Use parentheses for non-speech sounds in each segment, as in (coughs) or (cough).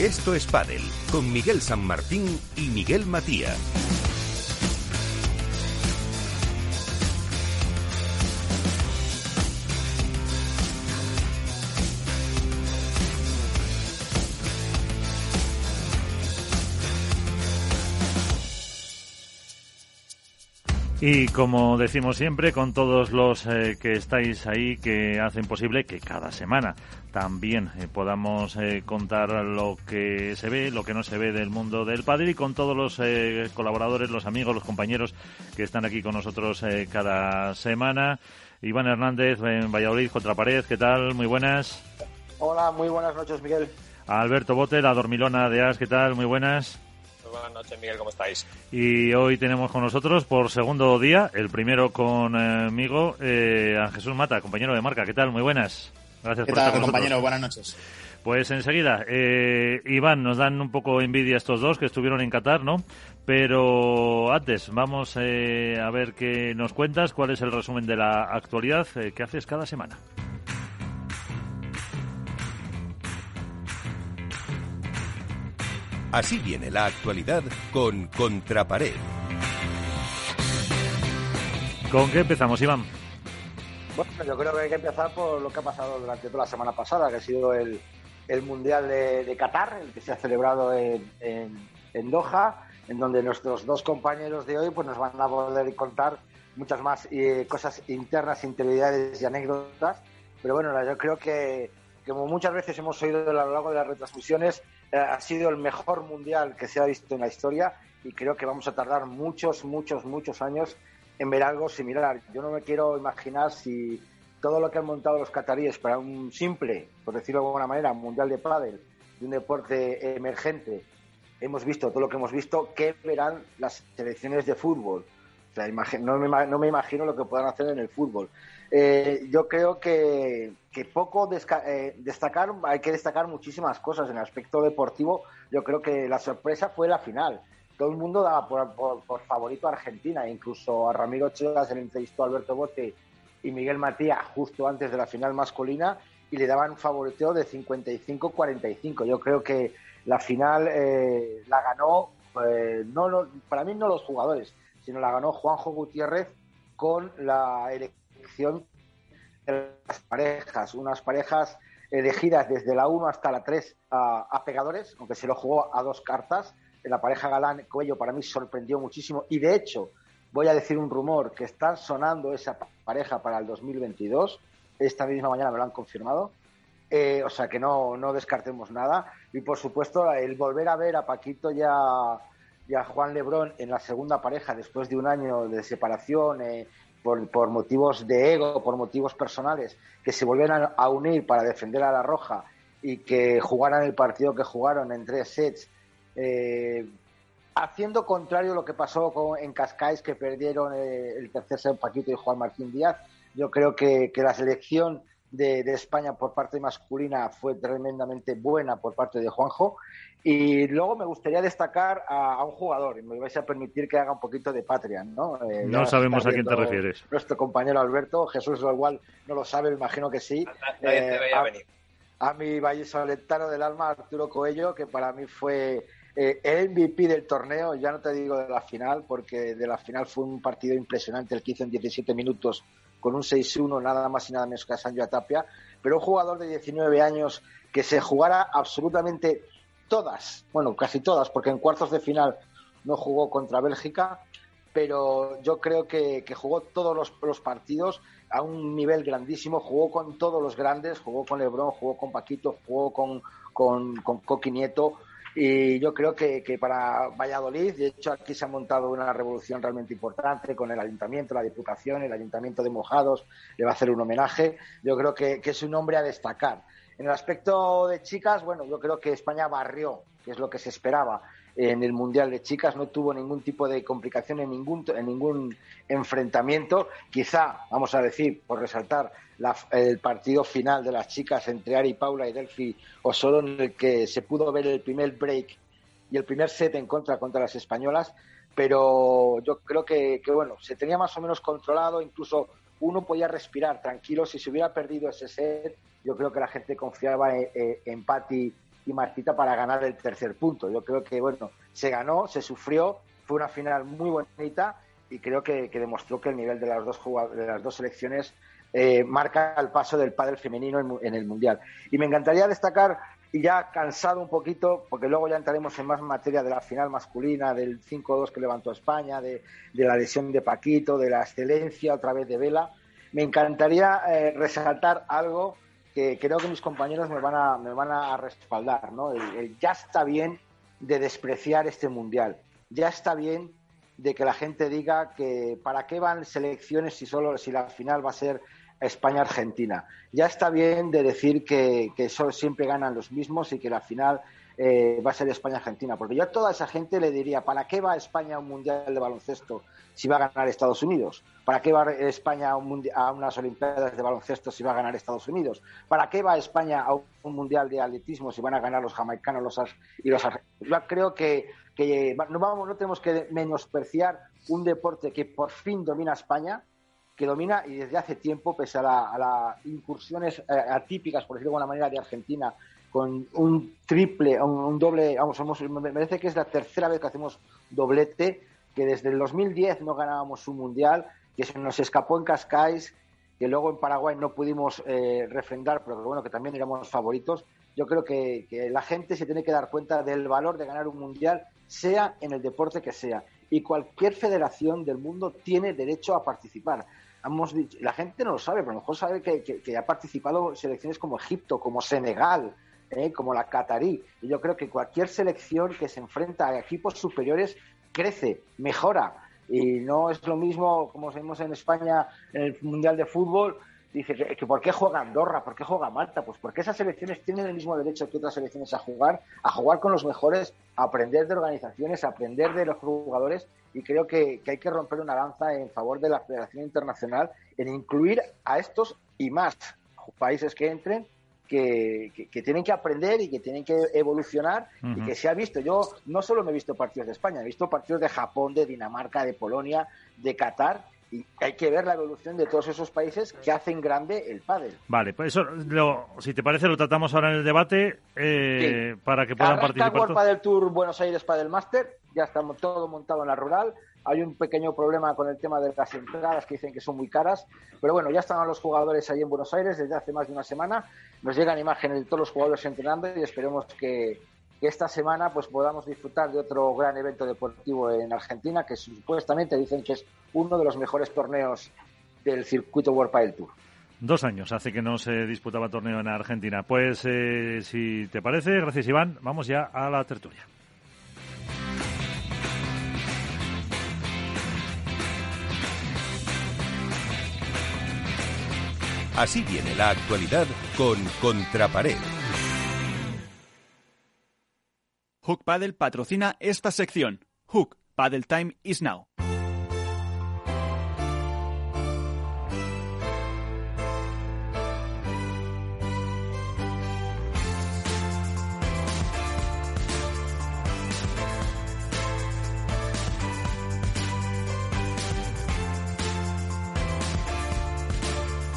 Esto es Padel con Miguel San Martín y Miguel Matías. Y como decimos siempre, con todos los eh, que estáis ahí que hacen posible que cada semana también eh, podamos eh, contar lo que se ve, lo que no se ve del mundo del padre y con todos los colaboradores, los amigos, los compañeros que están aquí con nosotros cada semana. Iván Hernández en Valladolid, Contrapared, ¿qué tal? Muy buenas. Hola, muy buenas noches, Miguel. Alberto Bote, la dormilona de As, ¿qué tal? Muy buenas buenas noches, Miguel, ¿cómo estáis? Y hoy tenemos con nosotros por segundo día, el primero conmigo, eh, a Jesús Mata, compañero de marca. ¿Qué tal? Muy buenas. Gracias por estar con compañero? Buenas noches. Pues enseguida, eh, Iván, nos dan un poco envidia estos dos que estuvieron en Qatar, ¿no? Pero antes, vamos eh, a ver qué nos cuentas, cuál es el resumen de la actualidad eh, que haces cada semana. Así viene la actualidad con Contrapared. ¿Con qué empezamos, Iván? Bueno, yo creo que hay que empezar por lo que ha pasado durante toda la semana pasada, que ha sido el, Mundial de, Qatar, el que se ha celebrado en, en, Doha, en donde nuestros dos compañeros de hoy pues nos van a poder contar muchas más eh, cosas internas, interioridades y anécdotas. Pero bueno, yo creo que, como muchas veces hemos oído a lo largo de las retransmisiones, eh, ha sido el mejor mundial que se ha visto en la historia y creo que vamos a tardar muchos, muchos, muchos años en ver algo similar. Yo no me quiero imaginar si todo lo que han montado los cataríes para un simple, por decirlo de alguna manera, mundial de pádel, de un deporte emergente, hemos visto todo lo que hemos visto, ¿qué verán las selecciones de fútbol? O sea, no, me, no me imagino lo que puedan hacer en el fútbol. Eh, yo creo que, poco eh, destacar, hay que destacar muchísimas cosas en el aspecto deportivo. Yo creo que la sorpresa fue la final. Todo el mundo daba por, favorito a Argentina, incluso a Ramiro Ochoa se entrevistó a Alberto Bote y Miguel Matías justo antes de la final masculina y le daban favoriteo de 55-45. Yo creo que la final eh, la ganó, no, para mí no los jugadores, sino la ganó Juanjo Gutiérrez con la elección de las parejas, unas parejas elegidas desde la 1 hasta la 3 a, pegadores, aunque se lo jugó a dos cartas. La pareja Galán Cuello para mí sorprendió muchísimo y de hecho voy a decir un rumor que están sonando esa pareja para el 2022. Esta misma mañana me lo han confirmado. Eh, o sea que no, no descartemos nada. Y por supuesto, el volver a ver a Paquito y a, Juan Lebrón en la segunda pareja después de un año de separación, eh, por, motivos de ego, por motivos personales, que se volvieran a unir para defender a la Roja y que jugaran el partido que jugaron en tres sets, eh, haciendo contrario a lo que pasó con, en Cascais, que perdieron eh, el tercer set Paquito y Juan Martín Díaz. Yo creo que, que la selección de, España por parte masculina fue tremendamente buena por parte de Juanjo. Y luego me gustaría destacar a, un jugador, y me vais a permitir que haga un poquito de patria, ¿no? Eh, no sabemos a quién te refieres. Nuestro compañero Alberto, Jesús igual no lo sabe, imagino que sí. Eh, a, venir. a mi vallisoletano del alma, Arturo Coello, que para mí fue eh, el MVP del torneo, ya no te digo de la final, porque de la final fue un partido impresionante el que hizo en 17 minutos con un 6-1, nada más y nada menos que a Sancho Tapia, pero un jugador de 19 años que se jugara absolutamente todas, bueno, casi todas, porque en cuartos de final no jugó contra Bélgica, pero yo creo que, jugó todos los, partidos a un nivel grandísimo, jugó con todos los grandes, jugó con Lebron, jugó con Paquito, jugó con, con, con Coqui Nieto, y yo creo que, para Valladolid, de hecho aquí se ha montado una revolución realmente importante con el ayuntamiento, la diputación, el ayuntamiento de Mojados le va a hacer un homenaje. Yo creo que, es un hombre a destacar. En el aspecto de chicas, bueno, yo creo que España barrió, que es lo que se esperaba en el Mundial de Chicas, no tuvo ningún tipo de complicación en ningún, en ningún enfrentamiento. Quizá, vamos a decir, por resaltar, el partido final de las chicas entre Ari Paula y Delphi solo en el que se pudo ver el primer break y el primer set en contra contra las españolas, pero yo creo que, bueno, se tenía más o menos controlado, incluso uno podía respirar tranquilo. Si se hubiera perdido ese set, yo creo que la gente confiaba en, en Patti y para ganar el tercer punto. Yo creo que, bueno, se ganó, se sufrió, fue una final muy bonita y creo que, demostró que el nivel de las dos, de las dos selecciones eh, marca el paso del pádel femenino en, el Mundial. Y me encantaría destacar, y ya cansado un poquito, porque luego ya entraremos en más materia de la final masculina, del 5-2 que levantó España, de, la lesión de Paquito, de la excelencia otra vez de Vela, me encantaría eh, resaltar algo creo que mis compañeros me van a, me van a respaldar, ¿no? ya está bien de despreciar este Mundial, ya está bien de que la gente diga que para qué van selecciones si solo si la final va a ser España-Argentina. Ya está bien de decir que, que solo siempre ganan los mismos y que la final eh, va a ser España-Argentina. Porque yo a toda esa gente le diría, ¿para qué va España a un mundial de baloncesto si va a ganar Estados Unidos? ¿Para qué va España a, unas Olimpiadas de baloncesto si va a ganar Estados Unidos? ¿Para qué va España a un mundial de atletismo si van a ganar los jamaicanos los, y los Yo creo que, que no, vamos, no tenemos que menospreciar un deporte que por fin domina España que domina y desde hace tiempo, pese a, las incursiones eh, atípicas, por decirlo de alguna manera, de Argentina, con un triple, un, doble, vamos, me parece que es la tercera vez que hacemos doblete, que desde el 2010 no ganábamos un mundial, que se nos escapó en Cascais, que luego en Paraguay no pudimos eh, refrendar, pero que bueno, que también éramos favoritos. Yo creo que, que la gente se tiene que dar cuenta del valor de ganar un mundial, sea en el deporte que sea. Y cualquier federación del mundo tiene derecho a participar la gente no lo sabe, pero a lo mejor sabe que, ha participado selecciones como Egipto, como Senegal, ¿eh? como la Qatarí. Y yo creo que cualquier selección que se enfrenta a equipos superiores crece, mejora. Y no es lo mismo, como vemos en España, en el Mundial de Fútbol, dice que, por qué juega Andorra, por qué juega Malta, pues porque esas selecciones tienen el mismo derecho que otras selecciones a jugar, a jugar con los mejores, a aprender de organizaciones, a aprender de los jugadores y creo que, hay que romper una lanza en favor de la Federación Internacional en incluir a estos y más países que entren que, tienen que aprender y que tienen que evolucionar y que se ha visto. Yo no solo me he visto partidos de España, he visto partidos de Japón, de Dinamarca, de Polonia, de Qatar y hay que ver la evolución de todos esos países que hacen grande el pádel. Vale, pues eso, si te parece, lo tratamos ahora en el debate eh, para que puedan participar. World Padel Tour Buenos Aires Padel Master, ya estamos todo montado en la rural. Hay un pequeño problema con el tema de las entradas que dicen que son muy caras, pero bueno, ya están los jugadores ahí en Buenos Aires desde hace más de una semana. Nos llegan imágenes de todos los jugadores entrenando y esperemos que, esta semana pues podamos disfrutar de otro gran evento deportivo en Argentina que supuestamente dicen que es uno de los mejores torneos del circuito World Padel Tour. Dos años hace que no se disputaba torneo en Argentina. Pues eh, si te parece, gracias Iván, vamos ya a la tertulia. Así viene la actualidad con Contrapared. Hook Paddle patrocina esta sección. Hook Paddle Time is now.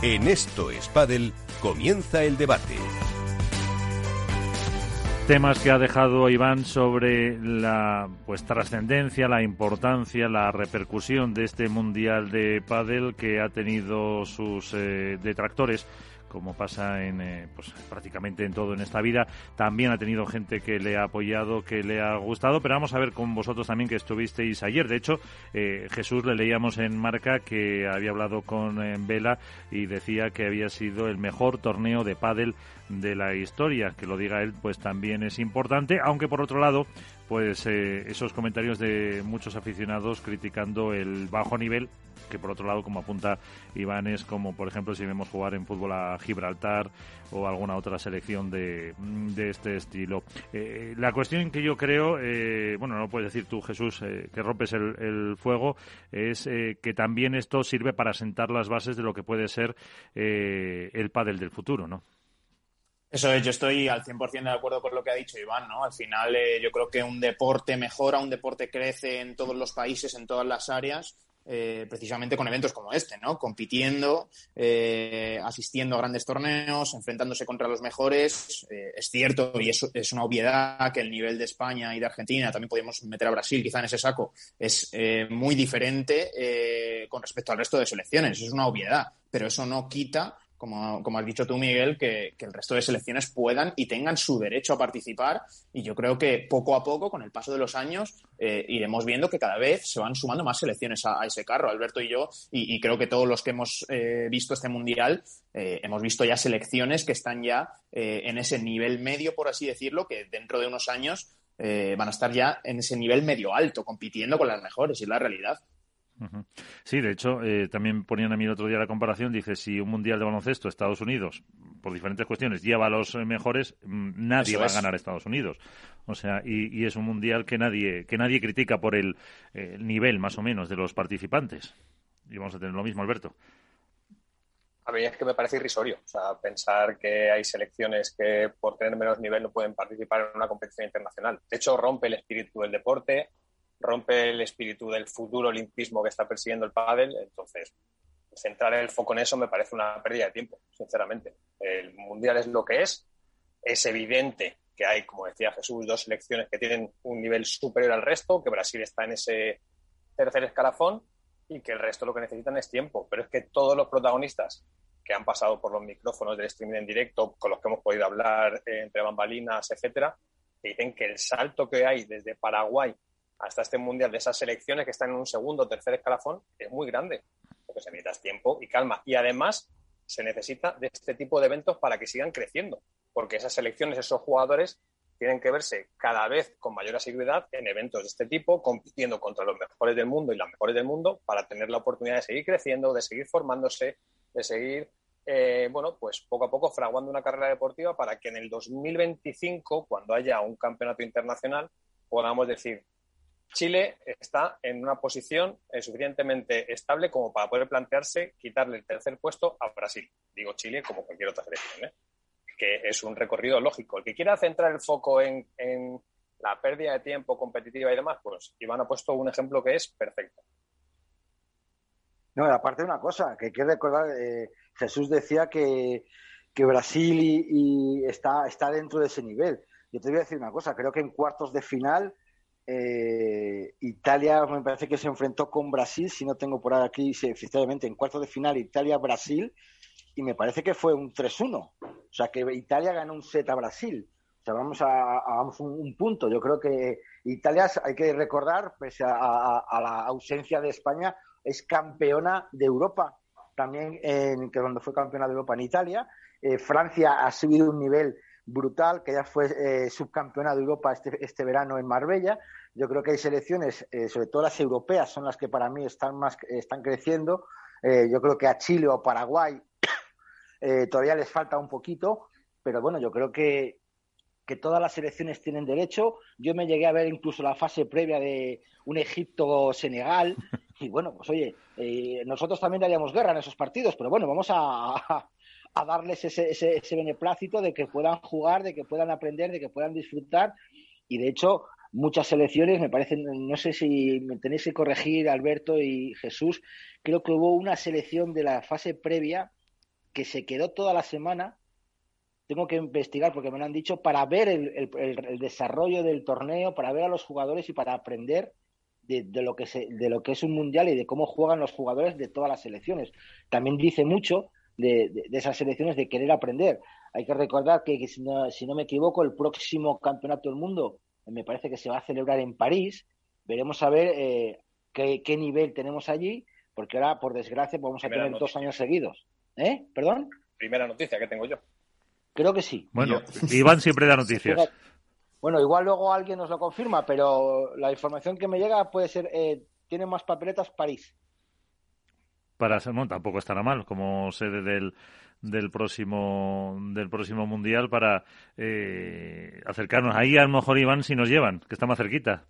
En esto es Paddle comienza el debate. Temas que ha dejado Iván sobre la pues trascendencia, la importancia, la repercusión de este mundial de pádel que ha tenido sus eh, detractores como pasa en eh, pues prácticamente en todo en esta vida. También ha tenido gente que le ha apoyado, que le ha gustado, pero vamos a ver con vosotros también que estuvisteis ayer. De hecho, eh, Jesús le leíamos en Marca que había hablado con Vela y decía que había sido el mejor torneo de pádel de la historia. Que lo diga él, pues también es importante, aunque por otro lado, pues eh, esos comentarios de muchos aficionados criticando el bajo nivel, que por otro lado, como apunta Iván, es como por ejemplo si vemos jugar en fútbol a Gibraltar o alguna otra selección de, de este estilo. Eh, la cuestión que yo creo, eh, bueno, no puedes decir tú, Jesús, que rompes el, el fuego, es que también esto sirve para sentar las bases de lo que puede ser el pádel del futuro, ¿no? Eso es, yo estoy al 100% de acuerdo con lo que ha dicho Iván, ¿no? Al final eh, yo creo que un deporte mejora, un deporte crece en todos los países, en todas las áreas eh, precisamente con eventos como este, ¿no? Compitiendo, eh, asistiendo a grandes torneos, enfrentándose contra los mejores. Eh, es cierto, y es, es, una obviedad, que el nivel de España y de Argentina, también podemos meter a Brasil quizá en ese saco, es muy diferente con respecto al resto de selecciones. Es una obviedad, pero eso no quita como, como has dicho tú, Miguel, que, que, el resto de selecciones puedan y tengan su derecho a participar. Y yo creo que poco a poco, con el paso de los años, eh, iremos viendo que cada vez se van sumando más selecciones a, ese carro, Alberto y yo. Y, creo que todos los que hemos eh, visto este Mundial, eh, hemos visto ya selecciones que están ya eh, en ese nivel medio, por así decirlo, que dentro de unos años van a estar ya en ese nivel medio alto, compitiendo con las mejores, y es la realidad. Sí, de hecho, eh, también ponían a mí el otro día la comparación, dice, si un mundial de baloncesto Estados Unidos, por diferentes cuestiones, lleva a los mejores, mm, nadie Eso va es. a ganar a Estados Unidos. O sea, y, y, es un mundial que nadie, que nadie critica por el, eh, nivel, más o menos, de los participantes. Y vamos a tener lo mismo, Alberto. A mí es que me parece irrisorio. O sea, pensar que hay selecciones que por tener menos nivel no pueden participar en una competición internacional. De hecho, rompe el espíritu del deporte, rompe el espíritu del futuro olimpismo que está persiguiendo el pádel, entonces centrar el foco en eso me parece una pérdida de tiempo, sinceramente. El mundial es lo que es, es evidente que hay, como decía Jesús, dos selecciones que tienen un nivel superior al resto, que Brasil está en ese tercer escalafón y que el resto lo que necesitan es tiempo, pero es que todos los protagonistas que han pasado por los micrófonos del streaming en directo, con los que hemos podido hablar eh, entre bambalinas, etcétera, dicen que el salto que hay desde Paraguay hasta este mundial de esas selecciones que están en un segundo o tercer escalafón es muy grande, porque se necesita tiempo y calma. Y además se necesita de este tipo de eventos para que sigan creciendo, porque esas selecciones, esos jugadores tienen que verse cada vez con mayor asiduidad en eventos de este tipo, compitiendo contra los mejores del mundo y las mejores del mundo para tener la oportunidad de seguir creciendo, de seguir formándose, de seguir, eh, bueno, pues poco a poco fraguando una carrera deportiva para que en el 2025, cuando haya un campeonato internacional, podamos decir, Chile está en una posición eh, suficientemente estable como para poder plantearse quitarle el tercer puesto a Brasil. Digo Chile como cualquier otra selección, ¿eh? que es un recorrido lógico. El que quiera centrar el foco en, la pérdida de tiempo competitiva y demás, pues Iván ha puesto un ejemplo que es perfecto. No, aparte de una cosa, que hay que recordar, eh, Jesús decía que, Brasil y está, está dentro de ese nivel. Yo te voy a decir una cosa, creo que en cuartos de final eh, Italia me parece que se enfrentó con Brasil, si no tengo por aquí, sí, efectivamente, en cuarto de final Italia-Brasil, y me parece que fue un 3-1. O sea, que Italia ganó un set a Brasil. O sea, vamos a, un, un, punto. Yo creo que Italia, hay que recordar, pese a la ausencia de España, es campeona de Europa. También, en, que cuando fue campeona de Europa en Italia. Eh, Francia ha subido un nivel brutal, que ya fue eh, subcampeona de Europa este, este, verano en Marbella. Yo creo que hay selecciones, eh, sobre todo las europeas, son las que para mí están más están creciendo. Eh, yo creo que a Chile o Paraguay (coughs) eh, todavía les falta un poquito, pero bueno, yo creo que, que todas las selecciones tienen derecho. Yo me llegué a ver incluso la fase previa de un Egipto-Senegal. (laughs) Y bueno, pues oye, eh, nosotros también daríamos guerra en esos partidos, pero bueno, vamos a, a, darles ese, ese, ese, beneplácito de que puedan jugar, de que puedan aprender, de que puedan disfrutar. Y de hecho, muchas selecciones, me parecen, no sé si me tenéis que corregir, Alberto y Jesús, creo que hubo una selección de la fase previa que se quedó toda la semana. Tengo que investigar porque me lo han dicho para ver el, el, el desarrollo del torneo, para ver a los jugadores y para aprender de, de, lo que se, de lo que es un mundial y de cómo juegan los jugadores de todas las selecciones. También dice mucho de, de, de, esas selecciones de querer aprender. Hay que recordar que, que si, no, si, no, me equivoco, el próximo campeonato del mundo me parece que se va a celebrar en París. Veremos a ver eh, qué, qué, nivel tenemos allí, porque ahora, por desgracia, vamos Primera a tener noticia. dos años seguidos. ¿Eh? ¿Perdón? Primera noticia que tengo yo. Creo que sí. Bueno, (laughs) Iván siempre da noticias. Bueno, igual luego alguien nos lo confirma, pero la información que me llega puede ser, eh, tiene más papeletas París para tampoco estará mal como sede del, del próximo del próximo mundial para eh, acercarnos ahí a lo mejor Iván si nos llevan que está más cerquita.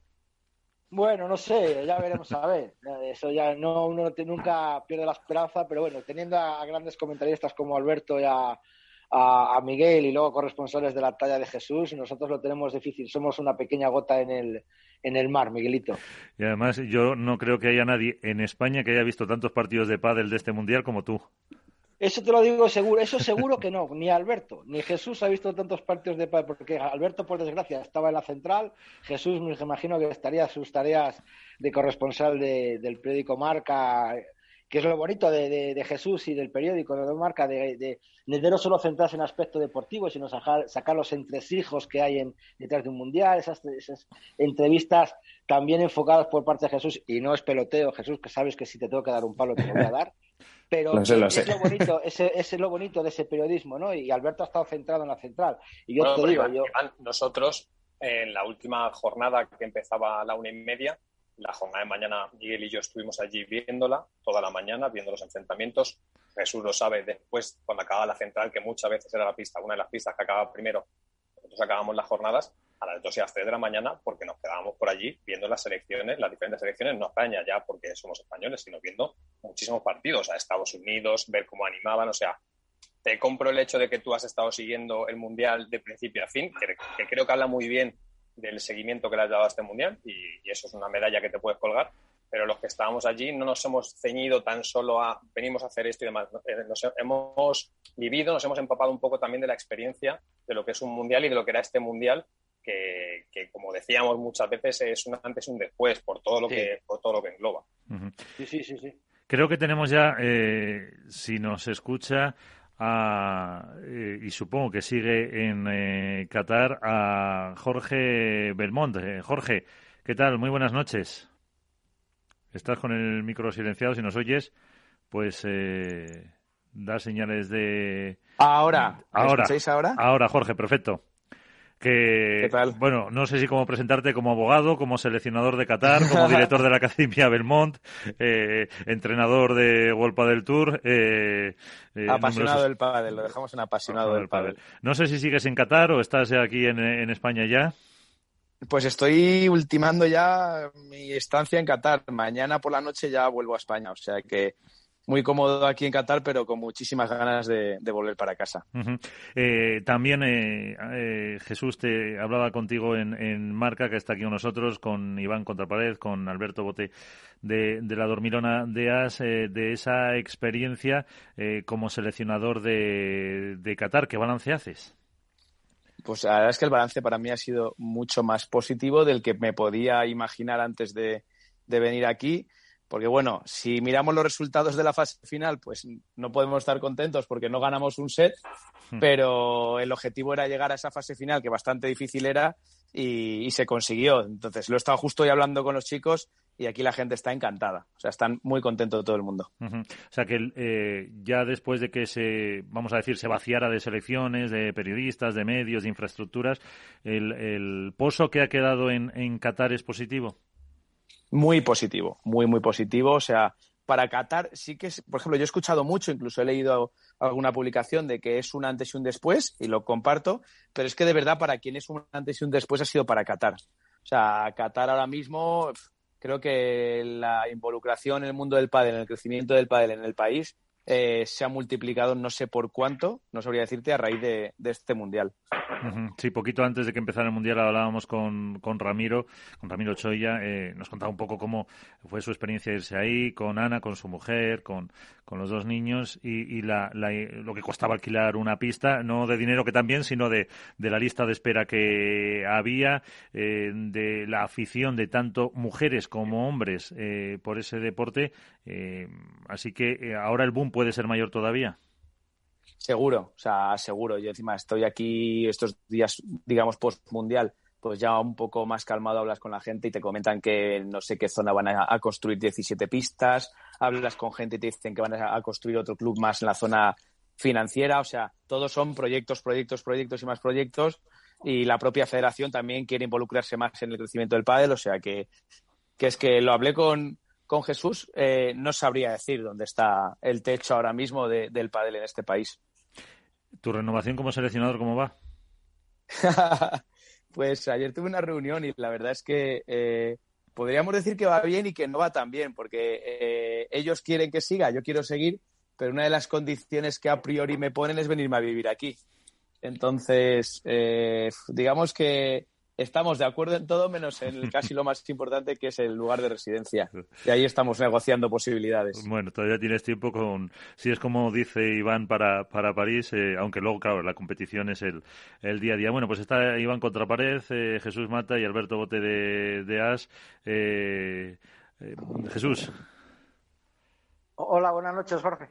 Bueno no sé ya veremos a ver. Eso ya no uno nunca pierde la esperanza pero bueno teniendo a, grandes comentaristas como Alberto y a, a, Miguel y luego corresponsales de la talla de Jesús nosotros lo tenemos difícil somos una pequeña gota en el en el mar, Miguelito. Y además yo no creo que haya nadie en España que haya visto tantos partidos de pádel de este mundial como tú. Eso te lo digo seguro, eso seguro que no, ni Alberto, ni Jesús ha visto tantos partidos de pádel, porque Alberto, por desgracia, estaba en la central, Jesús me imagino que estaría sus tareas de corresponsal del periódico Marca, que es lo bonito de, Jesús y del periódico de Marca, de, de, no solo centrarse en aspecto deportivo, sino sacar, sacar los entresijos que hay en, detrás de un mundial, esas, entrevistas también enfocadas por parte de Jesús, y no es peloteo, Jesús, que sabes que si te tengo que dar un palo te lo voy a dar. Pero Es, lo bonito, ese, es lo bonito de ese periodismo, ¿no? Y Alberto ha estado centrado en la central. Y yo te digo, yo... nosotros, en la última jornada que empezaba a la una y media, la jornada de mañana, Miguel y yo estuvimos allí viéndola toda la mañana, viendo los enfrentamientos. Jesús lo sabe después, cuando acaba la central, que muchas veces era la pista, una de las pistas que acaba primero. Nosotros acabamos las jornadas a las 2 y a las 3 de la mañana porque nos quedábamos por allí viendo las selecciones, las diferentes selecciones, no España ya porque somos españoles, sino viendo muchísimos partidos a Estados Unidos, ver cómo animaban, o sea, te compro el hecho de que tú has estado siguiendo el Mundial de principio a fin, que, creo que habla muy bien del seguimiento que le has dado a este Mundial y, eso es una medalla que te puedes colgar, pero los que estábamos allí no nos hemos ceñido tan solo a venimos a hacer esto y demás. Eh, nos hemos vivido, nos hemos empapado un poco también de la experiencia de lo que es un mundial y de lo que era este mundial que, como decíamos muchas veces, es un antes y un después por todo lo, que, por todo lo que engloba. Sí, sí, sí, sí. Creo que tenemos ya, eh, si nos escucha, eh, y supongo que sigue en eh, Qatar, a Jorge Belmont. Jorge, ¿qué tal? Muy buenas noches. Estás con el micro silenciado, si nos oyes, pues da señales de... Ahora, ahora, ahora? Ahora, Jorge, perfecto que bueno, no sé si cómo presentarte como abogado, como seleccionador de Qatar, como (laughs) director de la Academia Belmont, eh, entrenador de World del Tour. Eh, eh, apasionado del pádel, lo dejamos en apasionado del pádel. No sé si sigues en Qatar o estás aquí en, en España ya. Pues estoy ultimando ya mi estancia en Qatar. Mañana por la noche ya vuelvo a España, o sea que muy cómodo aquí en Qatar, pero con muchísimas ganas de, volver para casa. Eh, también eh, eh, Jesús te hablaba contigo en, Marca, que está aquí con nosotros, con Iván Contrapared, con Alberto Bote de, la Dormilona de As, de esa experiencia como seleccionador de, de Qatar. ¿Qué balance haces? Pues la verdad es que el balance para mí ha sido mucho más positivo del que me podía imaginar antes de venir aquí. Porque bueno, si miramos los resultados de la fase final, pues no podemos estar contentos porque no ganamos un set, hmm. pero el objetivo era llegar a esa fase final, que bastante difícil era, y, se consiguió. Entonces, lo he estado justo hoy hablando con los chicos y aquí la gente está encantada. O sea, están muy contentos todo el mundo. O sea, que eh, ya después de que se, vamos a decir, se vaciara de selecciones, de periodistas, de medios, de infraestructuras, el, pozo que ha quedado en, en Qatar es positivo. Muy positivo, muy, muy positivo. O sea, para Qatar sí que es, por ejemplo, yo he escuchado mucho, incluso he leído alguna publicación de que es un antes y un después, y lo comparto, pero es que de verdad para quien es un antes y un después ha sido para Qatar. O sea, Qatar ahora mismo creo que la involucración en el mundo del pádel, en el crecimiento del pádel en el país, eh, se ha multiplicado no sé por cuánto, no sabría decirte, a raíz de, este Mundial. Sí, poquito antes de que empezara el Mundial hablábamos con, con Ramiro, con Ramiro Choya, eh, nos contaba un poco cómo fue su experiencia irse ahí, con Ana, con su mujer, con, con los dos niños y, la, lo que costaba alquilar una pista, no de dinero que también, sino de, de la lista de espera que había, eh, de la afición de tanto mujeres como hombres por ese deporte. así que ahora el boom puede ser mayor todavía. Seguro, o sea, seguro. Yo encima estoy aquí estos días, digamos, post-mundial, pues ya un poco más calmado hablas con la gente y te comentan que no sé qué zona van a, construir 17 pistas, hablas con gente y te dicen que van a, construir otro club más en la zona financiera, o sea, todos son proyectos, proyectos, proyectos y más proyectos y la propia federación también quiere involucrarse más en el crecimiento del pádel, o sea que, que es que lo hablé con, con Jesús, eh, no sabría decir dónde está el techo ahora mismo del pádel en este país. ¿Tu renovación como seleccionador cómo va? (laughs) pues ayer tuve una reunión y la verdad es que eh, podríamos decir que va bien y que no va tan bien, porque eh, ellos quieren que siga, yo quiero seguir, pero una de las condiciones que a priori me ponen es venirme a vivir aquí. Entonces, digamos que estamos de acuerdo en todo menos en (laughs) casi lo más importante que es el lugar de residencia. (laughs) Y ahí estamos negociando posibilidades. Bueno, todavía tienes tiempo con, si es como dice Iván para, para París, eh, aunque luego, claro, la competición es el, el día a día. Bueno, pues está Iván Contrapared, eh, Jesús Mata y Alberto Bote de, de As. Eh, eh, Jesús. Hola, buenas noches, Jorge.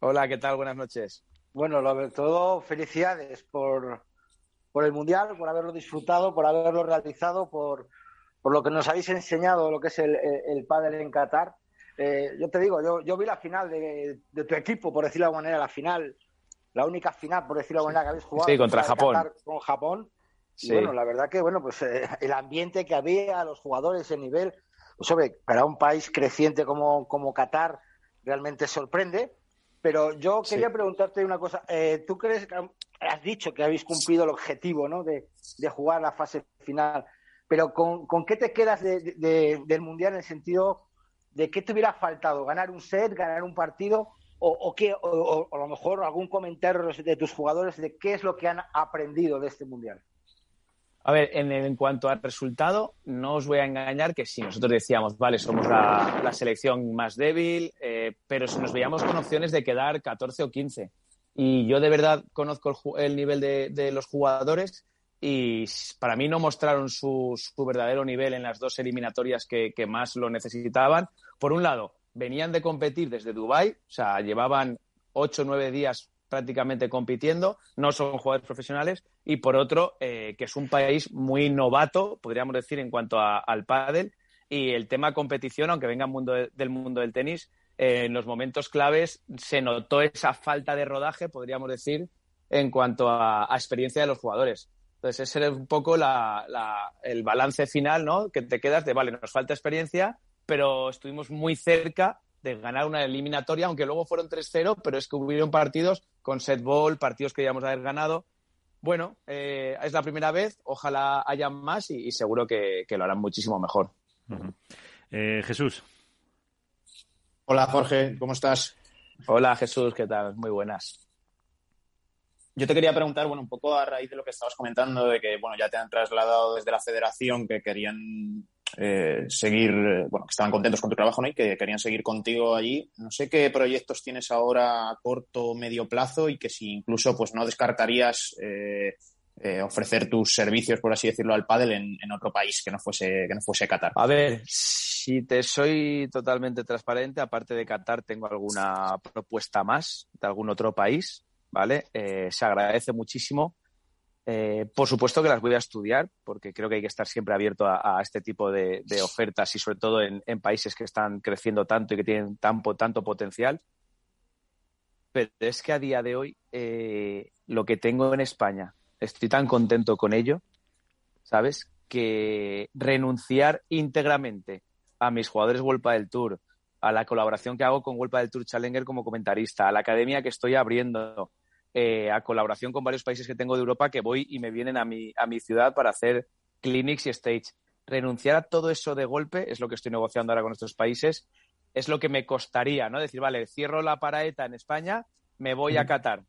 Hola, ¿qué tal? Buenas noches. Bueno, lo, todo felicidades por, por el Mundial, por haberlo disfrutado, por haberlo realizado, por, por lo que nos habéis enseñado, lo que es el, el, pádel en Qatar. Eh, yo te digo, yo, yo vi la final de, de, tu equipo, por decirlo de alguna manera, la final, la única final, por decirlo de alguna manera, que habéis jugado. Sí, contra Japón. Qatar, con Japón. Sí. Y bueno, la verdad que, bueno, pues eh, el ambiente que había, los jugadores, el nivel, pues hombre, para un país creciente como, como Qatar, realmente sorprende. Pero yo quería sí. preguntarte una cosa. Eh, ¿Tú crees que has dicho que habéis cumplido el objetivo ¿no? de, jugar la fase final? Pero ¿con, qué te quedas de, de, del Mundial en el sentido de qué te hubiera faltado? ¿Ganar un set, ganar un partido? ¿O, qué, o, a lo mejor algún comentario de tus jugadores de qué es lo que han aprendido de este Mundial? A ver, en, en, cuanto al resultado, no os voy a engañar que si nosotros decíamos, vale, somos la, la selección más débil, eh, pero si nos veíamos con opciones de quedar 14 o 15. Y yo de verdad conozco el, el nivel de, los jugadores y para mí no mostraron su, verdadero nivel en las dos eliminatorias que, más lo necesitaban. Por un lado, venían de competir desde Dubái, o sea, llevaban 8 o 9 días prácticamente compitiendo, no son jugadores profesionales, y por otro, eh, que es un país muy novato, podríamos decir, en cuanto al pádel, y el tema competición, aunque venga del mundo del tenis, en los momentos claves se notó esa falta de rodaje, podríamos decir, en cuanto a, experiencia de los jugadores. Entonces, ese es un poco la, el balance final, ¿no? Que te quedas de, vale, nos falta experiencia, pero estuvimos muy cerca de ganar una eliminatoria, aunque luego fueron 3-0, pero es que hubieron partidos con set ball, partidos que íbamos a haber ganado. Bueno, eh, es la primera vez, ojalá haya más y, seguro que, lo harán muchísimo mejor. Eh, Jesús. Hola Jorge, ¿cómo estás? Hola Jesús, ¿qué tal? Muy buenas. Yo te quería preguntar, bueno, un poco a raíz de lo que estabas comentando, de que, bueno, ya te han trasladado desde la federación que querían eh, seguir, bueno, que estaban contentos con tu trabajo ¿no? y que querían seguir contigo allí. No sé qué proyectos tienes ahora a corto o medio plazo y que si incluso pues no descartarías eh, eh, ofrecer tus servicios, por así decirlo, al pádel en, otro país que no fuese que no fuese Qatar. A ver, si te soy totalmente transparente, aparte de Qatar, tengo alguna propuesta más de algún otro país, ¿vale? Eh, se agradece muchísimo eh, por supuesto que las voy a estudiar, porque creo que hay que estar siempre abierto a, este tipo de, ofertas y sobre todo en, países que están creciendo tanto y que tienen tan, tanto potencial. Pero es que a día de hoy lo que tengo en España, estoy tan contento con ello, ¿sabes? Que renunciar íntegramente a mis jugadores Vuelpa del Tour, a la colaboración que hago con Vuelpa del Tour Challenger como comentarista, a la academia que estoy abriendo, eh, a colaboración con varios países que tengo de Europa que voy y me vienen a mi, a mi ciudad para hacer clinics y stage. Renunciar a todo eso de golpe es lo que estoy negociando ahora con estos países. Es lo que me costaría, ¿no? Decir, vale, cierro la paraeta en España, me voy a Qatar.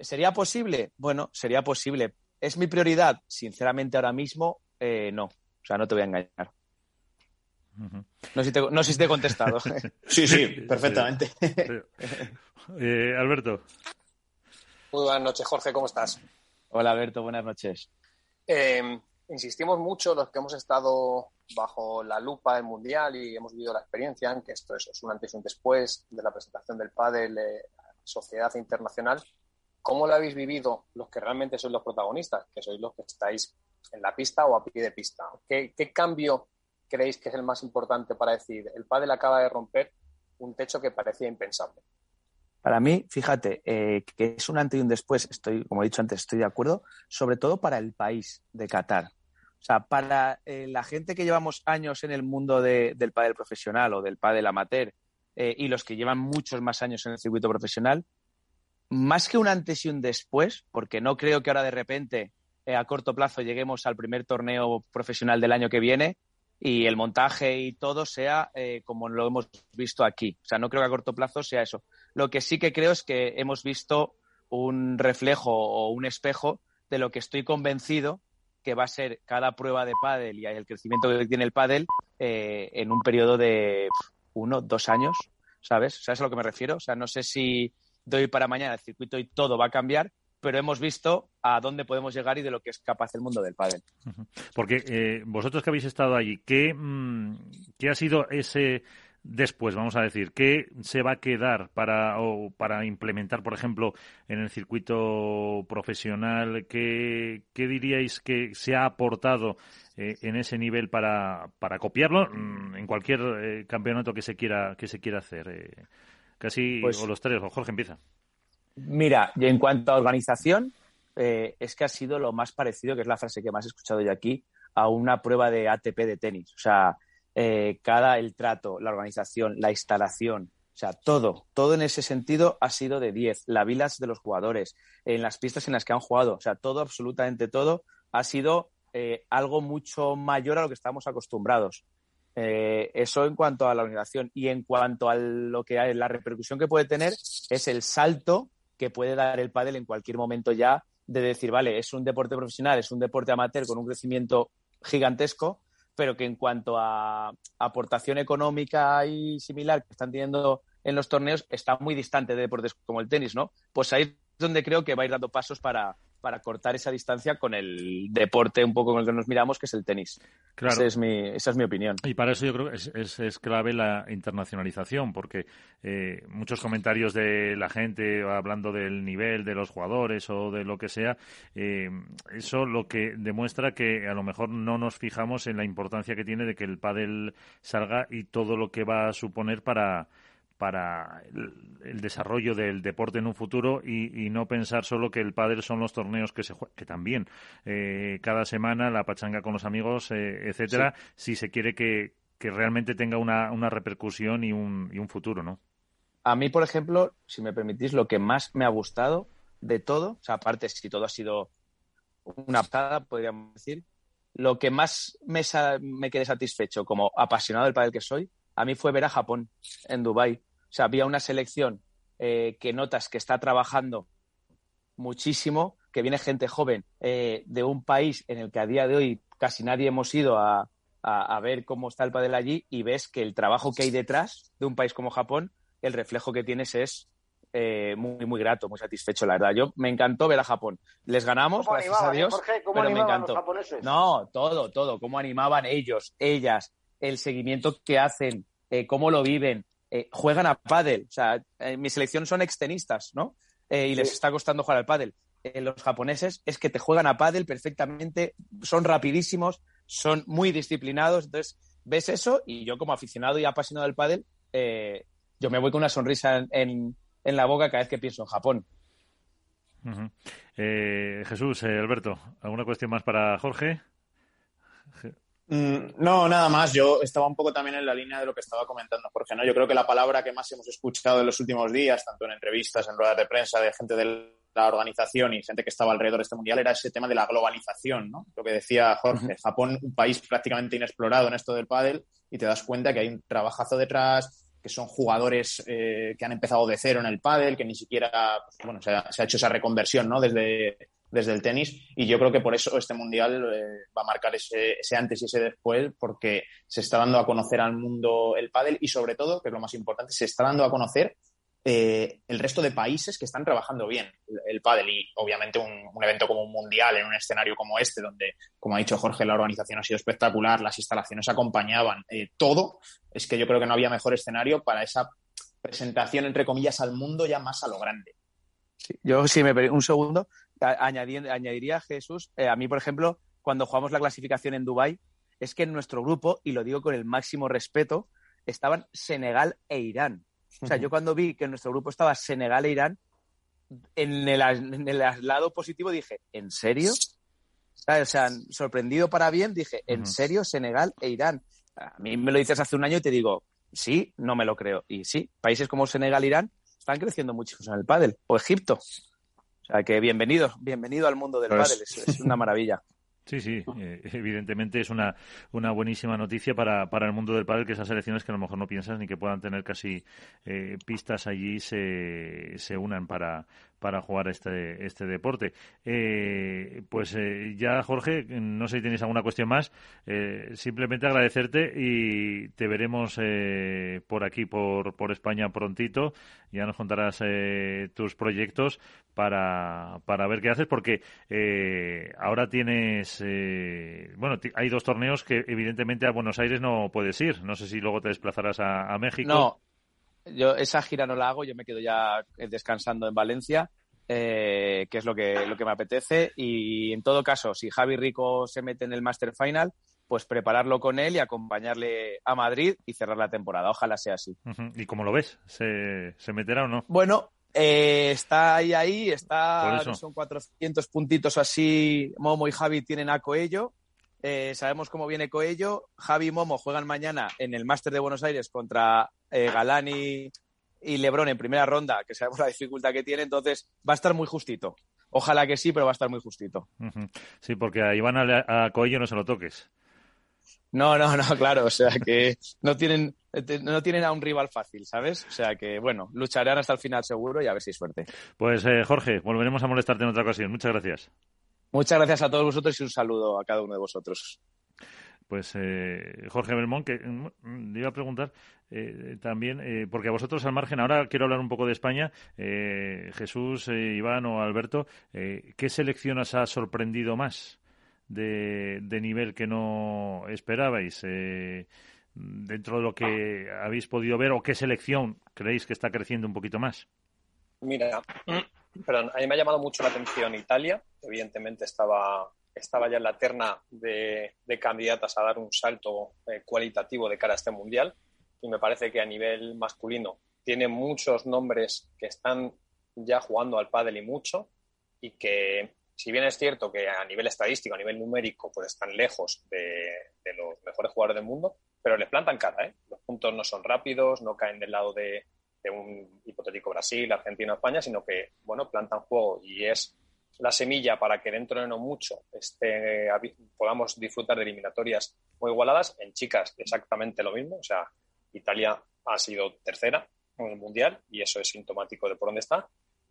¿Sería posible? Bueno, sería posible. ¿Es mi prioridad? Sinceramente, ahora mismo, eh, no. O sea, no te voy a engañar. No sé, si te, no sé si te he contestado. (laughs) sí, sí, perfectamente. Sí. Eh, Alberto. Muy buenas noches, Jorge, ¿cómo estás? Hola, Alberto, buenas noches. Eh, insistimos mucho los que hemos estado bajo la lupa del Mundial y hemos vivido la experiencia en que esto es, un antes y un después de la presentación del pádel eh, a la sociedad internacional. ¿Cómo lo habéis vivido los que realmente sois los protagonistas, que sois los que estáis en la pista o a pie de pista? ¿Qué, cambio creéis que es el más importante para decir el pádel acaba de romper un techo que parecía impensable? Para mí, fíjate, eh, que es un antes y un después, estoy, como he dicho antes, estoy de acuerdo, sobre todo para el país de Qatar. O sea, para eh, la gente que llevamos años en el mundo de, del pádel profesional o del pádel amateur eh, y los que llevan muchos más años en el circuito profesional, más que un antes y un después, porque no creo que ahora de repente eh, a corto plazo lleguemos al primer torneo profesional del año que viene y el montaje y todo sea eh, como lo hemos visto aquí. O sea, no creo que a corto plazo sea eso. Lo que sí que creo es que hemos visto un reflejo o un espejo de lo que estoy convencido que va a ser cada prueba de pádel y el crecimiento que tiene el pádel eh, en un periodo de uno, dos años, ¿sabes? ¿Sabes a lo que me refiero? O sea, no sé si doy para mañana el circuito y todo va a cambiar, pero hemos visto a dónde podemos llegar y de lo que es capaz el mundo del pádel. Porque eh, vosotros que habéis estado allí, ¿qué, mm, ¿qué ha sido ese después, vamos a decir? ¿Qué se va a quedar para, o para implementar, por ejemplo, en el circuito profesional? ¿Qué, qué diríais que se ha aportado eh, en ese nivel para, para copiarlo mm, en cualquier eh, campeonato que se quiera, que se quiera hacer? Casi, pues o los tres, o Jorge empieza. Mira, en cuanto a organización, eh, es que ha sido lo más parecido, que es la frase que más he escuchado yo aquí, a una prueba de ATP de tenis. O sea, eh, cada el trato, la organización, la instalación, o sea, todo, todo en ese sentido ha sido de 10. La vilas de los jugadores, en las pistas en las que han jugado, o sea, todo, absolutamente todo, ha sido eh, algo mucho mayor a lo que estamos acostumbrados. Eso en cuanto a la organización y en cuanto a lo que hay, la repercusión que puede tener es el salto que puede dar el pádel en cualquier momento ya de decir, vale, es un deporte profesional, es un deporte amateur con un crecimiento gigantesco, pero que en cuanto a aportación económica y similar que están teniendo en los torneos está muy distante de deportes como el tenis, ¿no? Pues ahí es donde creo que va a ir dando pasos para, para cortar esa distancia con el deporte un poco con el que nos miramos, que es el tenis. Claro. es mi, esa es mi opinión. Y para eso yo creo que es, es, clave la internacionalización, porque eh, muchos comentarios de la gente hablando del nivel de los jugadores o de lo que sea, eh, eso lo que demuestra que a lo mejor no nos fijamos en la importancia que tiene de que el pádel salga y todo lo que va a suponer para para el, desarrollo del deporte en un futuro y, no pensar solo que el pádel son los torneos que se juegan, que también eh, cada semana la pachanga con los amigos, eh, etcétera, si se quiere que, realmente tenga una, una repercusión y un, y un futuro, ¿no? A mí, por ejemplo, si me permitís, lo que más me ha gustado de todo, o sea, aparte si todo ha sido una pasada, podríamos decir, lo que más me, me quedé satisfecho como apasionado del pádel que soy, a mí fue ver a Japón en Dubái o sea, había una selección eh, que notas que está trabajando muchísimo, que viene gente joven eh, de un país en el que a día de hoy casi nadie hemos ido a, ver cómo está el padel allí y ves que el trabajo que hay detrás de un país como Japón, el reflejo que tienes es eh, muy, muy grato, muy satisfecho, la verdad. Yo me encantó ver a Japón. Les ganamos, gracias a Dios, pero me encantó. no, todo, todo. Cómo animaban ellos, ellas, el seguimiento que hacen, cómo lo viven, eh, juegan a pádel. O sea, en mi selección son extenistas, ¿no? Eh, y les está costando jugar al pádel. Eh, los japoneses es que te juegan a pádel perfectamente, son rapidísimos, son muy disciplinados. Entonces, ves eso y yo como aficionado y apasionado del pádel, yo me voy con una sonrisa en, en, la boca cada vez que pienso en Japón. Jesús, Alberto, ¿alguna cuestión más para Jorge? Mm, no, nada más. Yo estaba un poco también en la línea de lo que estaba comentando Jorge. ¿no? Yo creo que la palabra que más hemos escuchado en los últimos días, tanto en entrevistas, en ruedas de prensa, de gente de la organización y gente que estaba alrededor de este mundial, era ese tema de la globalización. ¿no? Lo que decía Jorge. Japón, un país prácticamente inexplorado en esto del pádel, y te das cuenta que hay un trabajazo detrás, que son jugadores eh, que han empezado de cero en el pádel, que ni siquiera, pues, bueno, se ha, se ha, hecho esa reconversión, ¿no? Desde desde el tenis y yo creo que por eso este mundial eh, va a marcar ese, ese, antes y ese después porque se está dando a conocer al mundo el pádel y sobre todo, que es lo más importante, se está dando a conocer eh, el resto de países que están trabajando bien el, pádel y obviamente un, evento como un mundial en un escenario como este donde, como ha dicho Jorge, la organización ha sido espectacular, las instalaciones acompañaban, eh, todo, es que yo creo que no había mejor escenario para esa presentación, entre comillas, al mundo ya más a lo grande. yo, si me un segundo, añadiría Jesús, eh, a mí, por ejemplo, cuando jugamos la clasificación en Dubái, es que en nuestro grupo, y lo digo con el máximo respeto, estaban Senegal e Irán. O sea, yo cuando vi que en nuestro grupo estaba Senegal e Irán, en el, en el lado positivo dije, ¿en serio? O sea, sorprendido para bien, dije, ¿en serio Senegal e Irán? A mí me lo dices hace un año y te digo, sí, no me lo creo. Y sí, países como Senegal e Irán están creciendo mucho en el pádel. O Egipto que bienvenido, bienvenido al mundo del pues pádel, es, una maravilla. (laughs) Sí, sí, eh, evidentemente es una, una buenísima noticia para, para el mundo del pádel que esas selecciones que a lo mejor no piensas ni que puedan tener casi eh, pistas allí se, se unan para, para jugar este, este deporte. Eh, pues eh, ya, Jorge, no sé si tenéis alguna cuestión más. Eh, simplemente agradecerte y te veremos por aquí, por, por España prontito. Ya nos contarás tus proyectos para, para ver qué haces, porque ahora tienes. bueno, hay dos torneos que evidentemente a Buenos Aires no puedes ir. No sé si luego te desplazarás a, a México. No, yo esa gira no la hago, yo me quedo ya descansando en Valencia, eh, que es lo que, lo que me apetece. Y en todo caso, si Javi Rico se mete en el Master Final, pues prepararlo con él y acompañarle a Madrid y cerrar la temporada. Ojalá sea así. ¿Y cómo lo ves? ¿Se, se meterá o no? Bueno, eh, está ahí, ahí, está, son 400 puntitos así. Momo y Javi tienen a Coello. Eh, sabemos cómo viene Coello. Javi y Momo juegan mañana en el Máster de Buenos Aires contra eh, Galani y Lebron en primera ronda, que sabemos la dificultad que tiene, entonces va a estar muy justito. Ojalá que sí, pero va a estar muy justito. Sí, porque a Iván a, Coello no se lo toques. No, no, no, claro, o sea que no tienen, no tienen a un rival fácil, ¿sabes? O sea que, bueno, lucharán hasta el final seguro y a ver si hay suerte. Pues eh, Jorge, volveremos a molestarte en otra ocasión. Muchas gracias. Muchas gracias a todos vosotros y un saludo a cada uno de vosotros. Pues eh, Jorge Belmont, que mm, iba a preguntar eh, también, eh, porque a vosotros al margen, ahora quiero hablar un poco de España, Jesús, Iván o Alberto, ¿qué selección os ha sorprendido más de, de nivel que no esperabais? dentro de lo que habéis podido ver, o qué selección creéis que está creciendo un poquito más? Mira, perdón, a mí me ha llamado mucho la atención Italia, evidentemente estaba estaba ya en la terna de, candidatas a dar un salto eh, cualitativo de cara a este mundial. Y me parece que a nivel masculino tiene muchos nombres que están ya jugando al pádel y mucho. Y que si bien es cierto que a nivel estadístico, a nivel numérico, pues están lejos de, los mejores jugadores del mundo, pero les plantan cara, ¿eh? Los puntos no son rápidos, no caen del lado de, de un hipotético Brasil, Argentina, España, sino que, bueno, plantan juego y es la semilla para que dentro de no mucho este, podamos disfrutar de eliminatorias muy igualadas. En chicas, exactamente lo mismo. O sea, Italia ha sido tercera en el Mundial y eso es sintomático de por dónde está.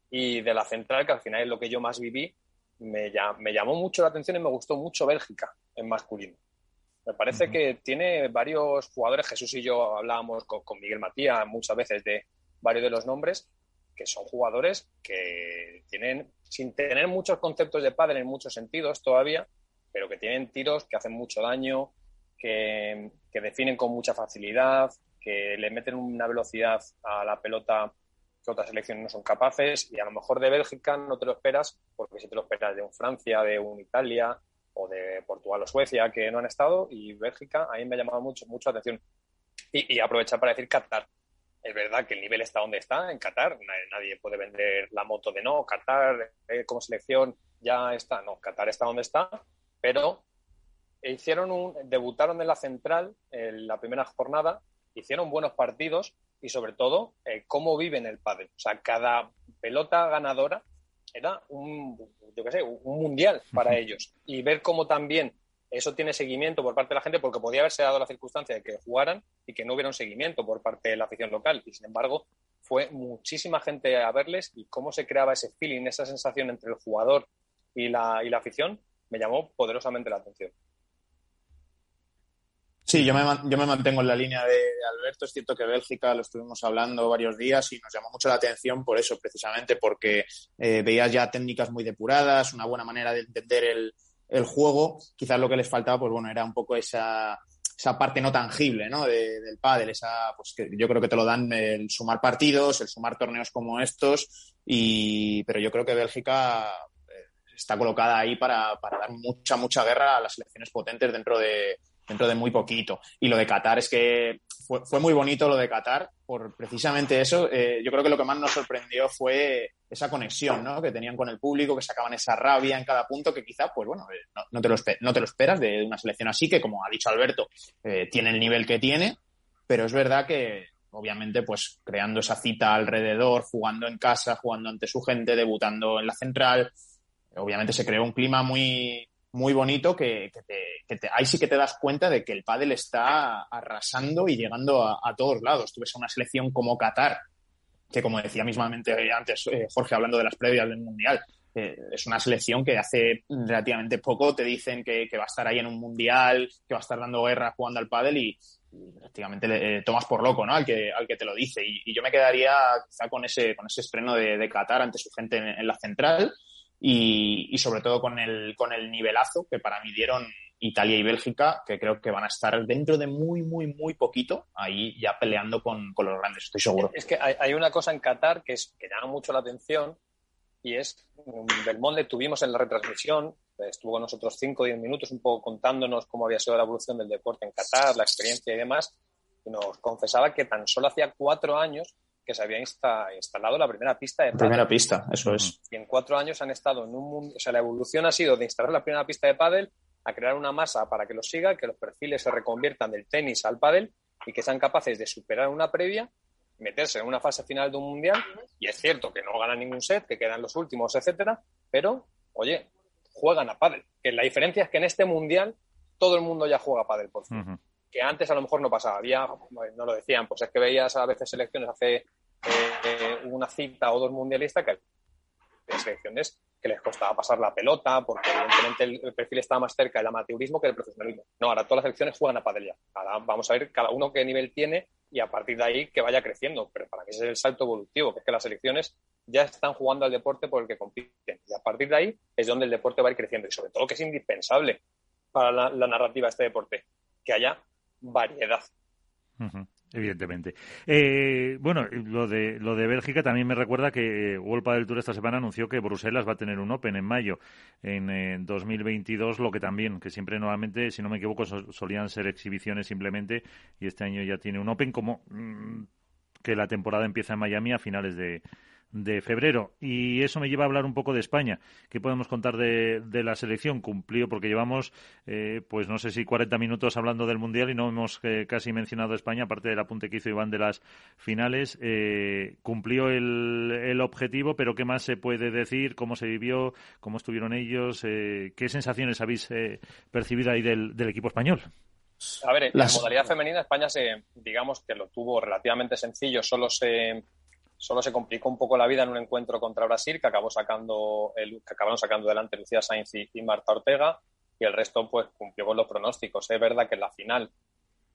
Y de la central, que al final es lo que yo más viví, me, me llamó mucho la atención y me gustó mucho Bélgica en masculino. Me parece que tiene varios jugadores, Jesús y yo hablábamos con, con Miguel Matías muchas veces de varios de los nombres, que son jugadores que tienen, sin tener muchos conceptos de padre en muchos sentidos todavía, pero que tienen tiros que hacen mucho daño, que, definen con mucha facilidad, que le meten una velocidad a la pelota que otras selecciones no son capaces y a lo mejor de Bélgica no te lo esperas porque si te lo esperas de un Francia, de un Italia o de Portugal o Suecia que no han estado y Bélgica a mí me ha llamado mucho, mucho la atención. Y, y aprovechar para decir Qatar, es verdad que el nivel está donde está, en Qatar. Nadie puede vender la moto de no, Qatar eh, como selección ya está. No, Qatar está donde está, pero hicieron un, debutaron en la central en la primera jornada, hicieron buenos partidos y sobre todo eh, cómo viven el pádel. O sea, cada pelota ganadora era un, yo qué sé, un mundial para ellos. Y ver cómo también eso tiene seguimiento por parte de la gente porque podía haberse dado la circunstancia de que jugaran y que no hubiera un seguimiento por parte de la afición local. Y sin embargo, fue muchísima gente a verles y cómo se creaba ese feeling, esa sensación entre el jugador y la, y la afición, me llamó poderosamente la atención. Sí, yo me, yo me mantengo en la línea de, Alberto. Es cierto que Bélgica lo estuvimos hablando varios días y nos llamó mucho la atención por eso, precisamente porque eh, veías ya técnicas muy depuradas, una buena manera de entender el, el juego, quizás lo que les faltaba, pues bueno, era un poco esa, esa parte no tangible, ¿no? del pádel, esa, pues que yo creo que te lo dan el sumar partidos, el sumar torneos como estos, y, pero yo creo que Bélgica eh, está colocada ahí para, para dar mucha, mucha guerra a las selecciones potentes dentro de, dentro de muy poquito. Y lo de Qatar es que fue, fue muy bonito lo de Qatar, por precisamente eso. Eh, yo creo que lo que más nos sorprendió fue esa conexión ¿no? que tenían con el público, que sacaban esa rabia en cada punto, que quizá, pues bueno, eh, no, te, lo no te lo esperas de una selección así, que como ha dicho Alberto, eh, tiene el nivel que tiene, pero es verdad que obviamente pues creando esa cita alrededor, jugando en casa, jugando ante su gente, debutando en la central, obviamente se creó un clima muy, muy bonito que, te, ahí sí que te das cuenta de que el pádel está arrasando y llegando a, todos lados. Tú ves a una selección como Qatar, que como decía mismamente antes eh, Jorge hablando de las previas del Mundial, eh, es una selección que hace relativamente poco te dicen que, va a estar ahí en un Mundial, que va a estar dando guerra jugando al pádel y, prácticamente le, tomas por loco ¿no? al, que, al que te lo dice. Y, yo me quedaría quizá con ese, con ese estreno de, Qatar ante su gente en, la central y, sobre todo con el, con el nivelazo que para mí dieron Italia y Bélgica, que creo que van a estar dentro de muy, muy, muy poquito ahí ya peleando con, con los grandes, estoy seguro. Es que hay, una cosa en Qatar que, es, que llama mucho la atención y es Belmonte tuvimos en la retransmisión, estuvo con nosotros 5 o 10 minutos un poco contándonos cómo había sido la evolución del deporte en Qatar, la experiencia y demás, y nos confesaba que tan solo hacía cuatro años que se había instalado la primera pista de pádel. Primera pista, eso es. Y en cuatro años han estado en un mundo, o sea, la evolución ha sido de instalar la primera pista de pádel a crear una masa para que lo siga, que los perfiles se reconviertan del tenis al pádel y que sean capaces de superar una previa, meterse en una fase final de un mundial. Y es cierto que no ganan ningún set, que quedan los últimos, etcétera, pero, oye, juegan a pádel. Que la diferencia es que en este mundial todo el mundo ya juega a pádel por fin. Que antes a lo mejor no pasaba. Había, no lo decían, pues es que veías a veces selecciones hace eh, una cita o dos mundialistas que selecciones que les costaba pasar la pelota, porque evidentemente el, perfil estaba más cerca del amateurismo que del profesionalismo. No, ahora todas las selecciones juegan a padel ya. Ahora vamos a ver cada uno qué nivel tiene y a partir de ahí que vaya creciendo. Pero para mí es el salto evolutivo, que es que las selecciones ya están jugando al deporte por el que compiten. Y a partir de ahí es donde el deporte va a ir creciendo. Y sobre todo que es indispensable para la, narrativa de este deporte, que haya variedad evidentemente. Eh, bueno, lo de, lo de Bélgica también me recuerda que World del Tour esta semana anunció que Bruselas va a tener un Open en mayo en 2022, lo que también, que siempre normalmente, si no me equivoco, solían ser exhibiciones simplemente y este año ya tiene un Open como mm, que la temporada empieza en Miami a finales de, de febrero. Y eso me lleva a hablar un poco de España. ¿Qué podemos contar de, la selección? Cumplió, porque llevamos, eh, pues no sé si 40 minutos hablando del Mundial y no hemos eh, casi mencionado España, aparte del apunte que hizo Iván de las finales. Eh, cumplió el, el, objetivo, pero ¿qué más se puede decir? ¿Cómo se vivió? ¿Cómo estuvieron ellos? ¿Qué sensaciones habéis percibido ahí del, del equipo español? A ver, en la modalidad femenina España se, digamos que lo tuvo relativamente sencillo, solo se Solo se complicó un poco la vida en un encuentro contra Brasil que acabó sacando el, que acabaron sacando delante Lucía Sainz y, Marta Ortega y el resto pues cumplió con los pronósticos. Es verdad que en la final,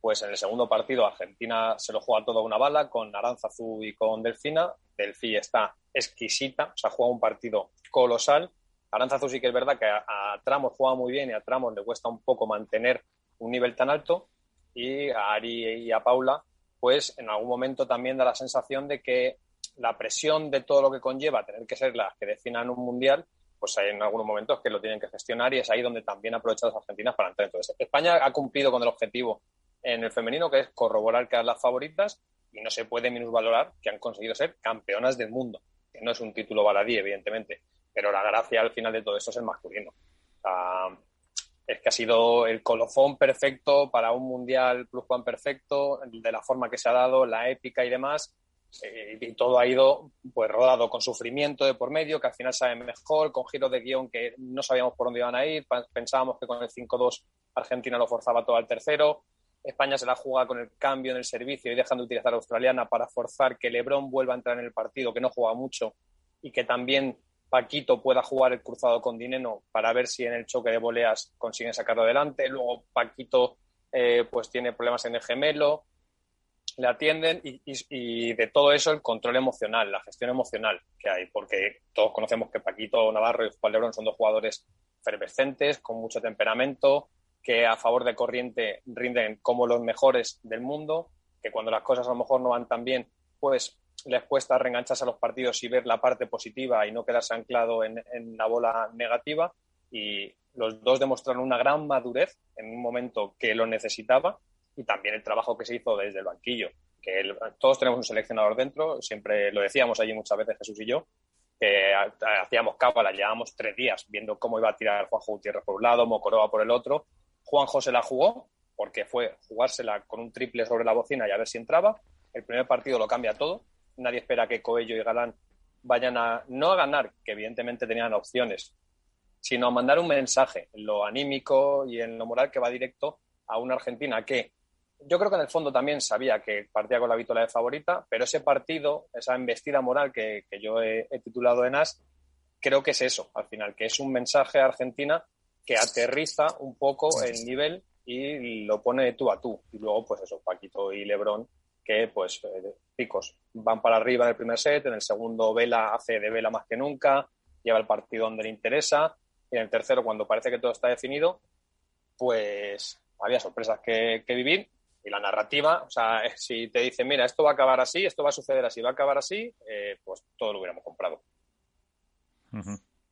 pues en el segundo partido Argentina se lo juega todo a una bala con Aranzazú y con Delfina. Delfi está exquisita, o sea, juega un partido colosal. Aranzazú sí que es verdad que a, a tramos juega muy bien y a tramos le cuesta un poco mantener un nivel tan alto y a Ari y a Paula pues en algún momento también da la sensación de que la presión de todo lo que conlleva tener que ser las que definan un mundial, pues hay en algunos momentos que lo tienen que gestionar y es ahí donde también aprovechan las argentinas para entrar. Entonces, España ha cumplido con el objetivo en el femenino, que es corroborar que eran las favoritas y no se puede minusvalorar que han conseguido ser campeonas del mundo, que no es un título baladí, evidentemente, pero la gracia al final de todo esto es el masculino. es que ha sido el colofón perfecto para un mundial plus one perfecto, de la forma que se ha dado, la épica y demás, eh, y todo ha ido pues rodado con sufrimiento de por medio, que al final sabe mejor, con giros de guion que no sabíamos por dónde iban a ir, pensábamos que con el 5-2 Argentina lo forzaba todo al tercero, España se la juega con el cambio en el servicio y dejando de utilizar a australiana para forzar que Lebron vuelva a entrar en el partido, que no juega mucho, y que también Paquito pueda jugar el cruzado con Dineno para ver si en el choque de voleas consiguen sacarlo adelante. Luego Paquito eh, pues tiene problemas en el gemelo le atienden y, de todo eso el control emocional, la gestión emocional que hay, porque todos conocemos que Paquito Navarro y Juan Lebrón son dos jugadores efervescentes, con mucho temperamento, que a favor de corriente rinden como los mejores del mundo, que cuando las cosas a lo mejor no van tan bien, pues les cuesta reengancharse a los partidos y ver la parte positiva y no quedarse anclado en, en la bola negativa. Y los dos demostraron una gran madurez en un momento que lo necesitaba y también el trabajo que se hizo desde el banquillo. Que todos tenemos un seleccionador dentro, siempre lo decíamos allí muchas veces Jesús y yo, que hacíamos cábala, llevábamos tres días viendo cómo iba a tirar Juanjo Gutiérrez por un lado, Mocoroa por el otro. Juanjo se la jugó porque fue jugársela con un triple sobre la bocina y a ver si entraba. El primer partido lo cambia todo. Nadie espera que Coello y Galán vayan a, no a ganar, que evidentemente tenían opciones, sino a mandar un mensaje en lo anímico y en lo moral que va directo a una Argentina que yo creo que en el fondo también sabía que partía con la vítola de favorita, pero ese partido, esa embestida moral que, yo he, titulado en As, creo que es eso, al final, que es un mensaje a Argentina que aterriza un poco el nivel y lo pone de tú a tú. Y luego, pues eso, Paquito y Lebrón, que pues eh, picos van para arriba en el primer set, en el segundo Vela hace de Vela más que nunca, lleva el partido donde le interesa, y en el tercero, cuando parece que todo está definido, pues había sorpresas que, vivir. Y la narrativa, o sea, (laughs) si te dicen, mira, esto va a acabar así, esto va a suceder así, va a acabar así, eh, pues todo lo hubiéramos comprado.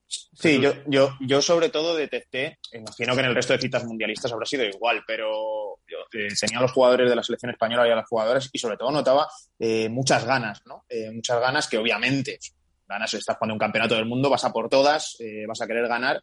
Sí, yo, yo, yo sobre todo detecté, imagino que en el resto de citas mundialistas habrá sido igual, pero yo eh, tenía a los jugadores de la selección española y a las jugadoras y sobre todo notaba eh, muchas ganas, ¿no? muchas ganas que obviamente, ganas, estás jugando un campeonato del mundo, vas a por todas, vas a querer ganar,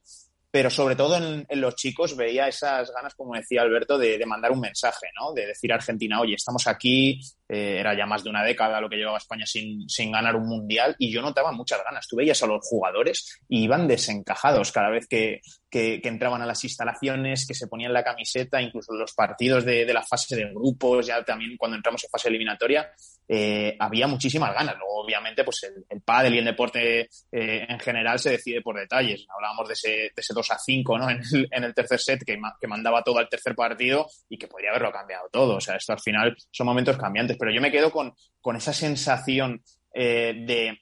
pero sobre todo en, los chicos veía esas ganas, como decía Alberto, de, mandar un mensaje, ¿no? De decir a Argentina, oye, estamos aquí, eh, era ya más de una década lo que llevaba España sin, sin, ganar un mundial y yo notaba muchas ganas. Tú veías a los jugadores y iban desencajados cada vez que, que, entraban a las instalaciones, que se ponían la camiseta, incluso los partidos de, de la fase de grupos, ya también cuando entramos en fase eliminatoria, eh, había muchísimas ganas. Luego, obviamente, pues el, el pádel y el deporte eh, en general se decide por detalles. Hablábamos de ese, de ese 2 a 5 ¿no? (laughs) en, el, en el tercer set que, que, mandaba todo al tercer partido y que podría haberlo cambiado todo. O sea, esto al final son momentos cambiantes. Pero yo me quedo con, con esa sensación eh, de,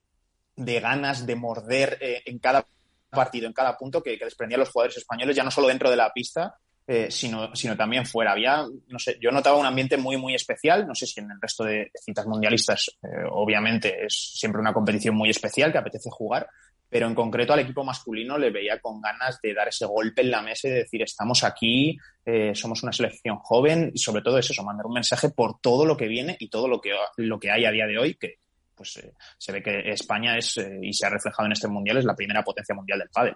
de, ganas de morder en cada partido, en cada punto que, que desprendían los jugadores españoles, ya no solo dentro de la pista, eh, sino, sino también fuera. Había, no sé, yo notaba un ambiente muy, muy especial. No sé si en el resto de citas mundialistas, eh, obviamente, es siempre una competición muy especial que apetece jugar, pero en concreto al equipo masculino le veía con ganas de dar ese golpe en la mesa y de decir, estamos aquí, eh, somos una selección joven y sobre todo es eso, mandar un mensaje por todo lo que viene y todo lo que, lo que hay a día de hoy, que pues se ve que España es, y se ha reflejado en este mundial, es la primera potencia mundial del pádel.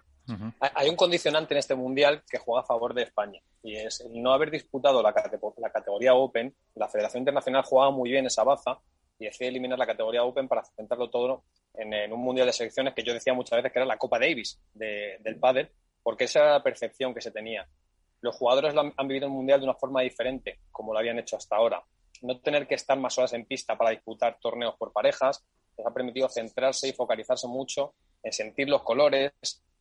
Hay un condicionante en este mundial que juega a favor de España y es el no haber disputado la, categoría Open. La Federación Internacional jugaba muy bien esa baza y decide eliminar la categoría Open para centrarlo todo en, un mundial de selecciones que yo decía muchas veces que era la Copa Davis del pádel, porque esa era la percepción que se tenía. Los jugadores han, vivido el mundial de una forma diferente, como lo habían hecho hasta ahora. No tener que estar más horas en pista para disputar torneos por parejas les ha permitido centrarse y focalizarse mucho en sentir los colores,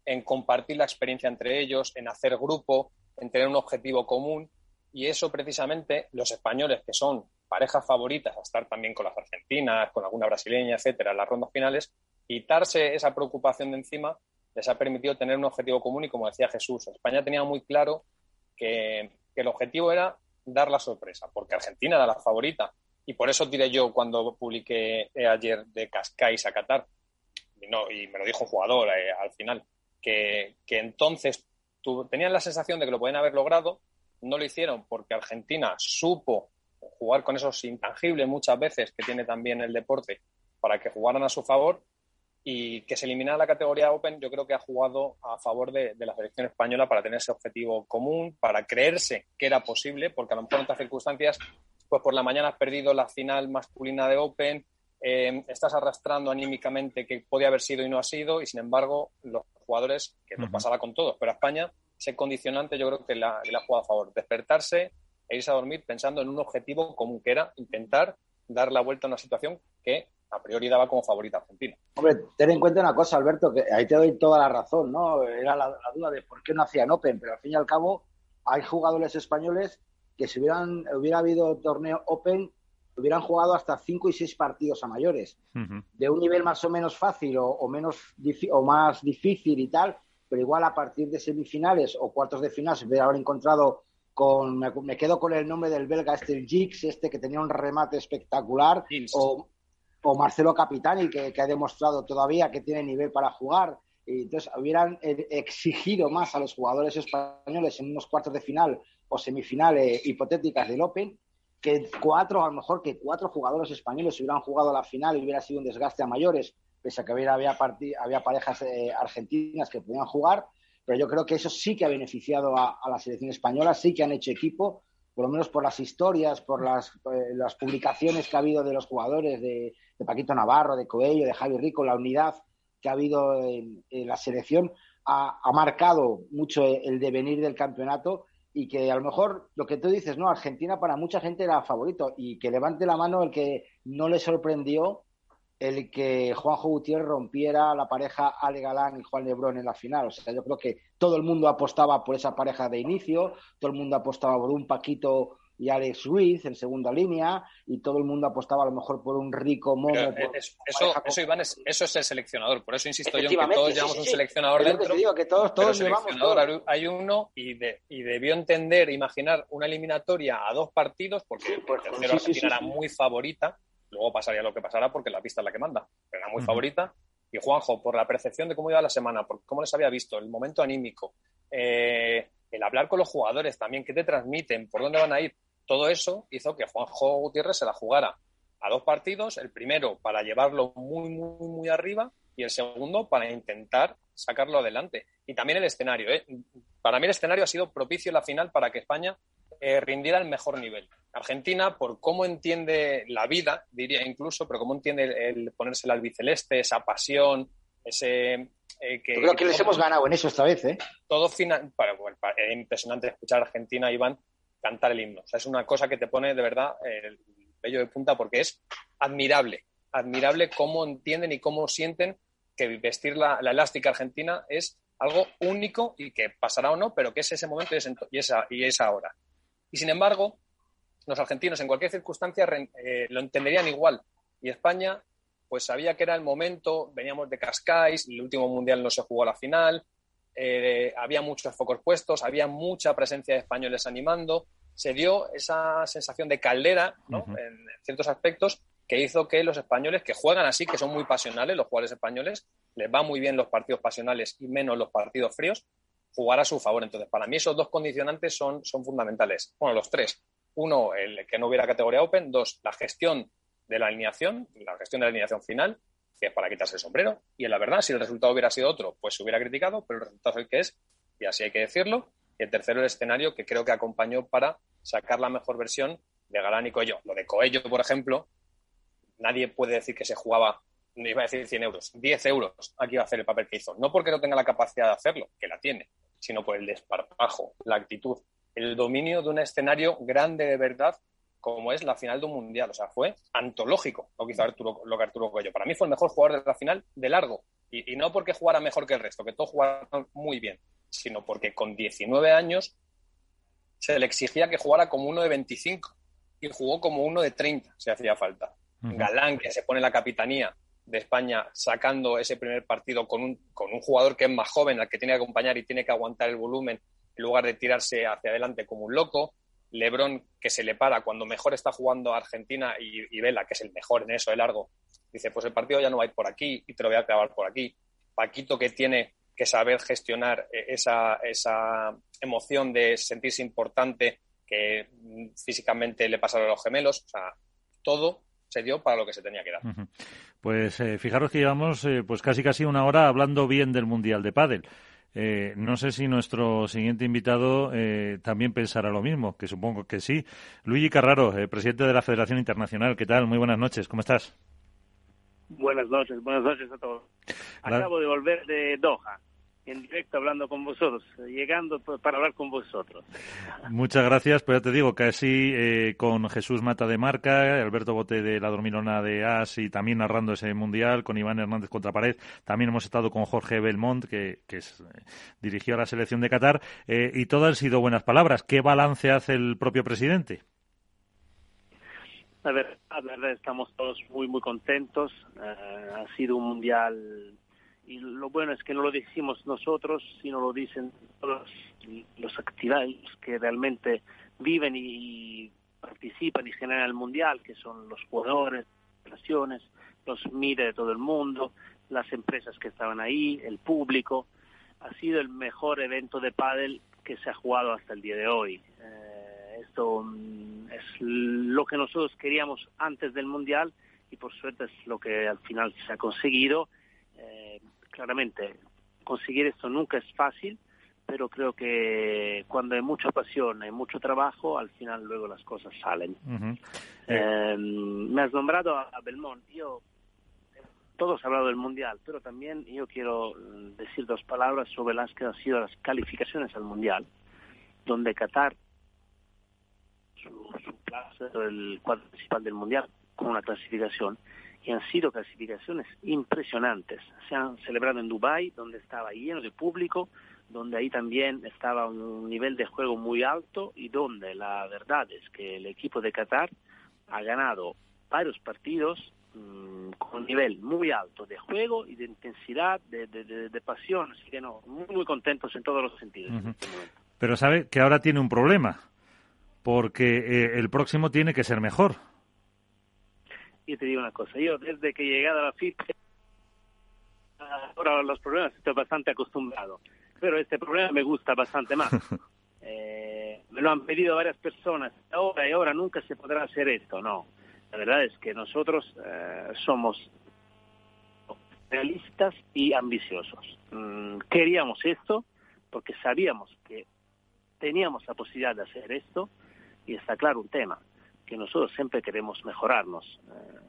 en compartir la experiencia entre ellos, en hacer grupo, en tener un objetivo común. Y eso precisamente los españoles, que son parejas favoritas a estar también con las argentinas, con alguna brasileña, etcétera, en las rondas finales, quitarse esa preocupación de encima les ha permitido tener un objetivo común y como decía Jesús, España tenía muy claro que, el objetivo era dar la sorpresa, porque Argentina era la favorita. Y por eso diré yo cuando publiqué ayer de Cascais a Qatar, y, no, y me lo dijo un jugador eh, al final, que, entonces tenían la sensación de que lo pueden haber logrado, no lo hicieron porque Argentina supo jugar con esos intangibles muchas veces que tiene también el deporte para que jugaran a su favor y que se eliminara la categoría Open, yo creo que ha jugado a favor de, de, la selección española para tener ese objetivo común, para creerse que era posible, porque a lo mejor en otras circunstancias, pues por la mañana has perdido la final masculina de Open, eh, estás arrastrando anímicamente que podía haber sido y no ha sido, y sin embargo, los jugadores, que nos pasará con todos, pero a España, ese condicionante yo creo que le ha, jugado a favor. Despertarse e irse a dormir pensando en un objetivo común, que era intentar dar la vuelta a una situación que a priori daba como favorita a Argentina. Hombre, ten en cuenta una cosa, Alberto, que ahí te doy toda la razón, ¿no? Era la, duda de por qué no hacían Open, pero al fin y al cabo hay jugadores españoles que si hubieran, hubiera habido torneo Open, hubieran jugado hasta cinco y seis partidos a mayores, de un nivel más o menos fácil o, menos o más difícil y tal, pero igual a partir de semifinales o cuartos de final se hubiera haber encontrado con, me, quedo con el nombre del belga este Gix, este que tenía un remate espectacular, o, o, Marcelo Capitani, que, que, ha demostrado todavía que tiene nivel para jugar. Y entonces hubieran eh, exigido más a los jugadores españoles en unos cuartos de final o semifinales hipotéticas del Open que cuatro, a lo mejor que cuatro jugadores españoles hubieran jugado a la final y hubiera sido un desgaste a mayores, pese a que había, había parejas eh, argentinas que podían jugar, pero yo creo que eso sí que ha beneficiado a, la selección española, sí que han hecho equipo, por lo menos por las historias, por las, eh, las publicaciones que ha habido de los jugadores, de, Paquito Navarro, de Coello, de Javi Rico, la unidad que ha habido en, la selección, ha, ha marcado mucho el devenir del campeonato y que a lo mejor lo que tú dices, no, Argentina para mucha gente era favorito y que levante la mano el que no le sorprendió el que Juanjo Gutiérrez rompiera la pareja Ale Galán y Juan Lebrón en la final. O sea, yo creo que todo el mundo apostaba por esa pareja de inicio, todo el mundo apostaba por un Paquito y Alex Ruiz en segunda línea y todo el mundo apostaba a lo mejor por un rico mono. eso, eso, Iván, es, eso es el seleccionador. Por eso insisto yo en que todos llevamos un seleccionador dentro. digo, que todos, todos llevamos Hay uno y, de, y debió entender, imaginar una eliminatoria a dos partidos porque el tercero Argentina era muy favorita. Luego pasaría lo que pasara porque la pista es la que manda. Era muy favorita. Y Juanjo, por la percepción de cómo iba la semana, por cómo les había visto, el momento anímico, eh, el hablar con los jugadores también, qué te transmiten, por dónde van a ir, todo eso hizo que Juanjo Gutiérrez se la jugara a dos partidos, el primero para llevarlo muy, muy, muy arriba y el segundo para intentar sacarlo adelante. Y también el escenario. ¿eh? Para mí el escenario ha sido propicio en la final para que España eh, rindiera el mejor nivel. Argentina, por cómo entiende la vida, diría incluso, pero cómo entiende el, ponerse el albiceleste, esa pasión, ese... Eh, que, Yo creo que les hemos ganado en eso esta vez, ¿eh? Todo final... Para, es impresionante escuchar a Argentina, Iván, cantar el himno. O sea, es una cosa que te pone de verdad el vello de punta porque es admirable, admirable cómo entienden y cómo sienten que vestir la, elástica argentina es algo único y que pasará o no, pero que es ese momento y es, y esa, y es ahora. Y sin embargo, los argentinos en cualquier circunstancia eh, lo entenderían igual. Y España, pues sabía que era el momento, veníamos de Cascais, el último mundial no se jugó a la final, eh, había muchos focos puestos, había mucha presencia de españoles animando, se dio esa sensación de caldera en ciertos aspectos que hizo que los españoles que juegan así, que son muy pasionales, los jugadores españoles, les va muy bien los partidos pasionales y menos los partidos fríos, jugar a su favor. Entonces, para mí esos dos condicionantes son, son fundamentales. Bueno, los tres. Uno, el que no hubiera categoría Open. Dos, la gestión de la alineación, la gestión de la alineación final que es para quitarse el sombrero. Y en la verdad, si el resultado hubiera sido otro, pues se hubiera criticado, pero el resultado es el que es, y así hay que decirlo. Y el tercero, el escenario que creo que acompañó para sacar la mejor versión de Galán y Coello. Lo de Coello, por ejemplo, nadie puede decir que se jugaba, no iba a decir 100 euros, 10 euros aquí va a hacer el papel que hizo. No porque no tenga la capacidad de hacerlo, que la tiene, sino por el desparpajo, la actitud, el dominio de un escenario grande de verdad como es la final de un mundial. O sea, fue antológico lo que hizo Arturo, lo que Arturo Coello. Para mí fue el mejor jugador de la final de largo. Y, no porque jugara mejor que el resto, que todos jugaron muy bien, sino porque con 19 años se le exigía que jugara como uno de 25 y jugó como uno de 30 si hacía falta. Galán, que se pone la capitanía de España sacando ese primer partido con un, con un jugador que es más joven, al que tiene que acompañar y tiene que aguantar el volumen en lugar de tirarse hacia adelante como un loco. Lebron que se le para cuando mejor está jugando Argentina y, Vela, que es el mejor en eso de largo, dice, pues el partido ya no va a ir por aquí y te lo voy a clavar por aquí. Paquito que tiene que saber gestionar eh, esa, esa emoción de sentirse importante que físicamente le pasaron a los gemelos, o sea, todo se dio para lo que se tenía que dar. Pues eh, fijaros que llevamos eh, pues casi casi una hora hablando bien del Mundial de Pádel. Eh, no sé si nuestro siguiente invitado eh, también pensará lo mismo, que supongo que sí. Luigi Carraro, presidente de la Federación Internacional. ¿Qué tal? Muy buenas noches. ¿Cómo estás? Buenas noches, buenas noches a todos. Acabo de volver de Doha en directo hablando con vosotros, llegando para hablar con vosotros. Muchas gracias, pero ya te digo, casi eh, con Jesús Mata de Marca, Alberto Bote de la Dormilona de As y también narrando ese mundial, con Iván Hernández contra pared. También hemos estado con Jorge Belmont, que, que es, eh, dirigió a la selección de Qatar, eh, y todas han sido buenas palabras. ¿Qué balance hace el propio presidente? A ver, la verdad estamos todos muy, muy contentos. ha sido un mundial y lo bueno es que no lo decimos nosotros, sino lo dicen todos los activistas que realmente viven y participan y generan el mundial, que son los jugadores, las naciones, los MIDE de todo el mundo, las empresas que estaban ahí, el público. Ha sido el mejor evento de pádel que se ha jugado hasta el día de hoy. Eh, esto mm, es lo que nosotros queríamos antes del mundial y por suerte es lo que al final se ha conseguido. Claramente conseguir esto nunca es fácil, pero creo que cuando hay mucha pasión, hay mucho trabajo, al final luego las cosas salen. Eh, me has nombrado a Belmont. Yo, todos han hablado del Mundial, pero también yo quiero decir dos palabras sobre las que han sido las calificaciones al Mundial. donde Qatar, su, su plaza, el cuadro principal del Mundial, con una clasificación, y han sido clasificaciones impresionantes. Se han celebrado en Dubái, donde estaba lleno de público, donde ahí también estaba un nivel de juego muy alto y donde la verdad es que el equipo de Qatar ha ganado varios partidos mmm, con un nivel muy alto de juego y de intensidad, de, de, de, de pasión. Así que no, muy, muy contentos en todos los sentidos. Uh -huh. Pero sabe que ahora tiene un problema, porque eh, el próximo tiene que ser mejor. Y te digo una cosa, yo desde que he llegado a la FIP, ahora los problemas estoy bastante acostumbrado, pero este problema me gusta bastante más. (laughs) eh, me lo han pedido varias personas, ahora y ahora nunca se podrá hacer esto, no. La verdad es que nosotros eh, somos realistas y ambiciosos. Mm, queríamos esto porque sabíamos que teníamos la posibilidad de hacer esto y está claro un tema que nosotros siempre queremos mejorarnos, eh,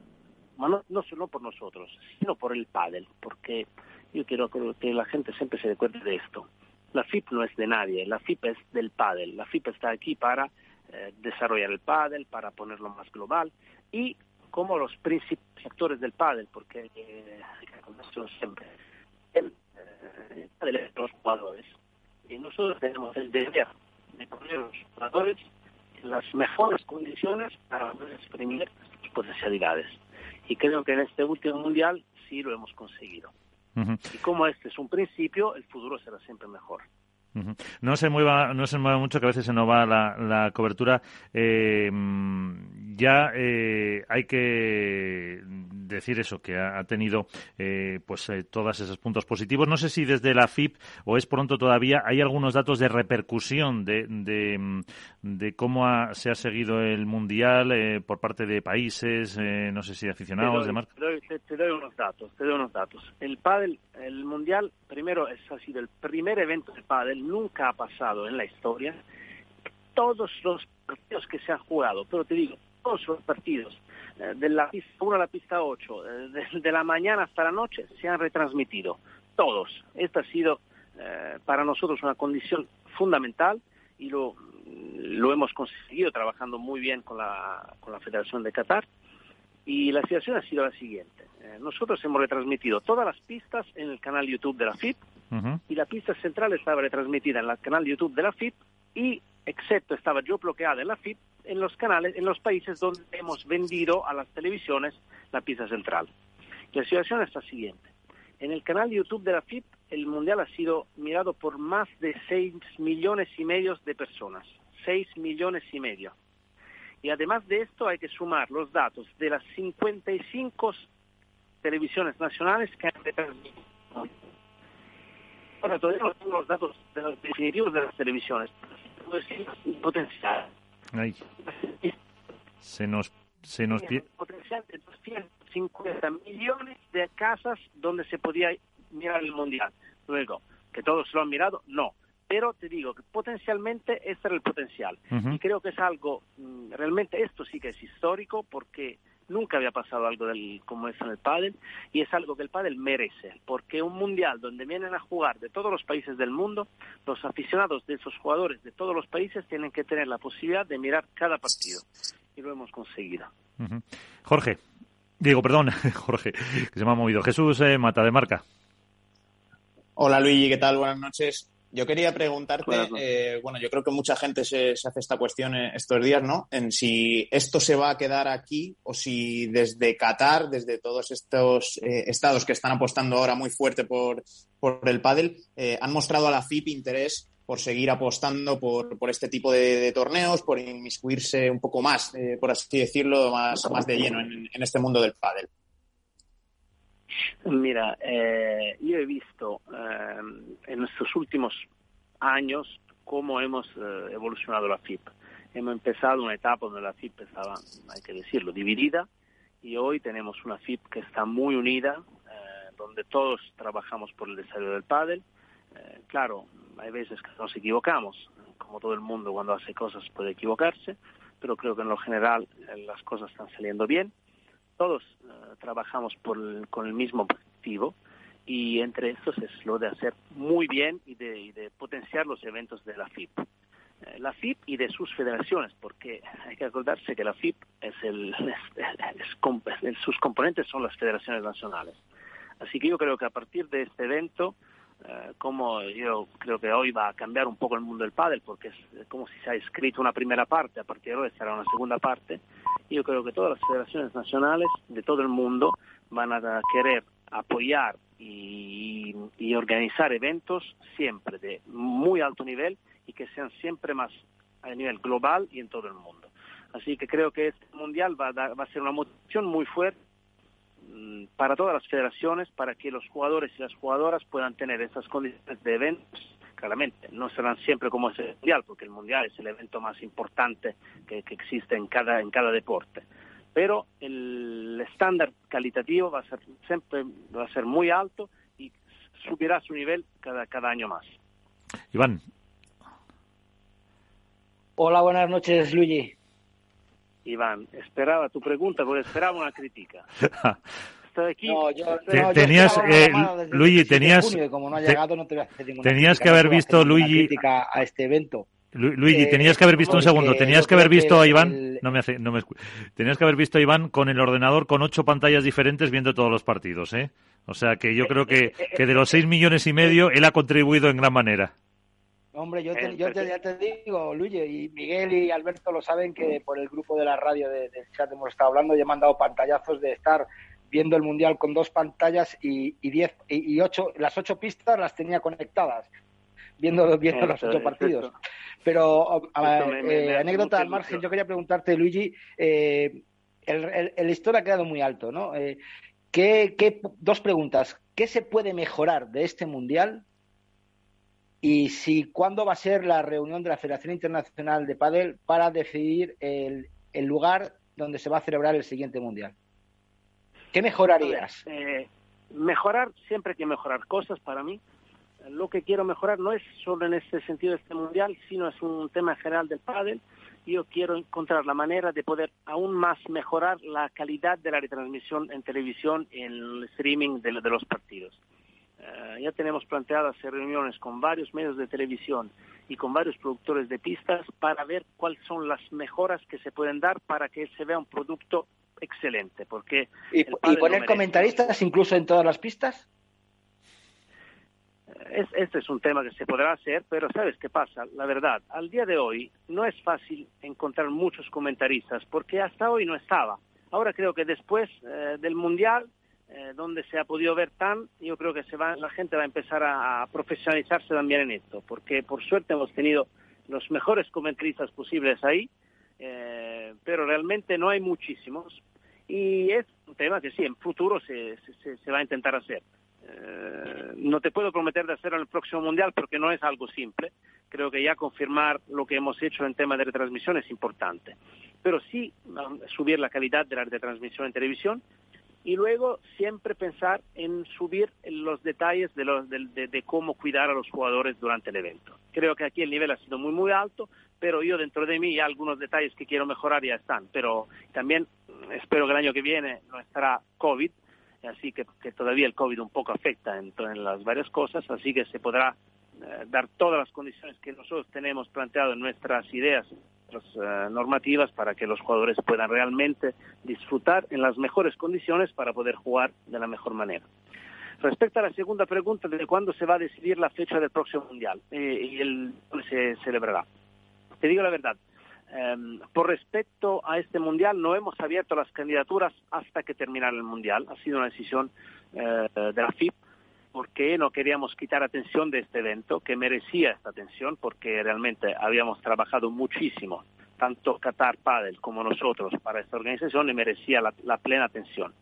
no, solo por nosotros, sino por el pádel, porque yo quiero que la gente siempre se recuerde de esto. La FIP no es de nadie, la FIP es del pádel, la FIP está aquí para eh, desarrollar el pádel, para ponerlo más global y como los principales actores del pádel, porque eh, siempre el, eh, pádel es los jugadores y nosotros tenemos el deber de poner los jugadores las mejores condiciones para poder exprimir sus potencialidades. Y creo que en este último mundial sí lo hemos conseguido. Uh -huh. Y como este es un principio, el futuro será siempre mejor. Uh -huh. No se mueva, no se mueva mucho, que a veces se nos va la, la cobertura. Eh, ya eh, hay que decir eso, que ha, tenido eh, pues eh, todos esos puntos positivos. No sé si desde la FIP o es pronto todavía hay algunos datos de repercusión de, de, de cómo ha, se ha seguido el mundial eh, por parte de países, eh, no sé si de aficionados, doy, de. Te doy, te, te doy, unos datos, te doy unos datos. El pádel, el mundial, primero es, ha sido el primer evento de pádel, nunca ha pasado en la historia. Todos los partidos que se han jugado, pero te digo, todos los partidos de la pista 1 a la pista 8, de, de, la mañana hasta la noche, se han retransmitido. Todos. Esta ha sido eh, para nosotros una condición fundamental y lo, lo hemos conseguido trabajando muy bien con la, con la Federación de Qatar. Y la situación ha sido la siguiente. Eh, nosotros hemos retransmitido todas las pistas en el canal YouTube de la FIP y la pista central estaba retransmitida en el canal YouTube de la FIP y excepto estaba yo bloqueada en la FIP en los canales, en los países donde hemos vendido a las televisiones la pista central. La situación es la siguiente. En el canal YouTube de la FIP, el Mundial ha sido mirado por más de 6 millones y medio de personas. 6 millones y medio. Y además de esto hay que sumar los datos de las 55 televisiones nacionales que han retransmitido. Ahora, todavía no tengo los datos de los definitivos de las televisiones. Decir, potencial. Ay. Se nos se nos pide potencial de 250 millones de casas donde se podía mirar el mundial. Luego, que todos lo han mirado, no. Pero te digo que potencialmente este era el potencial. Uh -huh. Y creo que es algo, mm, realmente esto sí que es histórico porque nunca había pasado algo del, como es en el pádel y es algo que el pádel merece porque un mundial donde vienen a jugar de todos los países del mundo los aficionados de esos jugadores de todos los países tienen que tener la posibilidad de mirar cada partido y lo hemos conseguido uh -huh. Jorge Diego, perdón, (laughs) Jorge, que se me ha movido. Jesús eh, Mata de Marca. Hola Luigi, ¿qué tal? Buenas noches. Yo quería preguntarte, eh, bueno, yo creo que mucha gente se, se, hace esta cuestión estos días, ¿no? En si esto se va a quedar aquí o si desde Qatar, desde todos estos eh, estados que están apostando ahora muy fuerte por, por el pádel, eh, han mostrado a la FIP interés por seguir apostando por, por este tipo de, de, torneos, por inmiscuirse un poco más, eh, por así decirlo, más, más de lleno en, en este mundo del pádel. Mira, eh, yo he visto eh, en estos últimos años cómo hemos eh, evolucionado la FIP. Hemos empezado una etapa donde la FIP estaba, hay que decirlo, dividida y hoy tenemos una FIP que está muy unida, eh, donde todos trabajamos por el desarrollo del pádel. Eh, claro, hay veces que nos equivocamos, como todo el mundo cuando hace cosas puede equivocarse, pero creo que en lo general eh, las cosas están saliendo bien todos uh, trabajamos por el, con el mismo objetivo y entre estos es lo de hacer muy bien y de, y de potenciar los eventos de la FIP. eh, la FIP y de sus federaciones, porque hay que acordarse que la FIP es el, (laughs) sus componentes son las federaciones nacionales. Así que yo creo que a partir de este evento, eh, como yo creo que hoy va a cambiar un poco el mundo del pádel, porque es como si se ha escrito una primera parte, a partir de hoy será una segunda parte, yo creo que todas las federaciones nacionales de todo el mundo van a querer apoyar y, organizar eventos siempre de muy alto nivel y que sean siempre más a nivel global y en todo el mundo. Así que creo que este mundial va a, va a ser una motivación muy fuerte para todas las federaciones, para que los jugadores y las jugadoras puedan tener esas condiciones de eventos. Claramente, no serán siempre como es el mundial, porque el mundial es el evento más importante que, que existe en cada, en cada deporte pero el estándar calitativo va a ser siempre va a ser muy alto y subirá su nivel cada, cada año más. Iván. Hola, buenas noches, Luigi. Iván, esperaba tu pregunta porque esperaba una crítica. (laughs) tenías, Luigi, tenías, tenías que haber visto, Luigi, a este evento. Luigi, tenías que haber visto un segundo, tenías que haber visto a Iván, no me hace, no me tenías que haber visto a Iván con el ordenador con ocho pantallas diferentes viendo todos los partidos, ¿eh? O sea que yo creo que, que de los seis millones y medio él ha contribuido en gran manera. Hombre, yo, te, yo te, ya te digo, Luigi, y Miguel y Alberto lo saben que por el grupo de la radio del chat hemos estado hablando y he mandado pantallazos de estar viendo el mundial con dos pantallas y, y diez y, ocho, las ocho pistas las tenía conectadas viendo, (laughs) viendo los ocho partidos. Pero eh, anécdota al margen, yo quería preguntarte, Luigi, eh, el, el, listón ha quedado muy alto, ¿no? Eh, ¿qué, dos preguntas. ¿Qué se puede mejorar de este Mundial? Y si cuándo va a ser la reunión de la Federación Internacional de Padel para decidir el, el lugar donde se va a celebrar el siguiente Mundial. ¿Qué mejorarías? mejorar, siempre hay que mejorar cosas para mí lo que quiero mejorar no es solo en este sentido este mundial, sino es un tema general del pádel. Yo quiero encontrar la manera de poder aún más mejorar la calidad de la retransmisión en televisión en el streaming de, los partidos. Eh, ya tenemos planteadas reuniones con varios medios de televisión y con varios productores de pistas para ver cuáles son las mejoras que se pueden dar para que se vea un producto excelente. Porque ¿Y, poner comentaristas incluso en todas las pistas? este es un tema que se podrá hacer, pero ¿sabes qué pasa? La verdad, al día de hoy no es fácil encontrar muchos comentaristas porque hasta hoy no estaba. Ahora creo que después eh, del Mundial, eh, donde se ha podido ver tan, yo creo que se va, la gente va a empezar a, profesionalizarse también en esto, porque por suerte hemos tenido los mejores comentaristas posibles ahí, eh, pero realmente no hay muchísimos. Y es un tema que sí, en futuro se, se, va a intentar hacer. Eh, no te puedo prometer de hacerlo en el próximo mundial porque no es algo simple. Creo que ya confirmar lo que hemos hecho en tema de retransmisión es importante. Pero sí um, subir la calidad de la retransmisión en televisión y luego siempre pensar en subir los detalles de, los, de, cómo cuidar a los jugadores durante el evento. Creo que aquí el nivel ha sido muy, muy alto, pero yo dentro de mí algunos detalles que quiero mejorar ya están. Pero también espero que el año que viene no estará COVID así que, todavía el COVID un poco afecta en, las varias cosas, así que se podrá eh, dar todas las condiciones que nosotros tenemos planteado en nuestras ideas uh, normativas para que los jugadores puedan realmente disfrutar en las mejores condiciones para poder jugar de la mejor manera. Respecto a la segunda pregunta de cuándo se va a decidir la fecha del próximo Mundial eh, y el se celebrará. Te digo la verdad, Em, por respecto a este mundial, no hemos abierto las candidaturas hasta que terminara el mundial. Ha sido una decisión eh, de la FIP porque no queríamos quitar atención de este evento, que merecía esta atención, porque realmente habíamos trabajado muchísimo, tanto Qatar Padel como nosotros, para esta organización y merecía la plena atención.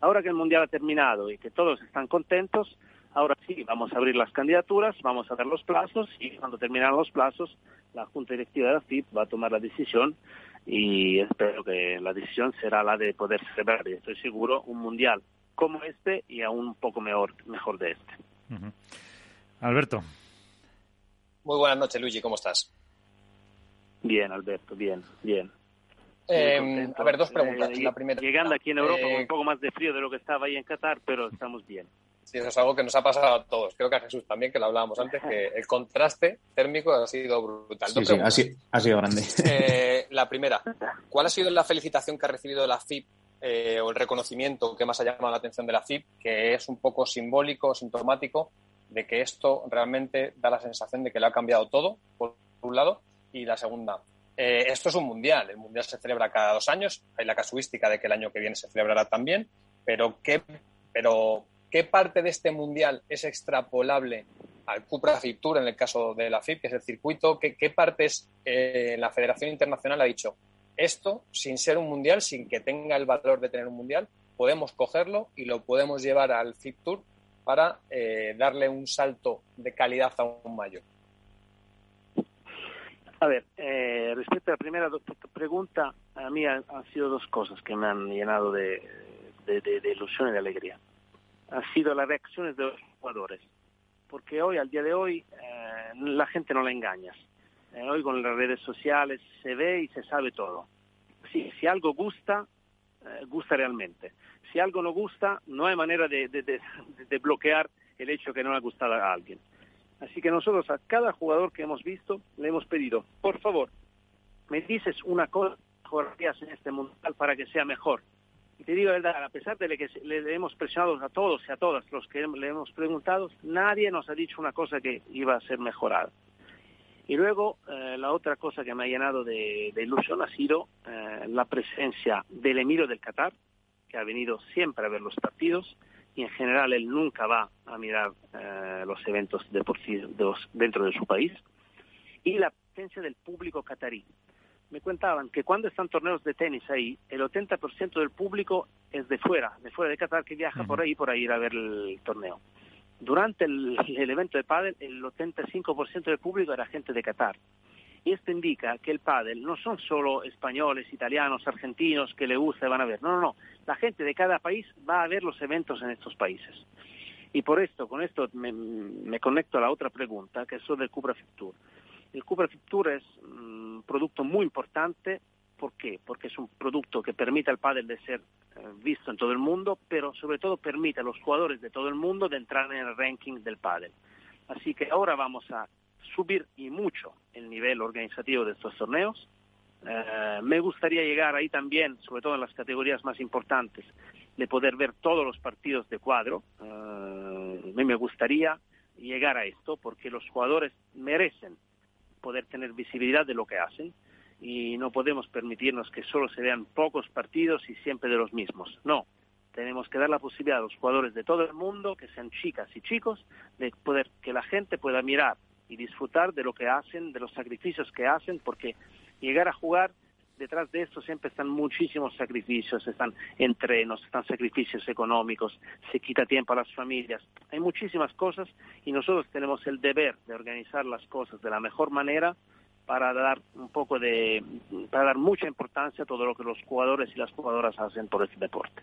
Ahora que el mundial ha terminado y que todos están contentos, Ahora sí, vamos a abrir las candidaturas, vamos a dar los plazos y cuando terminan los plazos, la Junta Directiva de la FIP va a tomar la decisión y espero que la decisión será la de poder celebrar, y estoy seguro, un mundial como este y aún un poco mejor, mejor de este. Alberto. Muy buenas noches, Luigi, ¿cómo estás? Bien, Alberto, bien, bien. Eh, a ver, dos preguntas. Eh, la primera, llegando aquí en Europa con un eh, poco más de frío de lo que estaba ahí en Qatar, pero estamos bien. Sí, eso es algo que nos ha pasado a todos. Creo que a Jesús también, que lo hablábamos antes, que el contraste térmico ha sido brutal. Sí, sí, ha, sido, ha sido grande. Eh, la primera, ¿cuál ha sido la felicitación que ha recibido la FIP eh, o el reconocimiento que más ha llamado la atención de la FIP, que es un poco simbólico, sintomático de que esto realmente da la sensación de que lo ha cambiado todo, por un lado, y la segunda, eh, esto es un mundial, el mundial se celebra cada dos años, hay la casuística de que el año que viene se celebrará también, pero ¿qué, pero, ¿qué parte de este mundial es extrapolable al Cupra FIP en el caso de la FIP, que es el circuito? ¿Qué, qué partes eh, la Federación Internacional ha dicho? Esto, sin ser un mundial, sin que tenga el valor de tener un mundial, podemos cogerlo y lo podemos llevar al FIP Tour para eh, darle un salto de calidad aún mayor. A ver, eh, respecto a la primera pregunta, a mí han, sido dos cosas que me han llenado de, ilusión y de alegría. Han sido las reacciones de los jugadores, porque hoy, al día de hoy, eh, la gente no la engañas. Hoy con las redes sociales se ve y se sabe todo. Si, si algo gusta, gusta realmente si algo no gusta, no hay manera de, bloquear el hecho que no le ha gustado a alguien. Así que nosotros a cada jugador que hemos visto le hemos pedido, por favor, me dices una cosa que en este mundial para que sea mejor. Y te digo la verdad, a pesar de que le hemos presionado a todos y a todas los que le hemos preguntado, nadie nos ha dicho una cosa que iba a ser mejorada. Y luego, eh, la otra cosa que me ha llenado de, ilusión ha sido eh, la presencia del emiro del Qatar, que ha venido siempre a ver los partidos y en general él nunca va a mirar eh, los eventos deportivos dentro de su país. Y la presencia del público catarí. Me contaban que cuando están torneos de tenis ahí, el 80% del público es de fuera, de fuera de Qatar, que viaja por ahí por ahí a ver el torneo. Durante el, evento de pádel, el 85% del público era gente de Qatar. Y esto indica que el pádel no son solo españoles, italianos, argentinos que le gusta y van a ver. No, no, no. La gente de cada país va a ver los eventos en estos países. Y por esto, con esto me, conecto a la otra pregunta, que es sobre el Cupra Tour. El Cupra Tour es un producto muy importante. ¿Por qué? Porque es un producto que permite al pádel de ser eh, visto en todo el mundo, pero sobre todo permite a los jugadores de todo el mundo de entrar en el ranking del pádel. Así que ahora vamos a subir y mucho el nivel organizativo de estos torneos. Eh, me gustaría llegar ahí también, sobre todo en las categorías más importantes, de poder ver todos los partidos de cuadro. Eh, me gustaría llegar a esto porque los jugadores merecen poder tener visibilidad de lo que hacen y no podemos permitirnos que solo se vean pocos partidos y siempre de los mismos. No, tenemos que dar la posibilidad a los jugadores de todo el mundo, que sean chicas y chicos, de poder que la gente pueda mirar y disfrutar de lo que hacen, de los sacrificios que hacen, porque llegar a jugar, detrás de esto siempre están muchísimos sacrificios, están entrenos, están sacrificios económicos, se quita tiempo a las familias, hay muchísimas cosas y nosotros tenemos el deber de organizar las cosas de la mejor manera para dar un poco de para dar mucha importancia a todo lo que los jugadores y las jugadoras hacen por este deporte.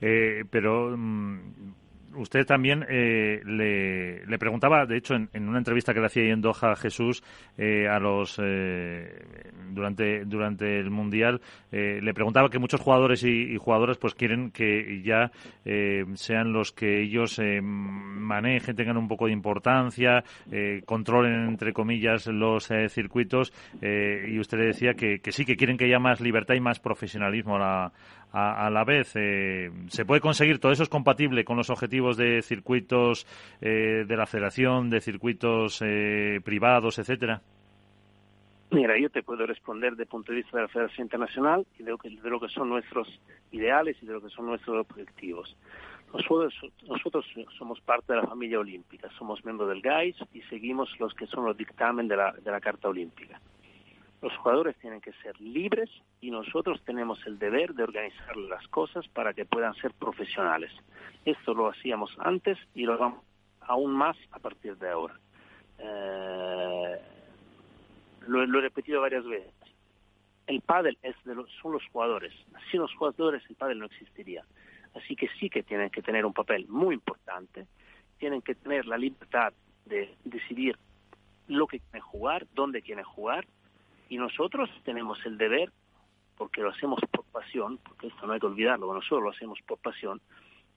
Eh, pero mm, usted también eh, le, preguntaba, de hecho, en, una entrevista que le hacía ahí en Doha Jesús eh, a los eh, durante durante el mundial, le preguntaba que muchos jugadores y, jugadoras pues quieren que ya sean los que ellos manejen, tengan un poco de importancia, controlen entre comillas los circuitos y usted le decía que, que sí que quieren que haya más libertad y más profesionalismo a la, a, la vez. Eh, ¿Se puede conseguir? ¿Todo eso es compatible con los objetivos de circuitos eh, de la federación, de circuitos eh, privados, etcétera? Mira, yo te puedo responder desde el punto de vista de la Federación Internacional y de lo, que, de lo que son nuestros ideales y de lo que son nuestros objetivos. Nosotros, nosotros somos parte de la familia olímpica, somos miembros del GAIS y seguimos los que son los dictamen de la, de la Carta Olímpica. Los jugadores tienen que ser libres y nosotros tenemos el deber de organizar las cosas para que puedan ser profesionales. Esto lo hacíamos antes y lo vamos aún más a partir de ahora. Eh, lo, he repetido varias veces. El pádel es de los, son los jugadores. Sin los jugadores el pádel no existiría. Así que sí que tienen que tener un papel muy importante. Tienen que tener la libertad de decidir lo que quieren jugar, dónde quieren jugar y nosotros tenemos el deber, porque lo hacemos por pasión, porque esto no hay que olvidarlo, nosotros lo hacemos por pasión,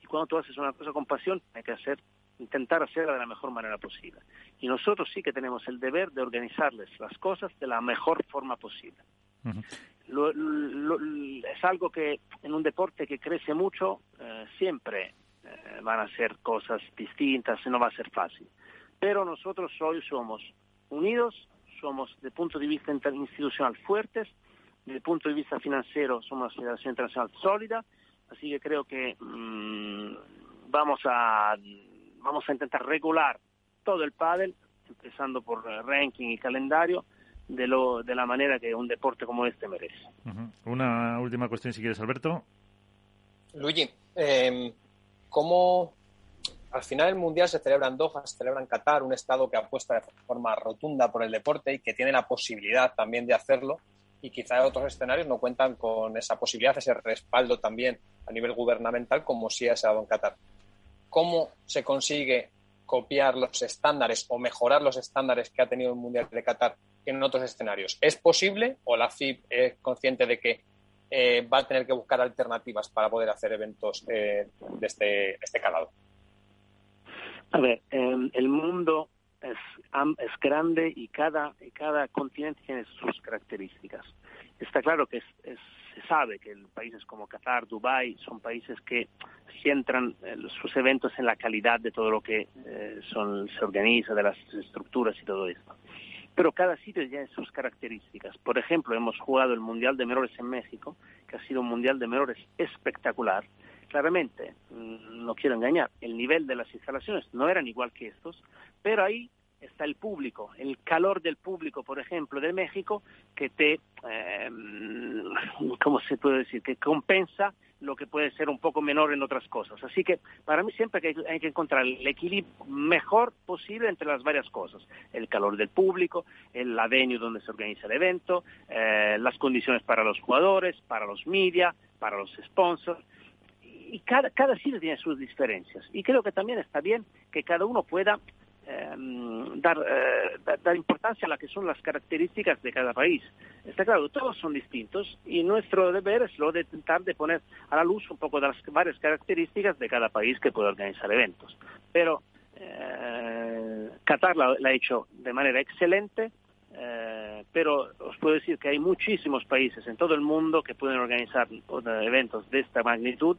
Y cuando tú haces una cosa con pasión, hay que hacer, intentar hacerla de la mejor manera posible. Y nosotros sí que tenemos el deber de organizarles las cosas de la mejor forma posible. es algo que en un deporte que crece mucho, eh, siempre eh, van a ser cosas distintas no va a ser fácil. Pero nosotros hoy somos unidos, somos de punto de vista institucional fuertes, desde el punto de vista financiero somos una federación internacional sólida, así que creo que mm, vamos a vamos a intentar regular todo el pádel, empezando por ranking y calendario, de, lo, de la manera que un deporte como este merece. Una última cuestión, si quieres, Alberto. Luigi, eh, ¿cómo al final el Mundial se celebra en Doha, se celebra en Qatar, un estado que apuesta de forma rotunda por el deporte y que tiene la posibilidad también de hacerlo? Y quizá otros escenarios no cuentan con esa posibilidad, ese respaldo también a nivel gubernamental como si ha dado en Qatar. ¿Cómo se consigue copiar los estándares o mejorar los estándares que ha tenido el Mundial de Qatar en otros escenarios? ¿Es posible o la FIB es consciente de que eh, va a tener que buscar alternativas para poder hacer eventos eh, este, de este calado? A ver, em, el mundo es, es grande y cada, cada continente tiene sus características. Está claro que se sabe que países como Qatar, Dubái, son países que centran eh, sus eventos en la calidad de todo lo que eh, se organiza, de las estructuras y todo esto. Pero cada sitio tiene sus características. Por ejemplo, hemos jugado el Mundial de Menores en México, que ha sido un Mundial de Menores espectacular, claramente, mm, no quiero engañar, el nivel de las instalaciones no eran igual que estos, pero ahí está el público, el calor del público, por ejemplo, de México, que te, eh, ¿cómo se puede decir?, que compensa lo que puede ser un poco menor en otras cosas. Así que para mí siempre hay que encontrar el equilibrio mejor posible entre las varias cosas. El calor del público, el, la venue donde se organiza el evento, eh, las condiciones para los jugadores, para los media, para los sponsors y cada, cada sitio tiene sus diferencias. Y creo que también está bien que cada uno pueda em, dar, eh, dar importancia a las que son las características de cada país. Está claro, todos son distintos y nuestro deber es lo de intentar de poner a la luz un poco de las varias características de cada país que puede organizar eventos. Pero eh, Qatar la, ha hecho de manera excelente, eh, pero os puedo decir que hay muchísimos países en todo el mundo que pueden organizar eventos de esta magnitud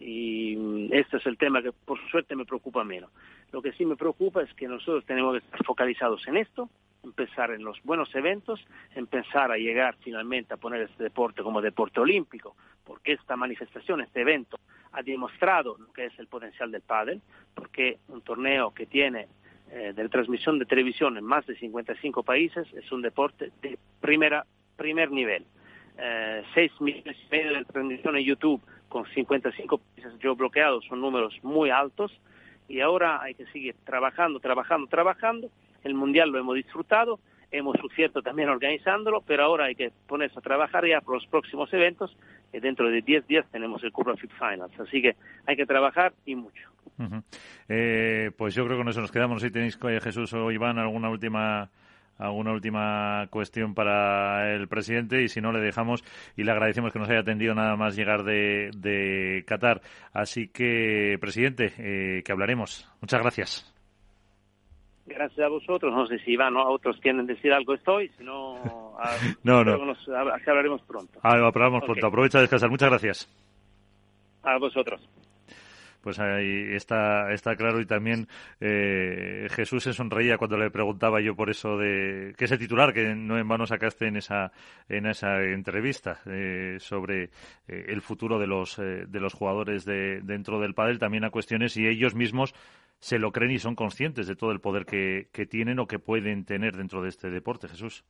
y mm, este es el tema que por suerte me preocupa menos. Lo que sí me preocupa es que nosotros tenemos que estar focalizados en esto, empezar en los buenos eventos, empezar a llegar finalmente a poner este deporte como deporte olímpico, porque esta manifestación, este evento, ha demostrado lo que es el potencial del pádel, porque un torneo que tiene eh, de transmisión de televisión en más de 55 países es un deporte de primera, primer nivel. Eh, 6 millones y medio de transmisión en YouTube con 55 países geobloqueados son números muy altos y ahora hay que seguir trabajando, trabajando, trabajando. El Mundial lo hemos disfrutado, hemos sufrido también organizándolo, pero ahora hay que ponerse a trabajar ya por los próximos eventos y dentro de 10 días tenemos el Curva Fit Finals. Así que hay que trabajar y mucho. eh, pues yo creo que con eso nos quedamos. Si tenéis, eh, Jesús o Iván, alguna última alguna última cuestión para el presidente y si no le dejamos y le agradecemos que nos haya atendido nada más llegar de, de Qatar. Así que, presidente, eh, que hablaremos. Muchas gracias. Gracias a vosotros. No sé si Iván o otros quieren decir algo estoy, si no, (laughs) no, no. Nos, hablaremos pronto. Ah, hablamos pronto. Aprovecha a descansar. Muchas gracias. A vosotros pues ahí está, está claro y también eh, Jesús se sonreía cuando le preguntaba yo por eso de que ese titular que no en vano sacaste en esa en esa entrevista eh, sobre eh, el futuro de los eh, de los jugadores de, dentro del pádel también a cuestiones si ellos mismos se lo creen y son conscientes de todo el poder que, que tienen o que pueden tener dentro de este deporte Jesús.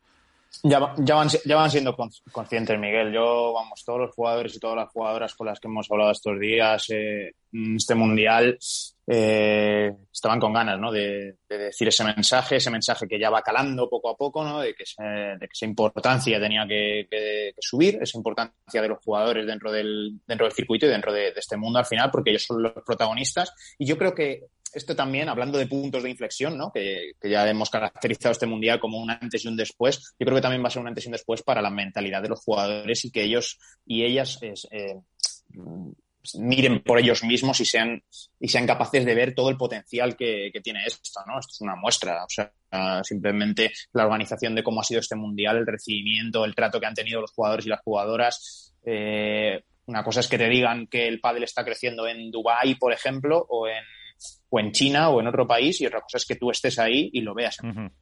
Ya, van, ya van siendo conscientes, Miguel. Yo, vamos, todos los jugadores y todas las jugadoras con las que hemos hablado estos días, eh, este mundial, eh, estaban con ganas, ¿no? De, de, decir ese mensaje, ese mensaje que ya va calando poco a poco, ¿no? De que, de esa importancia tenía que, subir, esa importancia de los jugadores dentro del, dentro del circuito y dentro de, de este mundo al final, porque ellos son los protagonistas. Y yo creo que esto también, hablando de puntos de inflexión, ¿no? que, ya hemos caracterizado este mundial como un antes y un después, yo creo que también va a ser un antes y un después para la mentalidad de los jugadores y que ellos y ellas es, eh, miren por ellos mismos y sean, y sean capaces de ver todo el potencial que, tiene esto, ¿no? Esto es una muestra, o sea, simplemente la organización de cómo ha sido este mundial, el recibimiento, el trato que han tenido los jugadores y las jugadoras. Eh, una cosa es que te digan que el pádel está creciendo en Dubái, por ejemplo, o en, o en China o en otro país, y otra cosa es que tú estés ahí y lo veas en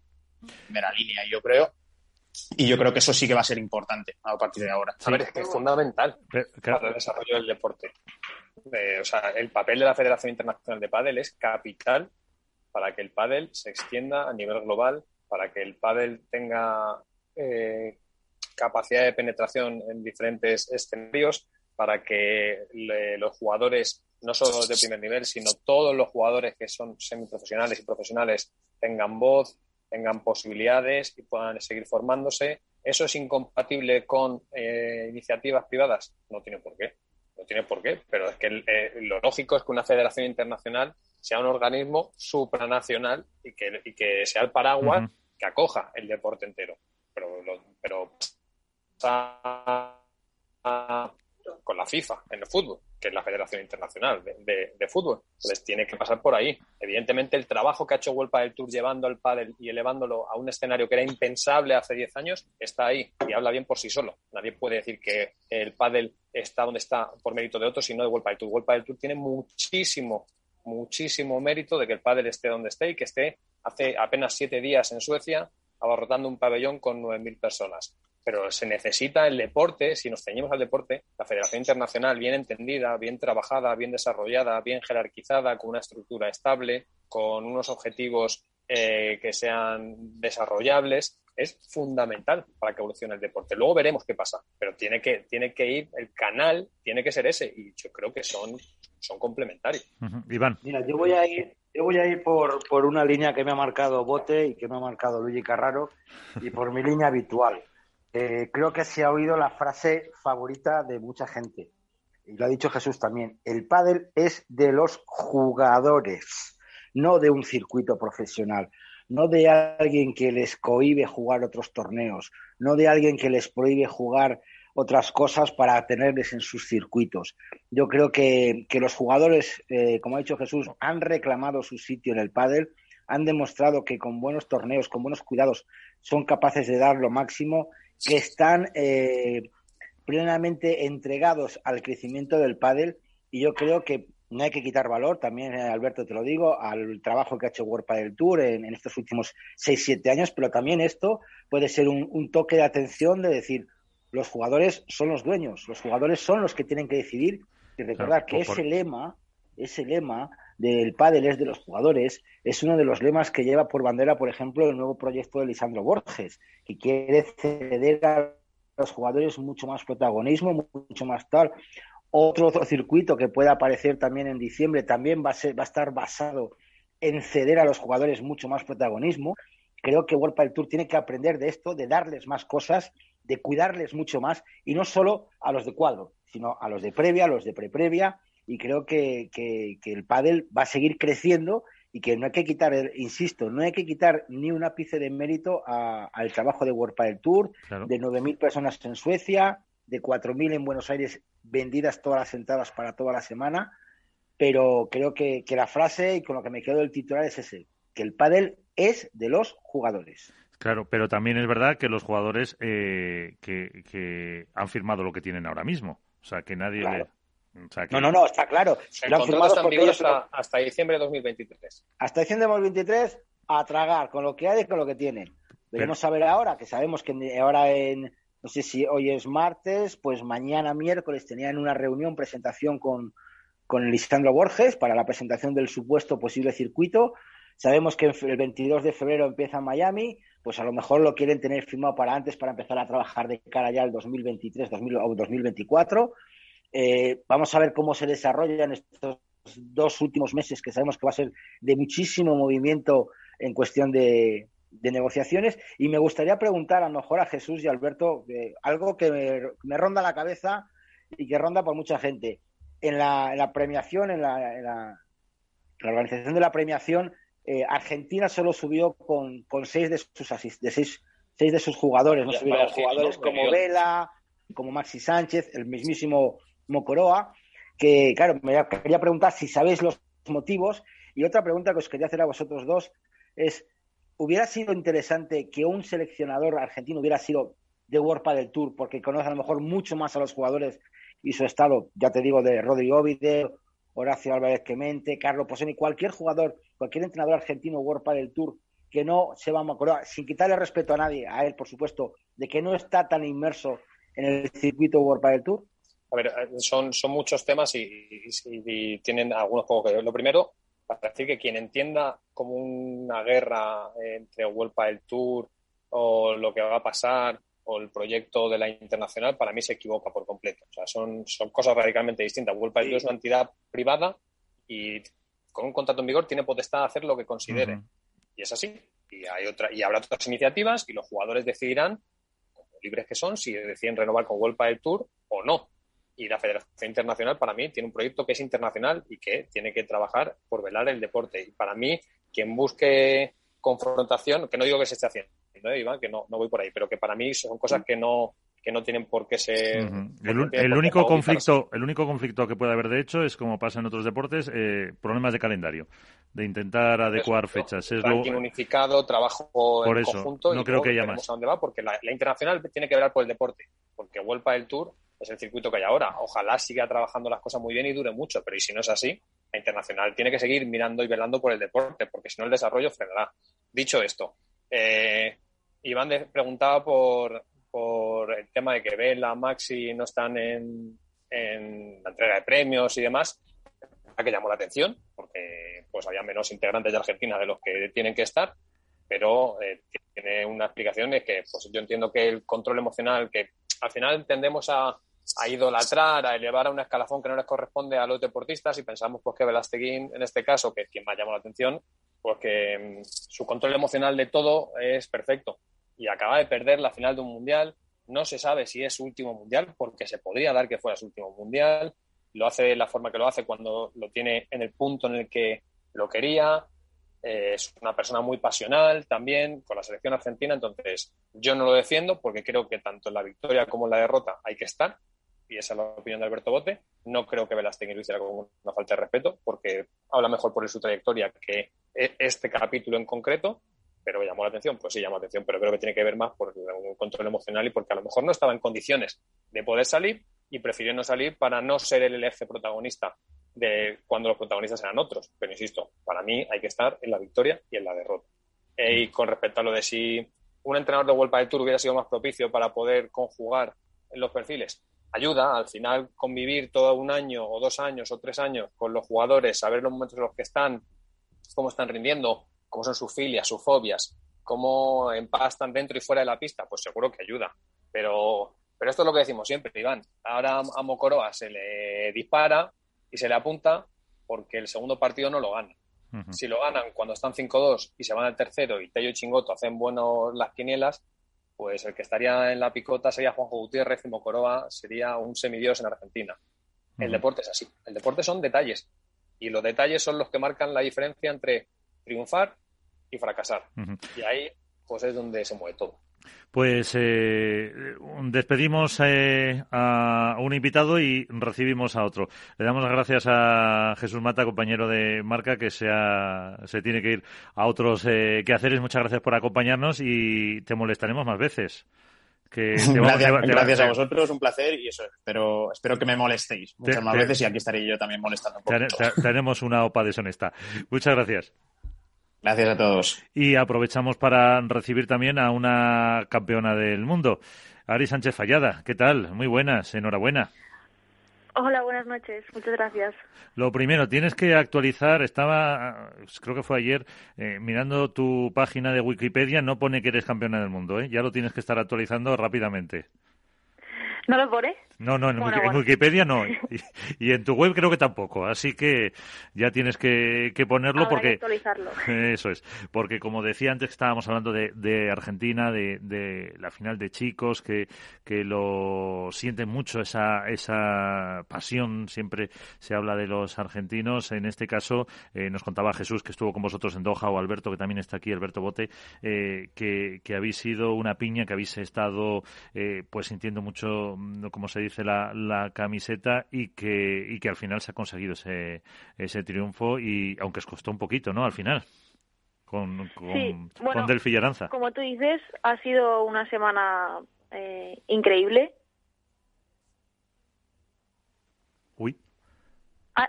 primera línea. Yo creo y yo creo que eso sí que va a ser importante a partir de ahora. A ver, es que es fundamental para el desarrollo del deporte. Eh, o sea, el papel de la Federación Internacional de Pádel es capital para que el pádel se extienda a nivel global, para que el pádel tenga eh, capacidad de penetración en diferentes escenarios, para que los jugadores, no solo los de primer nivel, sino todos los jugadores que son semiprofesionales y profesionales tengan voz, tengan posibilidades y puedan seguir formándose. ¿Eso es incompatible con eh, iniciativas privadas? No tiene por qué. No tiene por qué, pero es que eh, lo lógico es que una federación internacional sea un organismo supranacional y que, y que sea el paraguas que acoja el deporte entero. Pero, pero con la FIFA en el fútbol que es la Federación Internacional de, Fútbol. Entonces tiene que pasar por ahí. Evidentemente el trabajo que ha hecho World del Tour llevando al pádel y elevándolo a un escenario que era impensable hace 10 años está ahí y habla bien por sí solo. Nadie puede decir que el pádel está donde está por mérito de otros, sino de World del Tour. World del Tour tiene muchísimo, muchísimo mérito de que el pádel esté donde esté y que esté hace apenas siete días en Suecia abarrotando un pabellón con 9.000 personas pero se necesita el deporte, si nos ceñimos al deporte, la Federación Internacional bien entendida, bien trabajada, bien desarrollada, bien jerarquizada, con una estructura estable, con unos objetivos eh, que sean desarrollables, es fundamental para que evolucione el deporte. Luego veremos qué pasa, pero tiene que, tiene que ir, el canal tiene que ser ese, y yo creo que son, son complementarios. Iván. Mira, yo voy a ir, yo voy a ir por, por una línea que me ha marcado Bote y que me ha marcado Luigi Carraro, y por mi línea habitual. Eh, creo que se ha oído la frase favorita de mucha gente. Y lo ha dicho Jesús también. El pádel es de los jugadores, no de un circuito profesional, no de alguien que les cohibe jugar otros torneos, no de alguien que les prohíbe jugar otras cosas para tenerles en sus circuitos. Yo creo que, los jugadores, eh, como ha dicho Jesús, han reclamado su sitio en el pádel, han demostrado que con buenos torneos, con buenos cuidados, son capaces de dar lo máximo que están eh, plenamente entregados al crecimiento del pádel. Y yo creo que no hay que quitar valor, también eh, Alberto te lo digo, al trabajo que ha hecho World Padel Tour en, estos últimos 6-7 años, pero también esto puede ser un, toque de atención de decir, los jugadores son los dueños, los jugadores son los que tienen que decidir. Y recordar que ese lema, ese lema del pádel es de los jugadores, es uno de los lemas que lleva por bandera, por ejemplo, el nuevo proyecto de Lisandro Borges, que quiere ceder a los jugadores mucho más protagonismo, mucho más tal. Otro, circuito que puede aparecer también en diciembre también va a, ser, va a estar basado en ceder a los jugadores mucho más protagonismo. Creo que World Padel Tour tiene que aprender de esto, de darles más cosas, de cuidarles mucho más, y no solo a los de cuadro, sino a los de previa, a los de preprevia, y creo que, el pádel va a seguir creciendo y que no hay que quitar, insisto, no hay que quitar ni un ápice de mérito al trabajo de World Padel Tour, de 9.000 personas en Suecia, de 4.000 en Buenos Aires vendidas todas las entradas para toda la semana, pero creo que, la frase y con lo que me quedo del titular es ese, que el pádel es de los jugadores. Claro, pero también es verdad que los jugadores eh, que, han firmado lo que tienen ahora mismo. O sea, que nadie no, no, no, está claro. El contrato está hasta, diciembre de 2023. Hasta diciembre de 2023 a tragar con lo que hay y con lo que tienen. Veremos a ver ahora, que sabemos que ahora en, no sé si hoy es martes, pues mañana miércoles tenían una reunión, presentación con, con Lisandro Borges para la presentación del supuesto posible circuito. Sabemos que el 22 de febrero empieza en Miami, pues a lo mejor lo quieren tener firmado para antes, para empezar a trabajar de cara ya al 2023 2000, o 2024. Eh, vamos a ver cómo se desarrollan estos dos últimos meses, que sabemos que va a ser de muchísimo movimiento en cuestión de, negociaciones. Y me gustaría preguntar a lo mejor a Jesús y Alberto eh, algo que me, ronda la cabeza y que ronda por mucha gente. En la, premiación, en la, organización de la premiación, eh, Argentina solo subió con, seis de sus de seis, de sus jugadores, no subieron jugadores como Vela, como Maxi Sánchez, el mismísimo Mocoroa. que, claro, me quería preguntar si sabéis los motivos. Y otra pregunta que os quería hacer a vosotros dos es, ¿hubiera sido interesante que un seleccionador argentino hubiera sido de World del Tour, porque conoce a lo mejor mucho más a los jugadores y su estado, ya te digo, de Rodrigo Ovide, Horacio Álvarez Quemente, Carlos Poseni, cualquier jugador, cualquier entrenador argentino World del Tour que no se va a acordar, sin quitarle respeto a nadie, a él, por supuesto, de que no está tan inmerso en el circuito World del Tour? A ver, eh, son, son muchos temas y, tienen algunos poco que ver. Lo primero, para decir que quien entienda como una guerra entre World del Tour o lo que va a pasar o el proyecto de la internacional, para mí se equivoca por completo. O sea, son, son cosas radicalmente distintas. World del Tour es una entidad privada y con un contrato en vigor tiene potestad de hacer lo que considere. Y es así. Y, hay otra, y habrá otras iniciativas y los jugadores decidirán, como libres que son, si deciden renovar con World del Tour o no. Y la Federación Internacional, para mí, tiene un proyecto que es internacional y que tiene que trabajar por velar el deporte. Y para mí, quien busque confrontación, que no digo que se esté haciendo, ¿eh, Iván, que no, no voy por ahí, pero que para mí son cosas que no, que no tienen por qué ser. el, único conflicto, el único conflicto que puede haber de hecho es como pasa en otros deportes, eh, problemas de calendario, de intentar adecuar fechas. Es lo... unificado, trabajo por en eso, conjunto no y creo que haya más. A dónde va porque la, internacional tiene que ver por el deporte, porque vuelva el Tour es el circuito que hay ahora. Ojalá siga trabajando las cosas muy bien y dure mucho, pero y si no es así, la internacional tiene que seguir mirando y velando por el deporte, porque si no el desarrollo frenará. Dicho esto, eh, Iván preguntaba por, por el tema de que Vela, Maxi no están en, en la entrega de premios y demás, que llamó la atención, porque pues había menos integrantes de Argentina de los que tienen que estar, pero eh, tiene una explicación es que pues yo entiendo que el control emocional, que al final tendemos a, a idolatrar, a elevar a un escalafón que no les corresponde a los deportistas y pensamos pues que Velasteguín, en este caso, que es quien más llamó la atención, pues que mm, su control emocional de todo es perfecto y acaba de perder la final de un mundial. No se sabe si es su último mundial, porque se podría dar que fuera su último mundial. Lo hace de la forma que lo hace cuando lo tiene en el punto en el que lo quería. Eh, es una persona muy pasional también con la selección argentina. Entonces, yo no lo defiendo porque creo que tanto en la victoria como en la derrota hay que estar. Y esa es la opinión de Alberto Bote. No creo que Velastegui lo hiciera con una falta de respeto, porque habla mejor por su trayectoria que e-, este capítulo en concreto pero llamó la atención, pues sí llamó la atención, pero creo que tiene que ver más por un control emocional y porque a lo mejor no estaba en condiciones de poder salir y prefirió no salir para no ser el eje protagonista de cuando los protagonistas eran otros. Pero insisto, para mí hay que estar en la victoria y en la derrota. E, y con respecto a lo de si un entrenador de World del Tour hubiera sido más propicio para poder conjugar los perfiles, ayuda al final convivir todo un año o dos años o tres años con los jugadores, saber los momentos en los que están, cómo están rindiendo, cómo son sus filias, sus fobias, cómo empastan dentro y fuera de la pista, pues seguro que ayuda. Pero, pero esto es lo que decimos siempre, Iván. Ahora a Mocoroa se le dispara y se le apunta porque el segundo partido no lo gana. Si lo ganan cuando están 5-2 y se van al tercero y Tello y Chingoto hacen buenos las quinielas, pues el que estaría en la picota sería Juanjo Gutiérrez y Mocoroa sería un semidios en Argentina. El deporte es así. El deporte son detalles. Y los detalles son los que marcan la diferencia entre triunfar y fracasar. Y ahí pues es donde se mueve todo. Pues eh, despedimos eh, a un invitado y recibimos a otro. Le damos las gracias a Jesús Mata, compañero de marca, que se, se tiene que ir a otros eh, quehaceres. Muchas gracias por acompañarnos y te molestaremos más veces. Que gracias, a vosotros, un placer y eso, espero, espero que me molestéis muchas más veces y aquí estaré yo también molestando. tenemos una OPA deshonesta. Muchas gracias. Gracias a todos. Y aprovechamos para recibir también a una campeona del mundo, Ari Sánchez Fallada. ¿Qué tal? Muy buenas, enhorabuena. Hola, buenas noches. Muchas gracias. Lo primero, tienes que actualizar. Estaba, creo que fue ayer, eh, mirando tu página de Wikipedia. No pone que eres campeona del mundo, ¿eh? Ya lo tienes que estar actualizando rápidamente. ¿No lo pone? No, no, en, Wikipedia no. (laughs) Y, en tu web creo que tampoco. Así que ya tienes que, ponerlo porque... actualizarlo. (laughs) Eso es. Porque como decía antes, estábamos hablando de, Argentina, de, la final de chicos, que, que lo sienten mucho, esa, esa pasión. Siempre se habla de los argentinos. En este caso, eh, nos contaba Jesús, que estuvo con vosotros en Doha, o Alberto, que también está aquí, Alberto Bote, eh, que, que habéis sido una piña, que habéis estado eh, pues sintiendo mucho, como se dice, dice la, la camiseta y que, y que al final se ha conseguido ese, ese triunfo y aunque os costó un poquito, ¿no? Al final. Con, con, con Del Fillaranza. Como tú dices, ha sido una semana eh, increíble. Uy. Ah,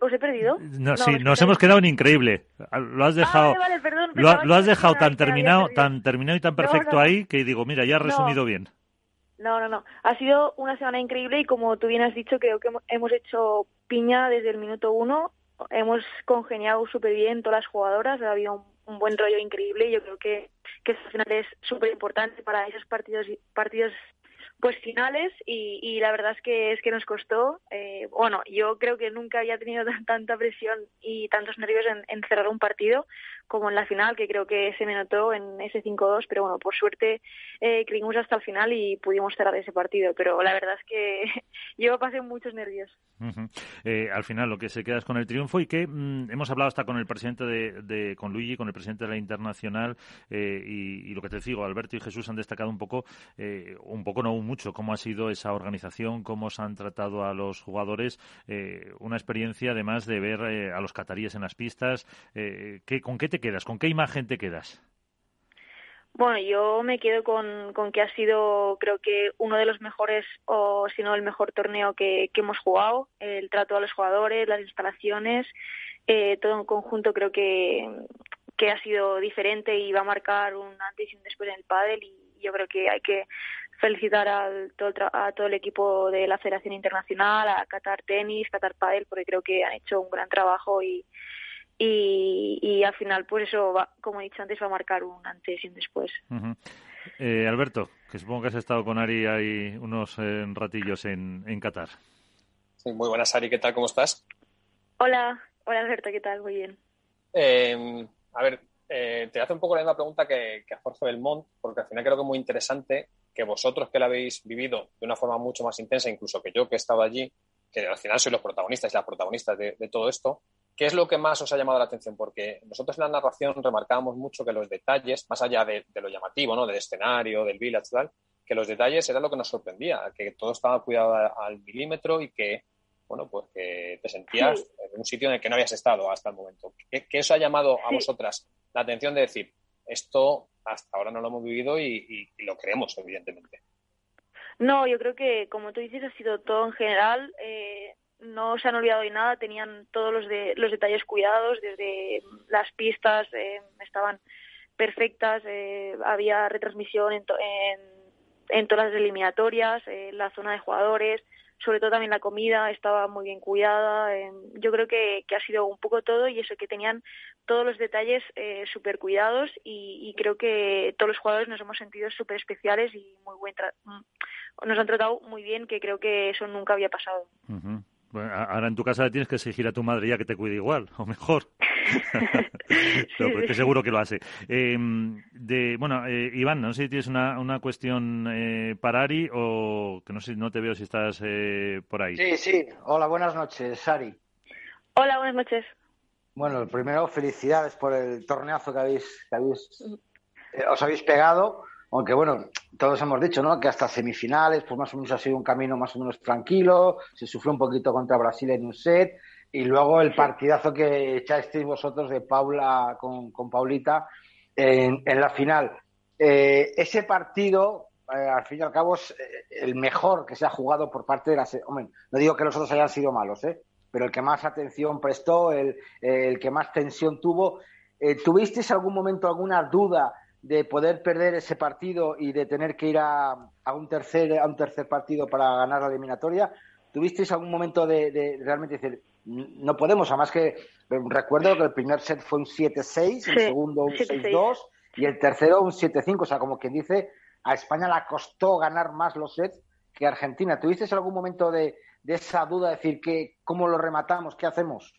¿Os he perdido? No, sí, nos hemos quedado en increíble. Lo has dejado, Ah, vale, perdón, lo, has dejado tan terminado, tan terminado y tan perfecto no. ahí que digo, mira, ya has resumido bien. No, no, no. Ha sido una semana increíble y como tú bien has dicho, creo que hemo- hemos hecho piña desde el minuto uno. Hemos congeniado súper bien todas las jugadoras. Ha habido un, buen rollo increíble y yo creo que, que final es súper importante para esos partidos partidos pues finales y, y la verdad es que es que nos costó eh, bueno yo creo que nunca había tenido tan- (laughs) tanta presión y tantos nervios en cerrar un partido como en la final que creo que se me notó en ese 5-2 pero bueno por suerte eh, creímos hasta el final y pudimos cerrar ese partido pero la verdad es que (laughs) yo pasé muchos nervios. Eh, al final lo que se queda es con el triunfo y que mm, hemos hablado hasta con el presidente de, con Luigi, con el presidente de la internacional eh, y, lo que te digo, Alberto y Jesús han destacado un poco, eh, un poco no mucho, cómo ha sido esa organización, cómo se han tratado a los jugadores, una experiencia además de ver a los cataríes en las pistas. ¿qué- ¿Con qué te quedas? ¿Con qué imagen te quedas? Bueno, yo me quedo con, con que ha sido, creo que, uno de los mejores, o si no el mejor torneo que, hemos jugado. El trato a los jugadores, las instalaciones, eh, todo en conjunto creo que, que ha sido diferente y va a marcar un antes y un después en el pádel y yo creo que hay que felicitar al, todo a todo el equipo de la Federación Internacional, a Qatar Tenis, Qatar Padel, porque creo que han hecho un gran trabajo y, y, y al final pues eso va, como he dicho antes va a marcar un antes y un después Ujú. Eh, Alberto, que supongo que has estado con Ari ahí unos eh, ratillos en, en Qatar. Sí, muy buenas, Ari, ¿qué tal? ¿Cómo estás? hola hola Alberto qué tal muy bien Eh, a ver, eh, te hace un poco la misma pregunta que, que a Jorge Belmont, porque al final creo que es muy interesante que vosotros que la habéis vivido de una forma mucho más intensa, incluso que yo que he estado allí, que al final sois los protagonistas y las protagonistas de, de todo esto, ¿qué es lo que más os ha llamado la atención? Porque nosotros en la narración remarcábamos mucho que los detalles, más allá de, de lo llamativo, ¿no? del escenario, del village, tal, que los detalles era lo que nos sorprendía, que todo estaba cuidado al milímetro y que, bueno, pues que te sentías Sí. en un sitio en el que no habías estado hasta el momento. ¿Qué, qué os ha llamado a Sí. vosotras la atención de decir, esto hasta ahora no lo hemos vivido y, y- y lo creemos, evidentemente? no yo creo que como tú dices ha sido todo en general eh, no se han olvidado de nada tenían todos los de los detalles cuidados desde las pistas eh, estaban perfectas eh, había retransmisión en, to- en, en todas las eliminatorias eh, la zona de jugadores sobre todo también la comida estaba muy bien cuidada. eh, yo creo que, que ha sido un poco todo y eso que tenían todos los detalles súper cuidados y, y creo que todos los jugadores nos hemos sentido súper especiales y muy buen tra- mm, nos han tratado muy bien, que creo que eso nunca había pasado. Bueno, ahora en tu casa le tienes que exigir a tu madre ya que te cuide igual, o mejor. (laughs) Estoy sí. seguro que lo hace. Eh, de, bueno, eh, Iván, no sé si tienes una, una cuestión eh, para Ari o que no sé, no te veo si estás eh, por ahí. Sí, sí. Hola, buenas noches, Sari. Hola, buenas noches. Bueno, primero, felicidades por el torneazo que habéis, que habéis eh, os habéis pegado. Aunque bueno, todos hemos dicho, ¿no? Que hasta semifinales, pues más o menos ha sido un camino más o menos tranquilo. Se sufrió un poquito contra Brasil en un set. Y luego el partidazo que echasteis vosotros de Paula con, con Paulita en, en la final. Eh, ese partido, eh, al fin y al cabo, es eh, el mejor que se ha jugado por parte de la. Hombre, no digo que los otros hayan sido malos, ¿eh? Pero el que más atención prestó, el, el que más tensión tuvo. Eh, ¿Tuvisteis algún momento alguna duda de poder perder ese partido y de tener que ir a, a un tercer a un tercer partido para ganar la eliminatoria? ¿Tuvisteis algún momento de, de realmente decir, no podemos? Además que eh, recuerdo que el primer set fue un 7-6, el segundo un 7-6. 6-2 y el tercero un 7-5. O sea, como quien dice, a España le costó ganar más los sets que a Argentina. ¿Tuvisteis algún momento de, de esa duda, de decir, que, cómo lo rematamos, qué hacemos?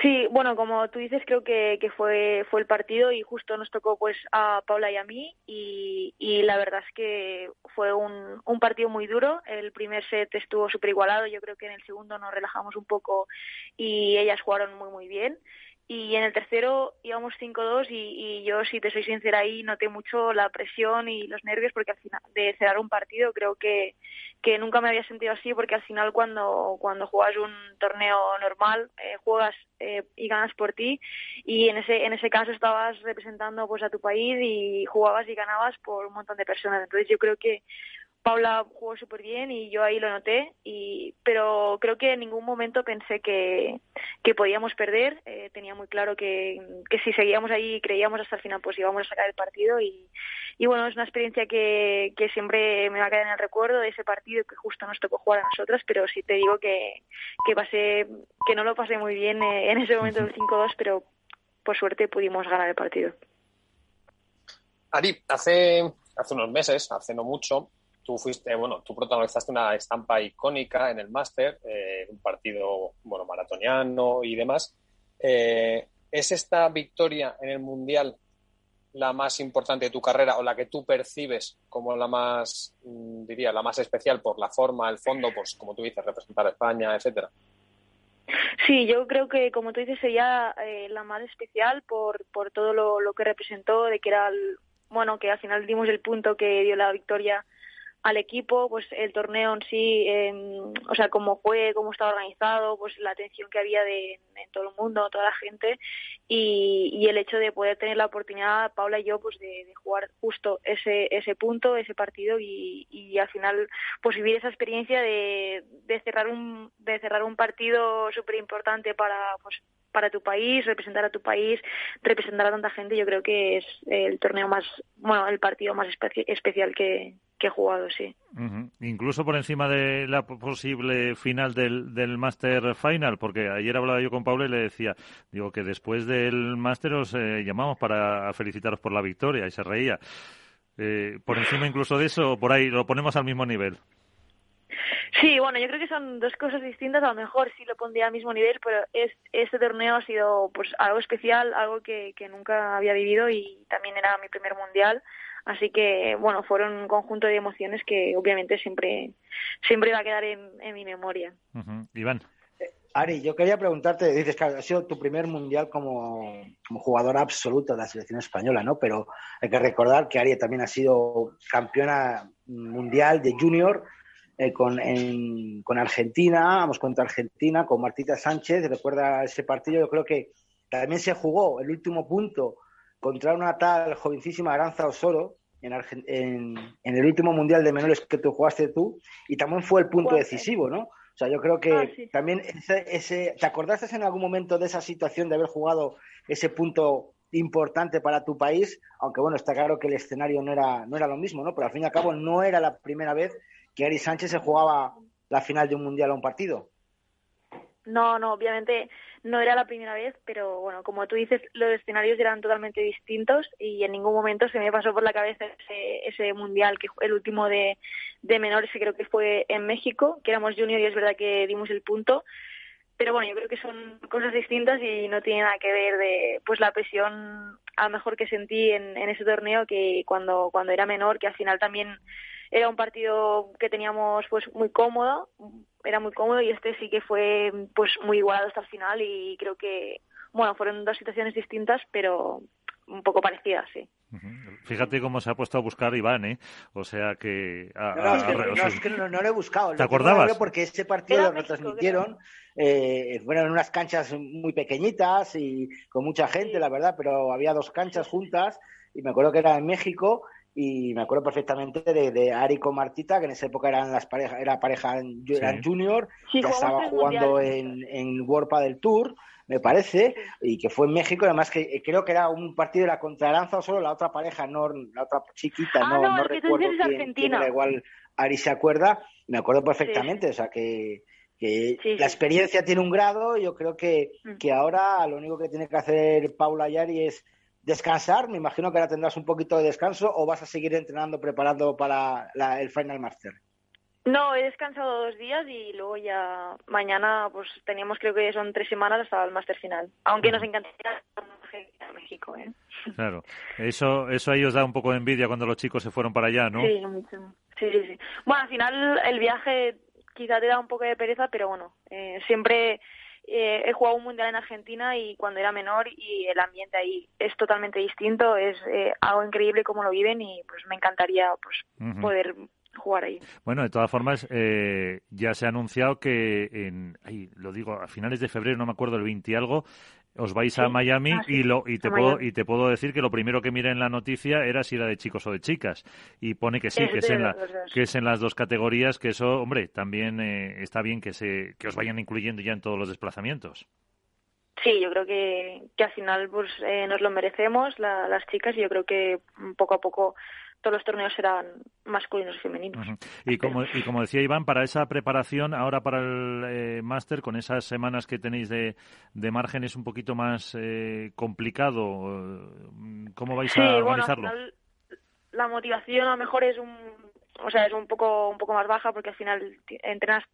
Sí, bueno, como tú dices, creo que, que fue, fue el partido y justo nos tocó pues a Paula y a mí y, y la verdad es que fue un, un partido muy duro. El primer set estuvo súper igualado, yo creo que en el segundo nos relajamos un poco y ellas jugaron muy muy bien y en el tercero íbamos 5-2 y, y, yo, si te soy sincera, ahí noté mucho la presión y los nervios porque al final de cerrar un partido creo que, que nunca me había sentido así porque al final cuando, cuando juegas un torneo normal eh, juegas eh, y ganas por ti y en ese, en ese caso estabas representando pues a tu país y jugabas y ganabas por un montón de personas. Entonces yo creo que Paula jugó súper bien y yo ahí lo noté, y, pero creo que en ningún momento pensé que, que podíamos perder. Eh, tenía muy claro que, que si seguíamos ahí y creíamos hasta el final, pues íbamos a sacar el partido. Y, y bueno, es una experiencia que, que siempre me va a quedar en el recuerdo de ese partido que justo nos tocó jugar a nosotras, pero sí te digo que, que, pasé, que no lo pasé muy bien eh, en ese momento del 5-2, pero por suerte pudimos ganar el partido. Ari, hace, hace unos meses, hace no mucho, tú fuiste, bueno, tú protagonizaste una estampa icónica en el máster, eh, un partido, bueno, maratoniano y demás. Eh, ¿Es esta victoria en el Mundial la más importante de tu carrera o la que tú percibes como la más, mm, diría, la más especial por la forma, el fondo, pues como tú dices, representar a España, etcétera? Sí, yo creo que, como tú dices, sería eh, la más especial por, por todo lo, lo que representó, de que era, el, bueno, que al final dimos el punto que dio la victoria al equipo, pues el torneo en sí, eh, o sea, cómo fue, cómo estaba organizado, pues la atención que había de, en todo el mundo, toda la gente, y, y, el hecho de poder tener la oportunidad, Paula y yo, pues de, de jugar justo ese, ese punto, ese partido, y, y al final, pues vivir esa experiencia de, de cerrar un, de cerrar un partido súper importante para, pues, para tu país, representar a tu país, representar a tanta gente, yo creo que es el torneo más, bueno, el partido más especi especial que, que he jugado, sí. Uh -huh. Incluso por encima de la posible final del, del Master Final, porque ayer hablaba yo con Pablo y le decía, digo que después del Master os eh, llamamos para felicitaros por la victoria y se reía. Eh, por encima incluso de eso, por ahí lo ponemos al mismo nivel. Sí, bueno, yo creo que son dos cosas distintas. A lo mejor sí lo pondría al mismo nivel, pero es, este torneo ha sido pues algo especial, algo que, que nunca había vivido y también era mi primer mundial. Así que, bueno, fueron un conjunto de emociones que obviamente siempre, siempre va a quedar en, en mi memoria. Uh -huh. Iván. Ari, yo quería preguntarte, dices que ha sido tu primer mundial como, como jugadora absoluta de la selección española, ¿no? Pero hay que recordar que Ari también ha sido campeona mundial de junior eh, con, en, con Argentina, vamos contra Argentina, con Martita Sánchez, recuerda ese partido, yo creo que también se jugó el último punto contra una tal jovencísima Aranza Osoro en, en, en, el último mundial de menores que tú jugaste tú, y también fue el punto decisivo, ¿no? O sea, yo creo que ah, sí. también ese, ese, ¿te acordaste en algún momento de esa situación de haber jugado ese punto importante para tu país? Aunque bueno, está claro que el escenario no era, no era lo mismo, ¿no? Pero al fin y al cabo no era la primera vez que Ari Sánchez se jugaba la final de un mundial a un partido. No, no, obviamente no era la primera vez, pero bueno, como tú dices, los escenarios eran totalmente distintos y en ningún momento se me pasó por la cabeza ese, ese mundial, que el último de, de menores, que creo que fue en México, que éramos junior y es verdad que dimos el punto. Pero bueno, yo creo que son cosas distintas y no tiene nada que ver de pues la presión a lo mejor que sentí en, en ese torneo que cuando, cuando era menor, que al final también era un partido que teníamos pues muy cómodo, era muy cómodo y este sí que fue pues muy igualado hasta el final y creo que bueno, fueron dos situaciones distintas, pero un poco parecidas, sí. Fíjate cómo se ha puesto a buscar Iván, ¿eh? O sea que... A, no, no, es que, no, no, es que no, no, lo he buscado. ¿Te acordabas? Porque ese partido lo transmitieron, eh, fueron unas canchas muy pequeñitas y con mucha gente, sí. la verdad, pero había dos canchas juntas y me acuerdo que era en México y me acuerdo perfectamente de, de Ari con Martita, que en esa época eran las parejas, era pareja en, sí. eran junior, sí, ya estaba jugando en, en World del Tour, me parece, y que fue en México, además que eh, creo que era un partido de la contralanza o solo la otra pareja, no, la otra chiquita, ah, no, no, no recuerdo quién, quién, era, igual Ari se acuerda, me acuerdo perfectamente, o sea que que sí, la experiencia sí. tiene un grado, yo creo que, mm. que ahora lo único que tiene que hacer Paula Yari es descansar. Me imagino que ahora tendrás un poquito de descanso o vas a seguir entrenando, preparando para la, el Final Master. No, he descansado dos días y luego ya mañana pues teníamos creo que son tres semanas hasta el Master final. Aunque nos encantaría a México, ¿eh? (laughs) Claro, eso, eso ahí os da un poco de envidia cuando los chicos se fueron para allá, ¿no? Sí, mucho. Sí, sí, sí. Bueno, al final el viaje quizá te da un poco de pereza, pero bueno, eh, siempre eh, he jugado un mundial en Argentina y cuando era menor y el ambiente ahí es totalmente distinto, es eh, algo increíble cómo lo viven y pues me encantaría pues poder jugar ahí. Bueno, de todas formas, eh, ya se ha anunciado que, en, ahí, lo digo, a finales de febrero, no me acuerdo, el 20 y algo, os vais a Miami ah, y lo y te puedo y te puedo decir que lo primero que miré en la noticia era si era de chicos o de chicas. Y pone que sí que es en la, que es en las dos categorías que eso hombre también eh, está bien que se que os vayan incluyendo ya en todos los desplazamientos Sí, yo creo que, que al final pues, eh, nos lo merecemos las chicas y yo creo que poco a poco todos los torneos serán masculinos y femeninos. Y como, y como decía Iván, para esa preparación, ahora para el eh, máster, con esas semanas que tenéis de, de margen, es un poquito más eh, complicado. ¿Cómo vais a organizarlo? la motivación a lo mejor es un, o sea, es un poco, un poco más baja porque al final entrenas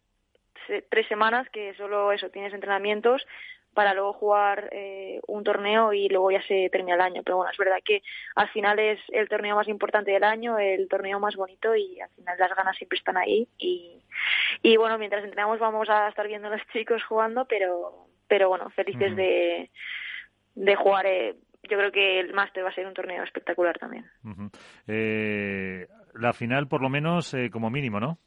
tres semanas que solo eso, tienes entrenamientos, para luego jugar eh, un torneo y luego ya se termina el año. Pero bueno, es verdad que al final es el torneo más importante del año, el torneo más bonito y al final las ganas siempre están ahí. Y, y bueno, mientras entrenamos vamos a estar viendo a los (laughs) chicos jugando, pero, pero bueno, felices de, de jugar. Eh, yo creo que el máster va a ser un torneo espectacular también. eh, la final, por lo menos, eh, como mínimo, ¿no?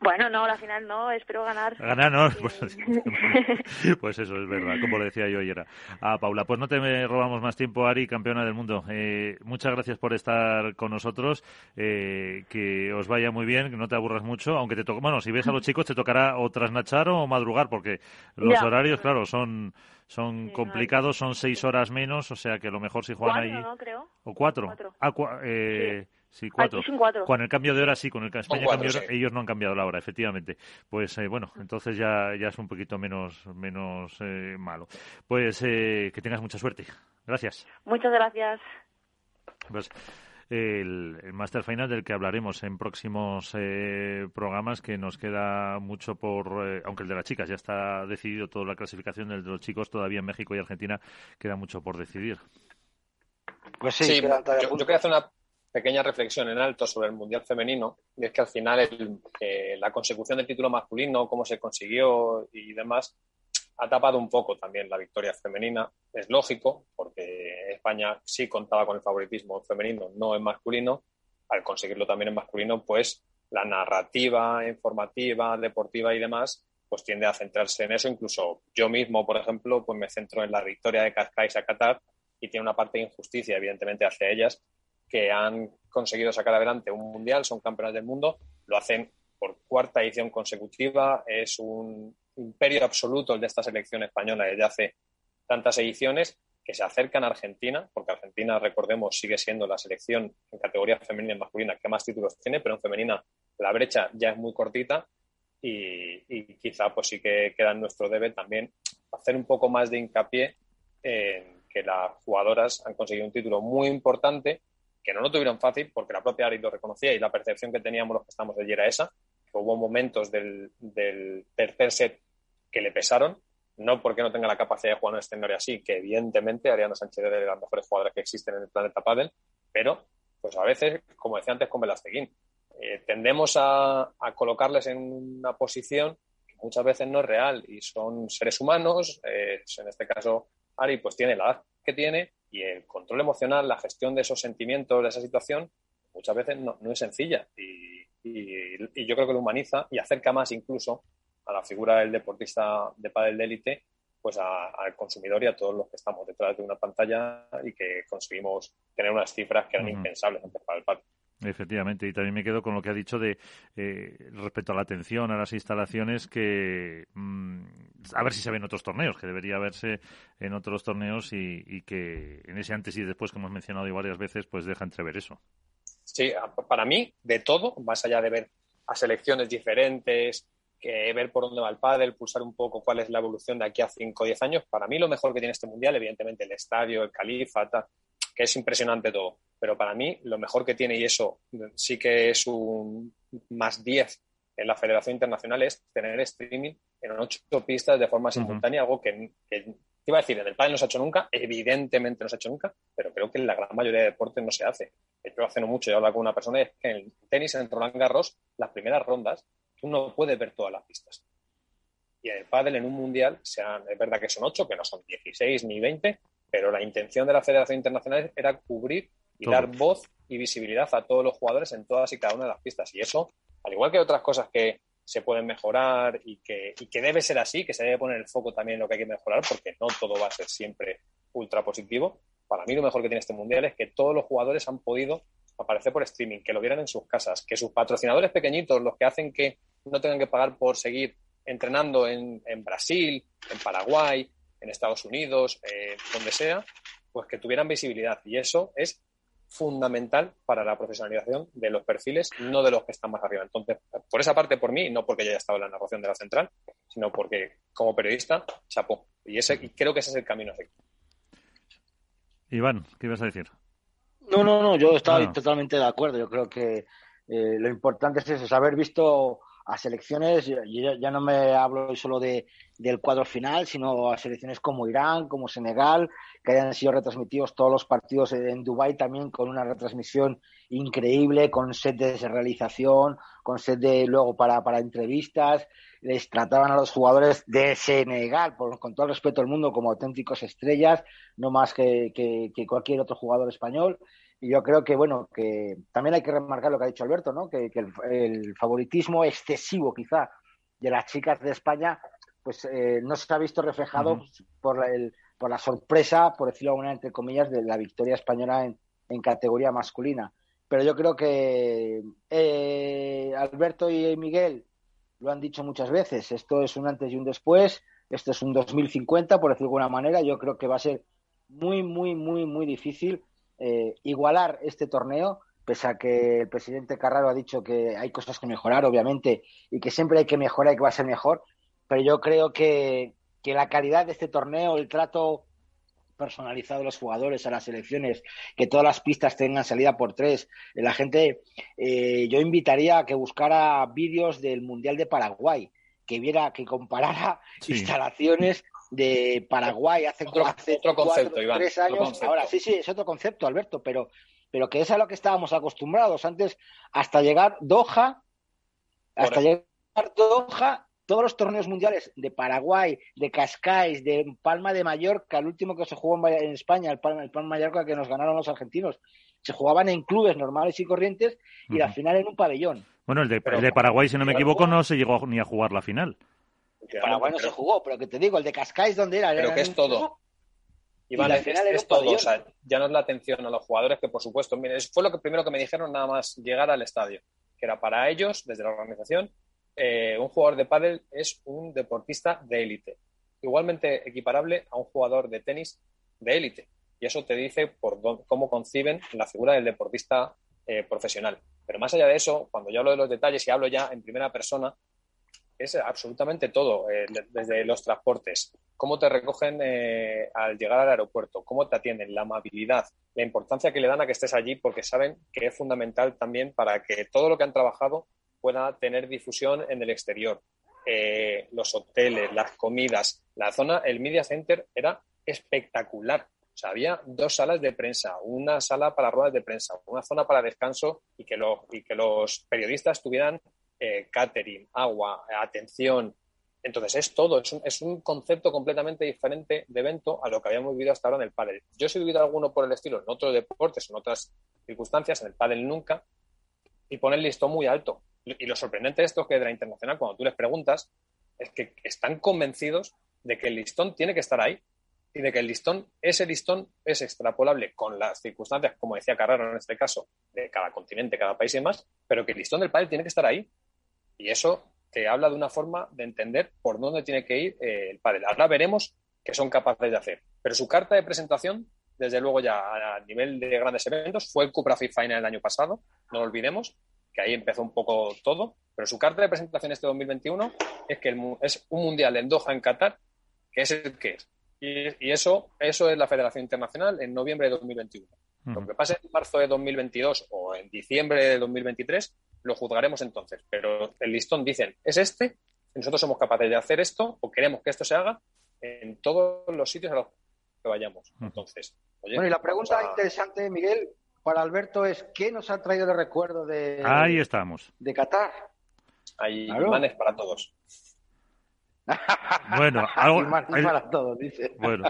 Bueno, no, la final no, espero ganar. Ganar, no, pues, (laughs) pues, eso es verdad, como le decía yo ayer a, Paula. Pues no te robamos más tiempo, Ari, campeona del mundo. Eh, muchas gracias por estar con nosotros, eh, que os vaya muy bien, que no te aburras mucho, aunque te toque, bueno, si ves a los (laughs) chicos te tocará o trasnachar o madrugar, porque los horarios, claro, son son complicados, son seis horas menos, o sea que lo mejor si juegan ahí... creo. ¿O cuatro? Ah, eh, Sí, cuatro. Con el cambio de hora, sí, con el España cambio ellos no han cambiado la hora, efectivamente. Pues eh, bueno, entonces ya, ya es un poquito menos, menos eh, malo. Pues eh, que tengas mucha suerte. Gracias. Muchas gracias. Pues el, el Master Final del que hablaremos en próximos programas, que nos queda mucho por, aunque el de las chicas ya está decidido toda la clasificación, el de los chicos todavía en México y Argentina queda mucho por decidir. Pues sí, yo, yo, quería hacer una pequeña reflexión en alto sobre el Mundial Femenino, y es que al final eh, la consecución del título masculino, cómo se consiguió y demás, ha tapado un poco también la victoria femenina. Es lógico, porque España sí contaba con el favoritismo femenino, no en masculino. Al conseguirlo también en masculino, pues la narrativa informativa, deportiva y demás, pues tiende a centrarse en eso. Incluso yo mismo, por ejemplo, pues me centro en la victoria de Cascais a Qatar y tiene una parte de injusticia, evidentemente, hacia ellas, que han conseguido sacar adelante un mundial, son campeones del mundo, lo hacen por cuarta edición consecutiva, es un imperio absoluto el de esta selección española desde hace tantas ediciones que se acercan a Argentina, porque Argentina, recordemos, sigue siendo la selección en categoría femenina y masculina que más títulos tiene, pero en femenina la brecha ya es muy cortita y, y quizá pues sí que queda en nuestro debe también hacer un poco más de hincapié en que las jugadoras han conseguido un título muy importante que no lo tuvieron fácil porque la propia Ari lo reconocía y la percepción que teníamos los que estamos de allí era esa, hubo momentos del, tercer set que le pesaron, no porque no tenga la capacidad de jugar un escenario así, que evidentemente Ariana Sánchez es de las mejores jugadoras que existen en el planeta Padel, pero pues a veces, como decía antes con Velasteguín, eh, tendemos a, colocarles en una posición que muchas veces no es real y son seres humanos, eh, en este caso Ari pues tiene la edad que tiene y el control emocional, la gestión de esos sentimientos, de esa situación, muchas veces no, es sencilla. Y, yo creo que lo humaniza y acerca más incluso a la figura del deportista de pádel de élite pues al consumidor y a todos los que estamos detrás de una pantalla y que conseguimos tener unas cifras que eran impensables antes para el pádel. Efectivamente, y también me quedo con lo que ha dicho de eh, respecto a la atención a las instalaciones, que mm, a ver si se ve en otros torneos, que debería verse en otros torneos y, que en ese antes y después que hemos mencionado varias veces, pues deja entrever eso. Sí, para mí, de todo, más allá de ver a selecciones diferentes, que ver por dónde va el pádel, pulsar un poco cuál es la evolución de aquí a 5 o 10 años, para mí lo mejor que tiene este mundial, evidentemente el estadio, el califa, que es impresionante todo pero para mí lo mejor que tiene, y eso sí que es un más 10 en la Federación Internacional, es tener streaming en ocho pistas de forma simultánea, algo que, iba a decir, en el pádel no se ha hecho nunca, evidentemente no se ha hecho nunca, pero creo que en la gran mayoría de deportes no se hace. Yo hace no mucho, he hablado con una persona y es que en el tenis, en Roland Garros, las primeras rondas, tú no puedes ver todas las pistas. Y en el pádel, en un mundial, es verdad que son ocho, que no son 16 ni 20, pero la intención de la Federación Internacional era cubrir y dar voz y visibilidad a todos los jugadores en todas y cada una de las pistas. Y eso, al igual que otras cosas que se pueden mejorar y que, y que debe ser así, que se debe poner el foco también en lo que hay que mejorar, porque no todo va a ser siempre ultra positivo. Para mí lo mejor que tiene este mundial es que todos los jugadores han podido aparecer por streaming, que lo vieran en sus casas, que sus patrocinadores pequeñitos, los que hacen que no tengan que pagar por seguir entrenando en, en Brasil, en Paraguay, en Estados Unidos, eh, donde sea, pues que tuvieran visibilidad. Y eso es fundamental para la profesionalización de los perfiles, no de los que están más arriba. Entonces, por esa parte, por mí, no porque yo haya estado en la narración de la central, sino porque como periodista, chapó. Y, ese, y creo que ese es el camino a seguir. Iván, ¿qué ibas a decir? No, no, no, yo estaba totalmente de acuerdo. Yo creo que eh, lo importante es eso, es haber visto a selecciones, yo ya no me hablo solo de, del cuadro final, sino a selecciones como Irán, como Senegal, que hayan sido retransmitidos todos los partidos en Dubái también con una retransmisión increíble, con set de realización, con set de luego para, para entrevistas, les trataban a los jugadores de Senegal, con todo el respeto del mundo, como auténticos estrellas, no más que, que cualquier otro jugador español. Y yo creo que, bueno, que también hay que remarcar lo que ha dicho Alberto, ¿no? Que, el, favoritismo excesivo, quizá, de las chicas de España, pues eh, no se ha visto reflejado por, la, por la sorpresa, por decirlo alguna entre comillas, de la victoria española en, categoría masculina. Pero yo creo que eh, Alberto y Miguel lo han dicho muchas veces, esto es un antes y un después, esto es un 2050, por decirlo de alguna manera, yo creo que va a ser muy, muy, muy, muy difícil eh, igualar este torneo, pese a que el presidente Carraro ha dicho que hay cosas que mejorar, obviamente, y que siempre hay que mejorar y que va a ser mejor, pero yo creo que, la calidad de este torneo, el trato personalizado de los jugadores a las elecciones, que todas las pistas tengan salida por tres. La gente, eh, yo invitaría a que buscara vídeos del Mundial de Paraguay, que viera, que comparara instalaciones de Paraguay hace, otro, concepto, Iván, tres años. Ahora, sí, sí, es otro concepto, Alberto, pero, pero que es a lo que estábamos acostumbrados antes, hasta llegar Doha, hasta llegar Doha, todos los torneos mundiales de Paraguay, de Cascais, de Palma de Mallorca, el último que se jugó en España, el Palma, el Palma de Mallorca que nos ganaron los argentinos, se jugaban en clubes normales y corrientes y la final en un pabellón. Bueno, el de, el de Paraguay, si no me equivoco, no se llegó ni a jugar la final. Paraguay no se jugó, pero que te digo, el de Cascais, ¿dónde era? Pero que es todo. y es, es todo, o sea, ya no es la atención a los jugadores, que por supuesto, mire, fue lo que primero que me dijeron nada más llegar al estadio, que era para ellos, desde la organización, eh, un jugador de pádel es un deportista de élite, igualmente equiparable a un jugador de tenis de élite. Y eso te dice por cómo conciben la figura del deportista eh, profesional. Pero más allá de eso, cuando yo hablo de los detalles y hablo ya en primera persona, es absolutamente todo, eh, desde los transportes, cómo te recogen eh, al llegar al aeropuerto, cómo te atienden, la amabilidad, la importancia que le dan a que estés allí, porque saben que es fundamental también para que todo lo que han trabajado pueda tener difusión en el exterior. Eh, los hoteles, las comidas, la zona, el Media Center era espectacular. O sea, había dos salas de prensa, una sala para ruedas de prensa, una zona para descanso y que, y que los periodistas tuvieran eh, catering, agua, atención. Entonces es todo, es un, es un, concepto completamente diferente de evento a lo que habíamos vivido hasta ahora en el pádel. Yo he vivido alguno por el estilo en otros deportes, en otras circunstancias, en el pádel nunca, y pone el listón muy alto. Y lo sorprendente de esto es que de la internacional, cuando tú les preguntas, es que están convencidos de que el listón tiene que estar ahí y de que el listón, ese listón es extrapolable con las circunstancias, como decía Carrero en este caso, de cada continente, cada país y demás, pero que el listón del pádel tiene que estar ahí. Y eso te habla de una forma de entender por dónde tiene que ir eh, el pádel. Ahora veremos qué son capaces de hacer. Pero su carta de presentación, desde luego ya a nivel de grandes eventos, fue el Cupra Fit Final el año pasado, no lo olvidemos, que ahí empezó un poco todo. Pero su carta de presentación este 2021 es que es un mundial en Doha, en Qatar, que es el que es. Y, eso, eso es la Federación Internacional en noviembre de 2021. Lo que pase en marzo de 2022 o en diciembre de 2023 lo juzgaremos entonces. Pero el listón dicen, es este, nosotros somos capaces de hacer esto o queremos que esto se haga en todos los sitios a los que vayamos. Entonces, bueno, y la pregunta interesante, Miguel, para Alberto es, ¿qué nos ha traído de recuerdo de, Ahí estamos. de Qatar? Hay imanes para todos. (laughs) Bueno, algo, Imanes para todos, dice. Bueno,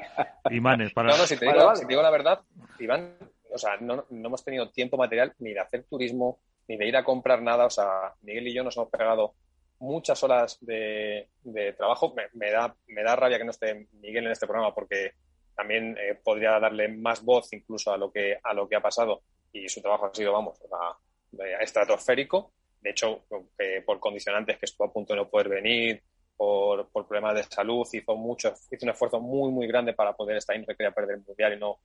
imanes para... No, no, si te, Vale, digo, vale. si te digo la verdad, Iván, o sea, no, no hemos tenido tiempo material ni de hacer turismo, ni de ir a comprar nada. O sea, Miguel y yo nos hemos pegado muchas horas de, de trabajo. Me, da, me da rabia que no esté Miguel en este programa porque también eh, podría darle más voz incluso a lo que, a lo que ha pasado y su trabajo ha sido, vamos, o sea, estratosférico. De hecho, eh, por condicionantes que estuvo a punto de no poder venir, por, por problemas de salud, hizo mucho, hizo un esfuerzo muy, muy grande para poder estar ahí, no quería perder el mundial y no,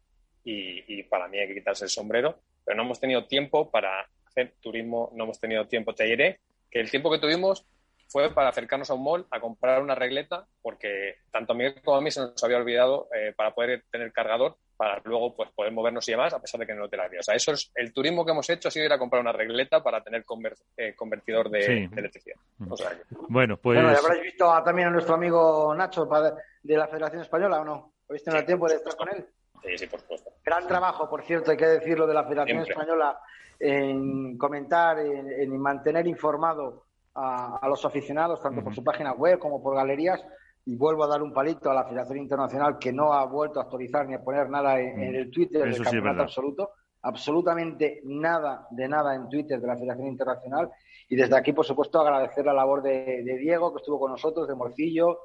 y, y para mí hay que quitarse el sombrero, pero no hemos tenido tiempo para hacer turismo, no hemos tenido tiempo. Te diré que el tiempo que tuvimos fue para acercarnos a un mall a comprar una regleta, porque tanto a Miguel como a mí se nos había olvidado eh, para poder tener cargador, para luego pues poder movernos y demás, a pesar de que no te la había. O sea, eso es el turismo que hemos hecho, ha sido ir a comprar una regleta para tener conver- eh, convertidor de, Sí. de electricidad. O sea, que- Bueno, pues... Bueno, ya habréis visto a- también a nuestro amigo Nacho de la Federación Española, ¿o no? ¿Habéis tenido Sí, tiempo de estar con él? Sí, sí, por supuesto. Gran trabajo, por cierto, hay que decirlo, de la Federación Siempre. Española en comentar, en, en mantener informado a, a los aficionados, tanto por su página web como por galerías. Y vuelvo a dar un palito a la Federación Internacional que no ha vuelto a actualizar ni a poner nada en, en el Twitter del sí campeonato absoluto. Absolutamente nada de nada en Twitter de la Federación Internacional. Y desde aquí, por supuesto, agradecer la labor de, de Diego, que estuvo con nosotros, de Morcillo,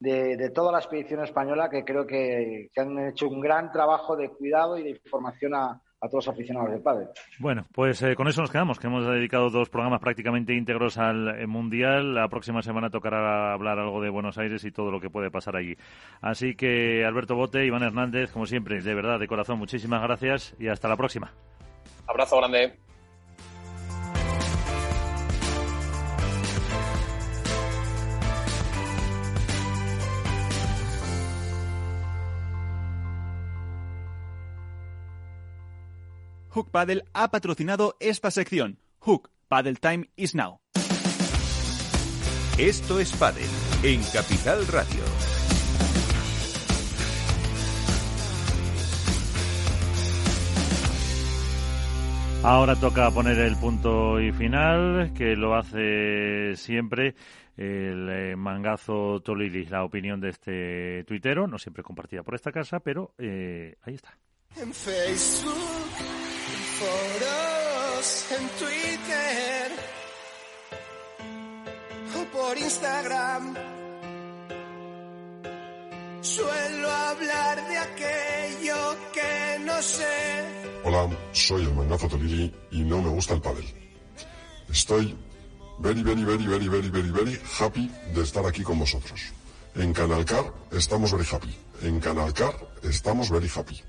de, de toda la expedición española que creo que, que han hecho un gran trabajo de cuidado y de información a, a todos los aficionados del padre. Bueno, pues eh, con eso nos quedamos, que hemos dedicado dos programas prácticamente íntegros al eh, Mundial. La próxima semana tocará hablar algo de Buenos Aires y todo lo que puede pasar allí. Así que Alberto Bote, Iván Hernández, como siempre, de verdad, de corazón, muchísimas gracias y hasta la próxima. Abrazo grande. Hook Paddle ha patrocinado esta sección. Hook Paddle Time is now. Esto es Padel en Capital Radio. Ahora toca poner el punto y final, que lo hace siempre el eh, mangazo Tolili, la opinión de este tuitero, no siempre compartida por esta casa, pero eh, ahí está. En Facebook, foros, en Twitter o por Instagram. Suelo hablar de aquello que no sé. Hola, soy el mangazo Tolili y no me gusta el pádel. Estoy very, very, very, very, very, very, very happy de estar aquí con vosotros. En Canalcar estamos very happy. En Canalcar estamos very happy.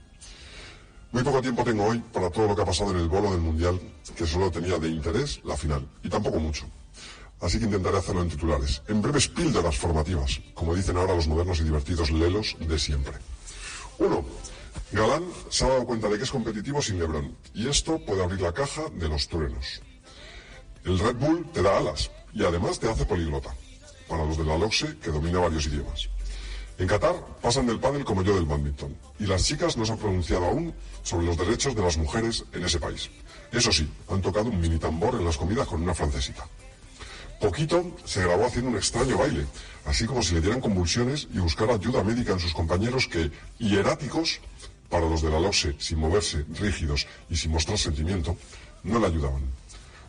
Muy poco tiempo tengo hoy para todo lo que ha pasado en el bolo del Mundial, que solo tenía de interés la final, y tampoco mucho. Así que intentaré hacerlo en titulares, en breves píldoras formativas, como dicen ahora los modernos y divertidos lelos de siempre. Uno, Galán se ha dado cuenta de que es competitivo sin Lebron, y esto puede abrir la caja de los truenos. El Red Bull te da alas, y además te hace poliglota, para los de la LOXE, que domina varios idiomas. En Qatar pasan del pádel como yo del badminton, y las chicas no se han pronunciado aún sobre los derechos de las mujeres en ese país. Eso sí, han tocado un mini tambor en las comidas con una francesita. Poquito se grabó haciendo un extraño baile, así como si le dieran convulsiones y buscara ayuda médica en sus compañeros que, hieráticos, para los de la LOXE, sin moverse, rígidos y sin mostrar sentimiento, no le ayudaban.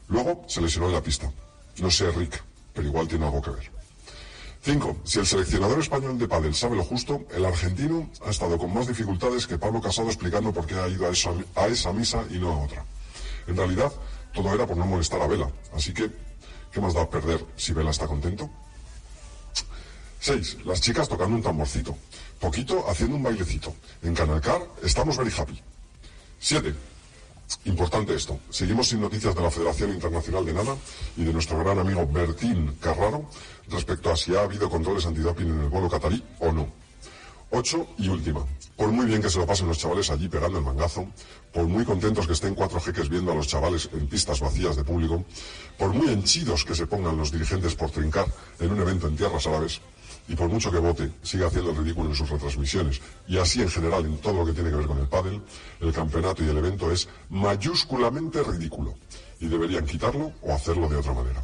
Luego se lesionó en la pista. No sé, Rick, pero igual tiene algo que ver. 5. Si el seleccionador español de pádel sabe lo justo, el argentino ha estado con más dificultades que Pablo Casado explicando por qué ha ido a esa, misa y no a otra. En realidad, todo era por no molestar a Vela, así que, ¿qué más da perder si Vela está contento? 6. Las chicas tocando un tamborcito. Poquito haciendo un bailecito. En Canalcar estamos very happy. 7. Importante esto. Seguimos sin noticias de la Federación Internacional de Nada y de nuestro gran amigo Bertín Carraro respecto a si ha habido controles antidoping en el vuelo catarí o no. 8 y última. Por muy bien que se lo pasen los chavales allí pegando el mangazo, por muy contentos que estén cuatro jeques viendo a los chavales en pistas vacías de público, por muy henchidos que se pongan los dirigentes por trincar en un evento en tierras árabes, y por mucho que vote, siga haciendo el ridículo en sus retransmisiones, y así en general en todo lo que tiene que ver con el pádel, el campeonato y el evento es mayúsculamente ridículo, y deberían quitarlo o hacerlo de otra manera.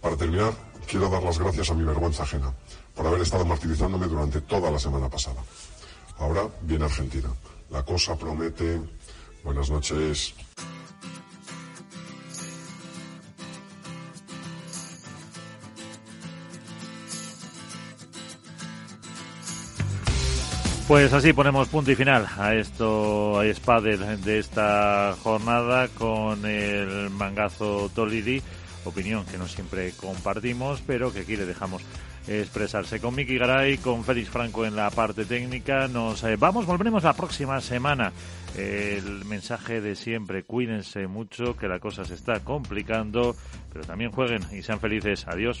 Para terminar, quiero dar las gracias a mi vergüenza ajena, por haber estado martirizándome durante toda la semana pasada. Ahora viene Argentina. La cosa promete. Buenas noches. Pues así ponemos punto y final a esto, a Spadel de esta jornada con el mangazo Tolidi, opinión que no siempre compartimos, pero que aquí le dejamos expresarse. Con Miki Garay, con Félix Franco en la parte técnica, nos eh, vamos, volveremos la próxima semana. El mensaje de siempre, cuídense mucho, que la cosa se está complicando, pero también jueguen y sean felices. Adiós.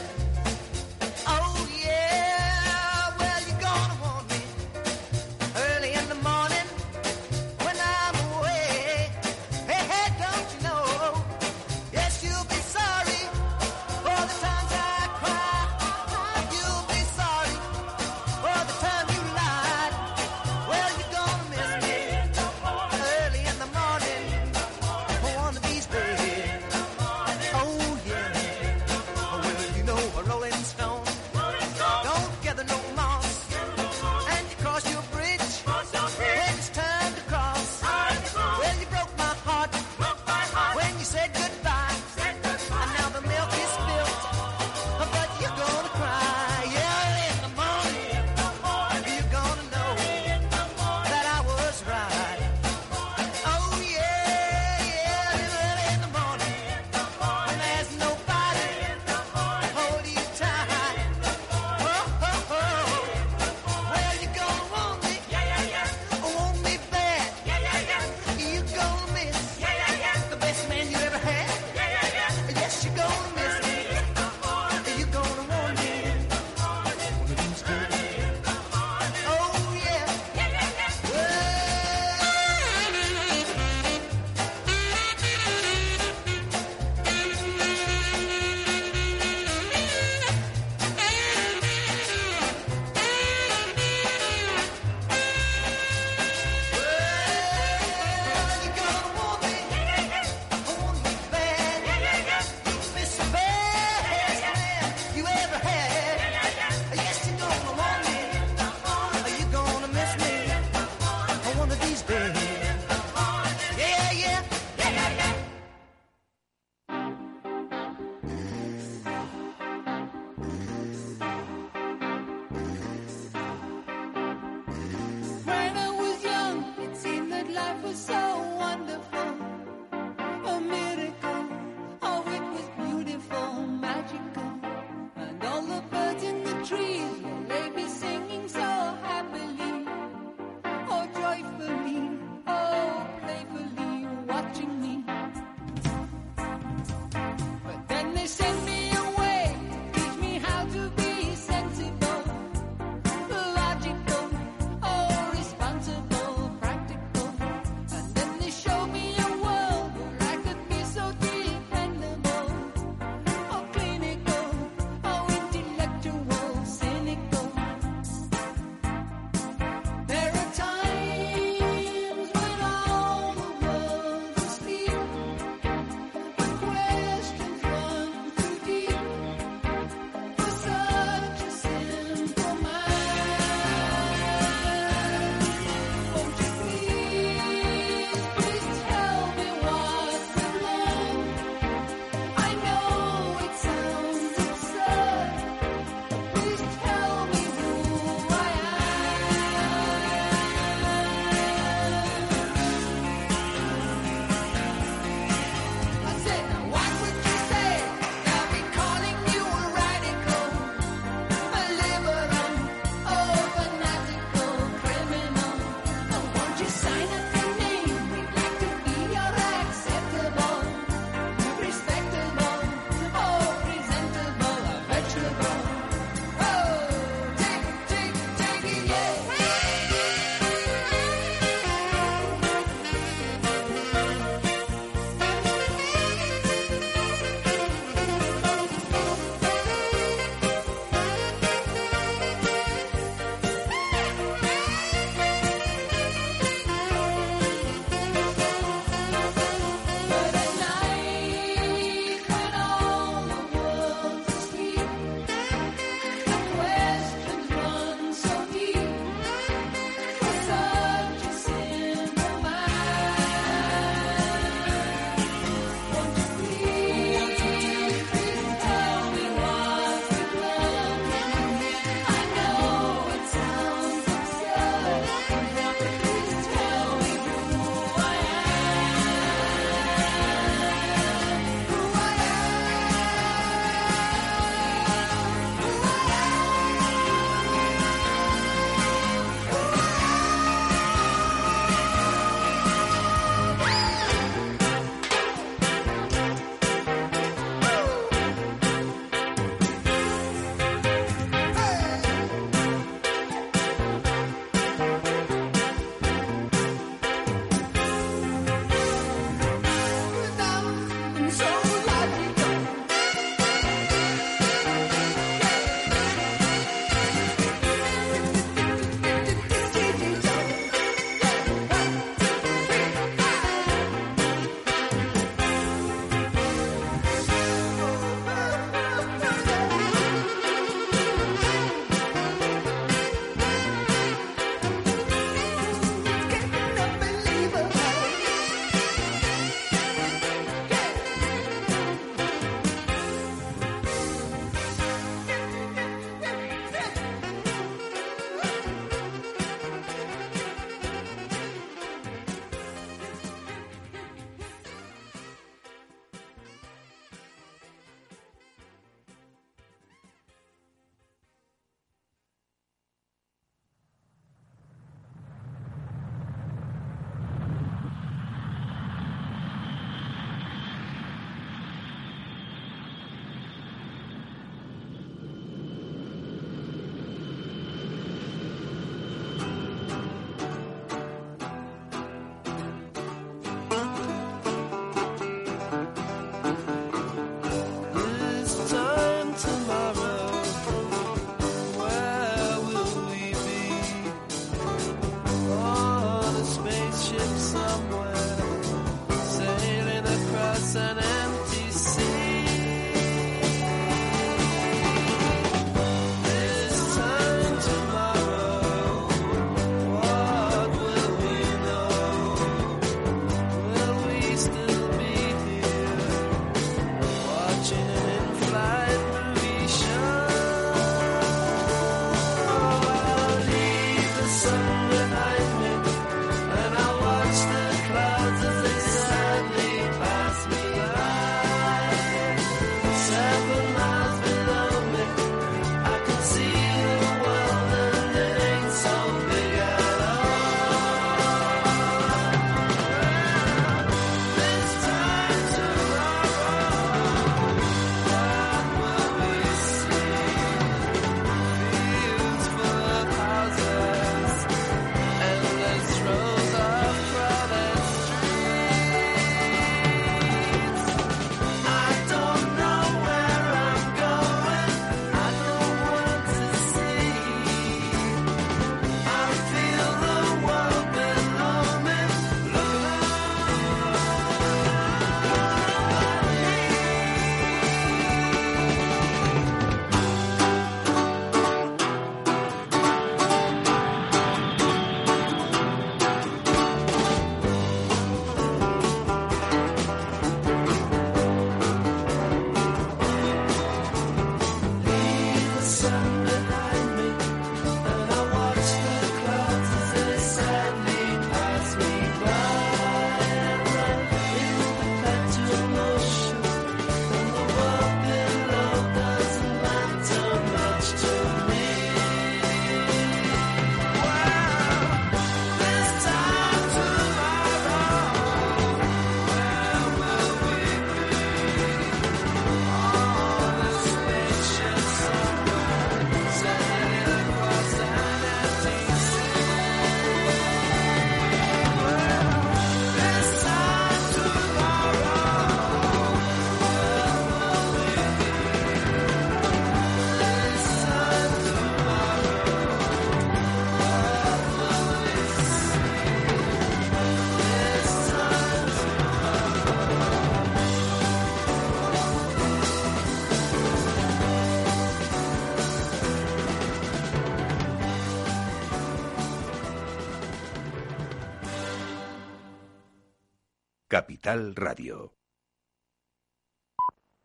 Capital Radio.